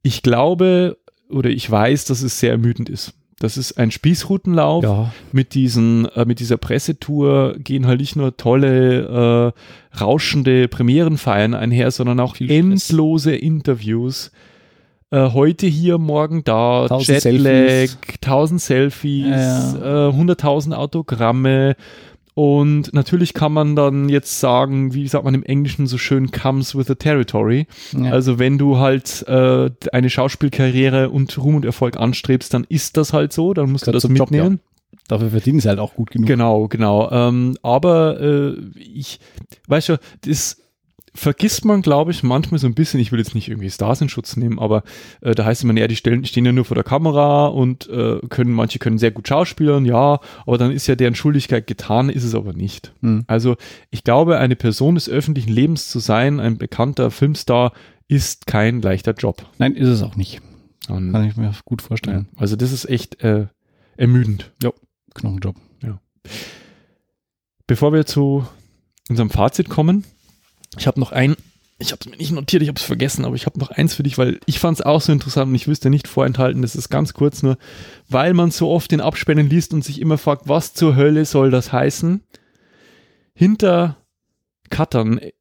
ich glaube oder ich weiß, dass es sehr ermüdend ist. Das ist ein Spießrutenlauf. Ja. Mit diesen, äh, mit dieser Pressetour gehen halt nicht nur tolle, äh, rauschende Premierenfeiern einher, sondern auch Viel Stress. endlose Interviews. Äh, heute hier, morgen da, Tausend Jetlag, Selfies. tausend Selfies, Ja, äh, hunderttausend Autogramme. Und natürlich kann man dann jetzt sagen, wie sagt man im Englischen so schön, comes with the territory. ja. Also wenn du halt äh, eine Schauspielkarriere und Ruhm und Erfolg anstrebst, dann ist das halt so, dann musst du Gehört das zum Job, mitnehmen. Dafür verdienen sie halt auch gut genug. Genau, genau. Ähm, aber äh, ich, weißt du, das vergisst man, glaube ich, manchmal so ein bisschen. Ich will jetzt nicht irgendwie Stars in Schutz nehmen, aber äh, da heißt es immer, ja, die stellen, stehen ja nur vor der Kamera und äh, können, manche können sehr gut schauspielern, ja, aber dann ist ja deren Schuldigkeit getan, ist es aber nicht. Hm. Also ich glaube, eine Person des öffentlichen Lebens zu sein, ein bekannter Filmstar, ist kein leichter Job. Nein, ist es auch nicht. Und, Kann ich mir gut ja, vorstellen. also das ist echt äh, ermüdend. Knochenjob. Bevor wir zu unserem Fazit kommen, ich habe noch ein, ich habe es mir nicht notiert, ich habe es vergessen, aber ich habe noch eins für dich, weil ich fand es auch so interessant und ich wüsste nicht vorenthalten, das ist ganz kurz nur, weil man so oft den Abspänen liest und sich immer fragt, was zur Hölle soll das heißen? Hinter Cuttern, äh,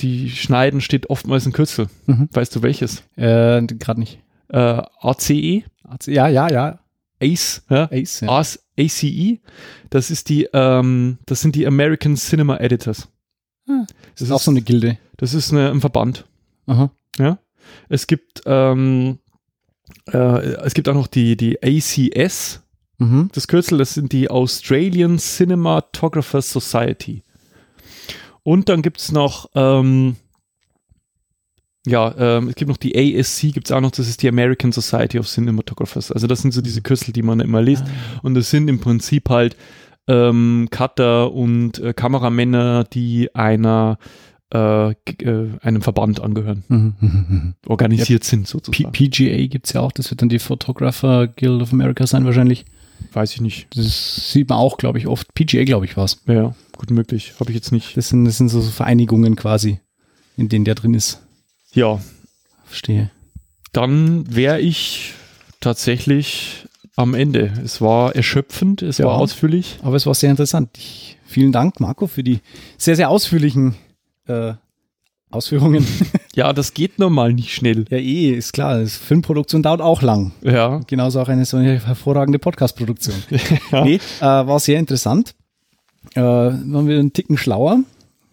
die schneiden, steht oftmals ein Kürzel. Mhm. Weißt du welches? Äh, gerade nicht. Äh, ACE, Ja, ja, ja. ACE, ja? Ace. Ja. ACE, ACE, das ist die, ähm, das sind die American Cinema Editors. Ah, Das ist auch so eine Gilde. Das ist eine, ein Verband. Aha. Ja. Es gibt, ähm, äh, es gibt auch noch die, die ACS, Mhm. das Kürzel, das sind die Australian Cinematographers Society. Und dann gibt es noch, ähm, ja, ähm, es gibt noch die ASC, gibt es auch noch, das ist die American Society of Cinematographers. Also das sind so diese Kürzel, die man immer liest. Und das sind im Prinzip halt ähm, Cutter und äh, Kameramänner, die einer äh, äh, einem Verband angehören, Mhm, mhm, mhm. organisiert sind P sozusagen. PGA gibt es ja auch, das wird dann die Photographer Guild of America sein wahrscheinlich. Weiß ich nicht. Das sieht man auch, glaube ich, oft. PGA, glaube ich, war's. Ja, Ja, gut möglich. Habe ich jetzt nicht. Das sind, das sind so Vereinigungen quasi, in denen der drin ist. Ja, Verstehe. dann wäre ich tatsächlich am Ende. Es war erschöpfend, es Ja. war ausführlich. Aber es war sehr interessant. Ich, vielen Dank, Marco, für die sehr, sehr ausführlichen äh, Ausführungen. Ja, das geht normal nicht schnell. ja, eh, ist klar. Das Filmproduktion dauert auch lang. Ja, Genauso auch eine so eine hervorragende Podcast-Produktion. Ja. Nee, äh, war sehr interessant. Äh, waren wir einen Ticken schlauer.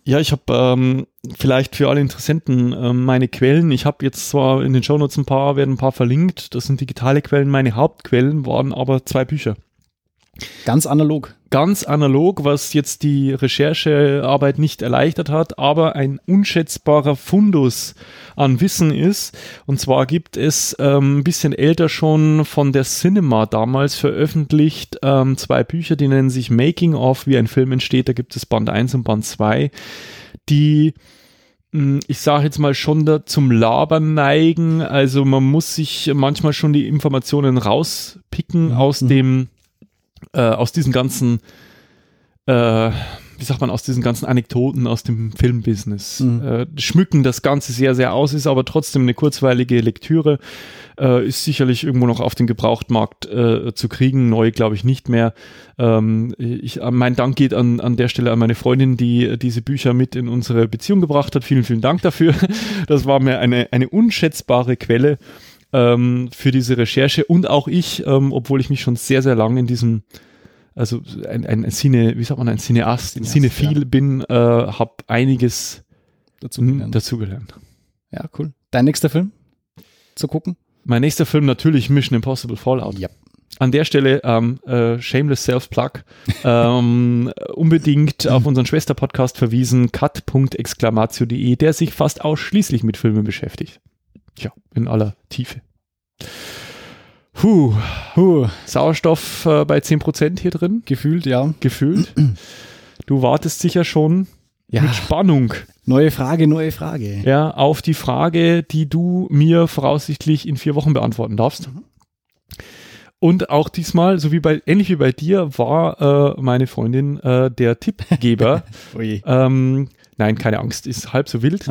Ja ich habe ähm, vielleicht für alle Interessenten ähm, meine Quellen. Ich habe jetzt zwar in den Shownotes ein paar, werden ein paar verlinkt. Das sind digitale Quellen. Meine Hauptquellen waren aber zwei Bücher. Ganz analog. Ganz analog, was jetzt die Recherchearbeit nicht erleichtert hat, aber ein unschätzbarer Fundus an Wissen ist. Und zwar gibt es ähm, ein bisschen älter schon von der Cinema damals veröffentlicht ähm, zwei Bücher, die nennen sich Making of, wie ein Film entsteht. Da gibt es Band 1 und Band 2, die hm, ich sage jetzt mal schon da zum Labern neigen. Also man muss sich manchmal schon die Informationen rauspicken Mhm. aus dem, äh, aus diesen ganzen, äh, wie sagt man, aus diesen ganzen Anekdoten aus dem Filmbusiness. Mhm. Äh, schmücken das Ganze sehr, sehr aus, ist aber trotzdem eine kurzweilige Lektüre. Äh, ist sicherlich irgendwo noch auf den Gebrauchtmarkt äh, zu kriegen. Neu glaube ich nicht mehr. Ähm, ich, mein Dank geht an, an der Stelle an meine Freundin, die diese Bücher mit in unsere Beziehung gebracht hat. Vielen, vielen Dank dafür. Das war mir eine, eine unschätzbare Quelle ähm, für diese Recherche und auch ich, ähm, obwohl ich mich schon sehr, sehr lange in diesem, also ein, ein, ein Cine, wie sagt man, ein Cineast, ein Cinephil bin, äh, habe einiges Dazu gelernt. dazugelernt. Ja, cool. Dein nächster Film zu gucken? Mein nächster Film natürlich Mission Impossible Fallout. Ja. An der Stelle ähm, äh, Shameless Self-Plug ähm, unbedingt auf unseren Schwester-Podcast verwiesen, cut.exclamatio.de, der sich fast ausschließlich mit Filmen beschäftigt. Tja, in aller Tiefe. Puh, Huh, Sauerstoff äh, bei 10% hier drin, gefühlt, ja. gefühlt. Du wartest sicher schon Ja. mit Spannung Neue Frage, neue Frage. ja, auf die Frage, die du mir voraussichtlich in vier Wochen beantworten darfst. Und auch diesmal, so wie bei, ähnlich wie bei dir, war äh, meine Freundin äh, der Tippgeber. Ähm, nein, keine Angst, ist halb so wild.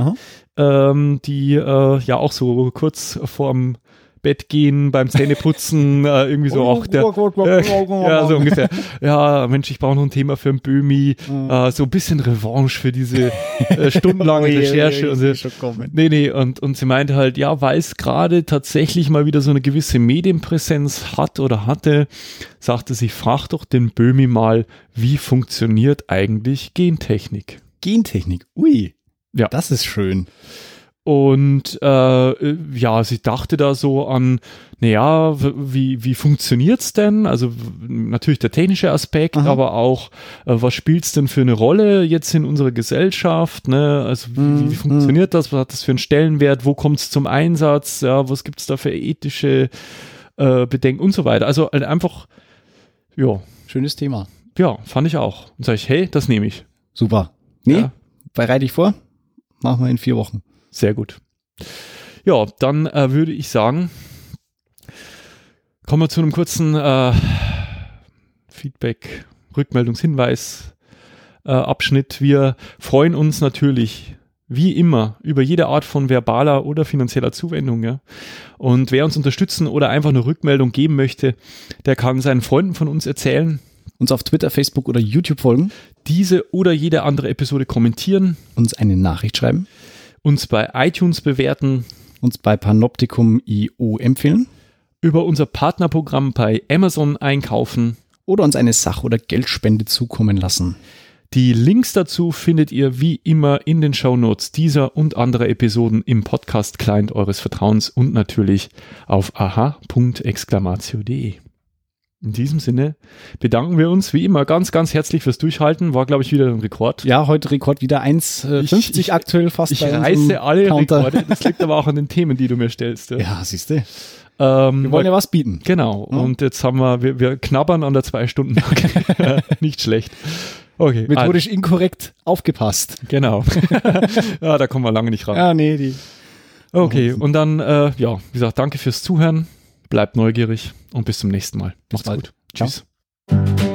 Ähm, die äh, ja auch so kurz vorm Bett gehen, beim Zähneputzen, äh, irgendwie so auch der. Äh, ja, so ungefähr. Ja, Mensch, ich brauche noch ein Thema für ein Böhmi. Äh, so ein bisschen Revanche für diese äh, stundenlange Recherche. und so. Nee, nee, und, und sie meinte halt, ja, weil es gerade tatsächlich mal wieder so eine gewisse Medienpräsenz hat oder hatte, sagte sie, frag doch den Böhmi mal, wie funktioniert eigentlich Gentechnik? Gentechnik. Ui. Ja. Das ist schön. Und äh, ja, sie dachte da so an, naja, wie, wie funktioniert's denn? Also natürlich der technische Aspekt, Aha. aber auch, äh, was spielt's denn für eine Rolle jetzt in unserer Gesellschaft? Ne? Also wie, Mhm, wie funktioniert das? Was hat das für einen Stellenwert? Wo kommt's zum Einsatz? Ja, was gibt's da für ethische äh, Bedenken und so weiter? Also halt einfach, ja, Schönes Thema. ja, fand ich auch. Und sage ich, hey, das nehme ich. Super. Nee, Ja. bereite ich vor. Machen wir in vier Wochen. Sehr gut. Ja, dann äh, würde ich sagen, kommen wir zu einem kurzen äh, Feedback, Rückmeldungshinweis, äh, Abschnitt. Wir freuen uns natürlich wie immer über jede Art von verbaler oder finanzieller Zuwendung. Ja? Und wer uns unterstützen oder einfach eine Rückmeldung geben möchte, der kann seinen Freunden von uns erzählen, Uns auf Twitter, Facebook oder YouTube folgen. Diese oder jede andere Episode kommentieren, Uns eine Nachricht schreiben. uns bei iTunes bewerten, Uns bei Panoptikum IO empfehlen. über unser Partnerprogramm bei Amazon einkaufen. Oder uns eine Sach- oder Geldspende zukommen lassen. Die Links dazu findet ihr wie immer in den Shownotes dieser und anderer Episoden im Podcast-Client eures Vertrauens und natürlich auf aha.exclamatio.de. In diesem Sinne bedanken wir uns wie immer ganz, ganz herzlich fürs Durchhalten. War, glaube ich, wieder ein Rekord. Ja, heute Rekord wieder 1,50 Ich- ich- aktuell fast Ich reiße alle Counter. Rekorde. Das liegt aber auch an den Themen, die du mir stellst. Ja. Ja, siehst du. Ähm, Wir wollen ja was bieten. Genau. Ja. Und jetzt haben wir, wir, wir knabbern an der zwei Stunden. Nicht schlecht. Okay. Methodisch inkorrekt aufgepasst. Genau. ja, da kommen wir lange nicht ran. Ja, nee, die. Okay. Und dann, äh, ja, wie gesagt, danke fürs Zuhören. Bleibt neugierig und bis zum nächsten Mal. Bis Macht's bald. gut. Ciao. Tschüss.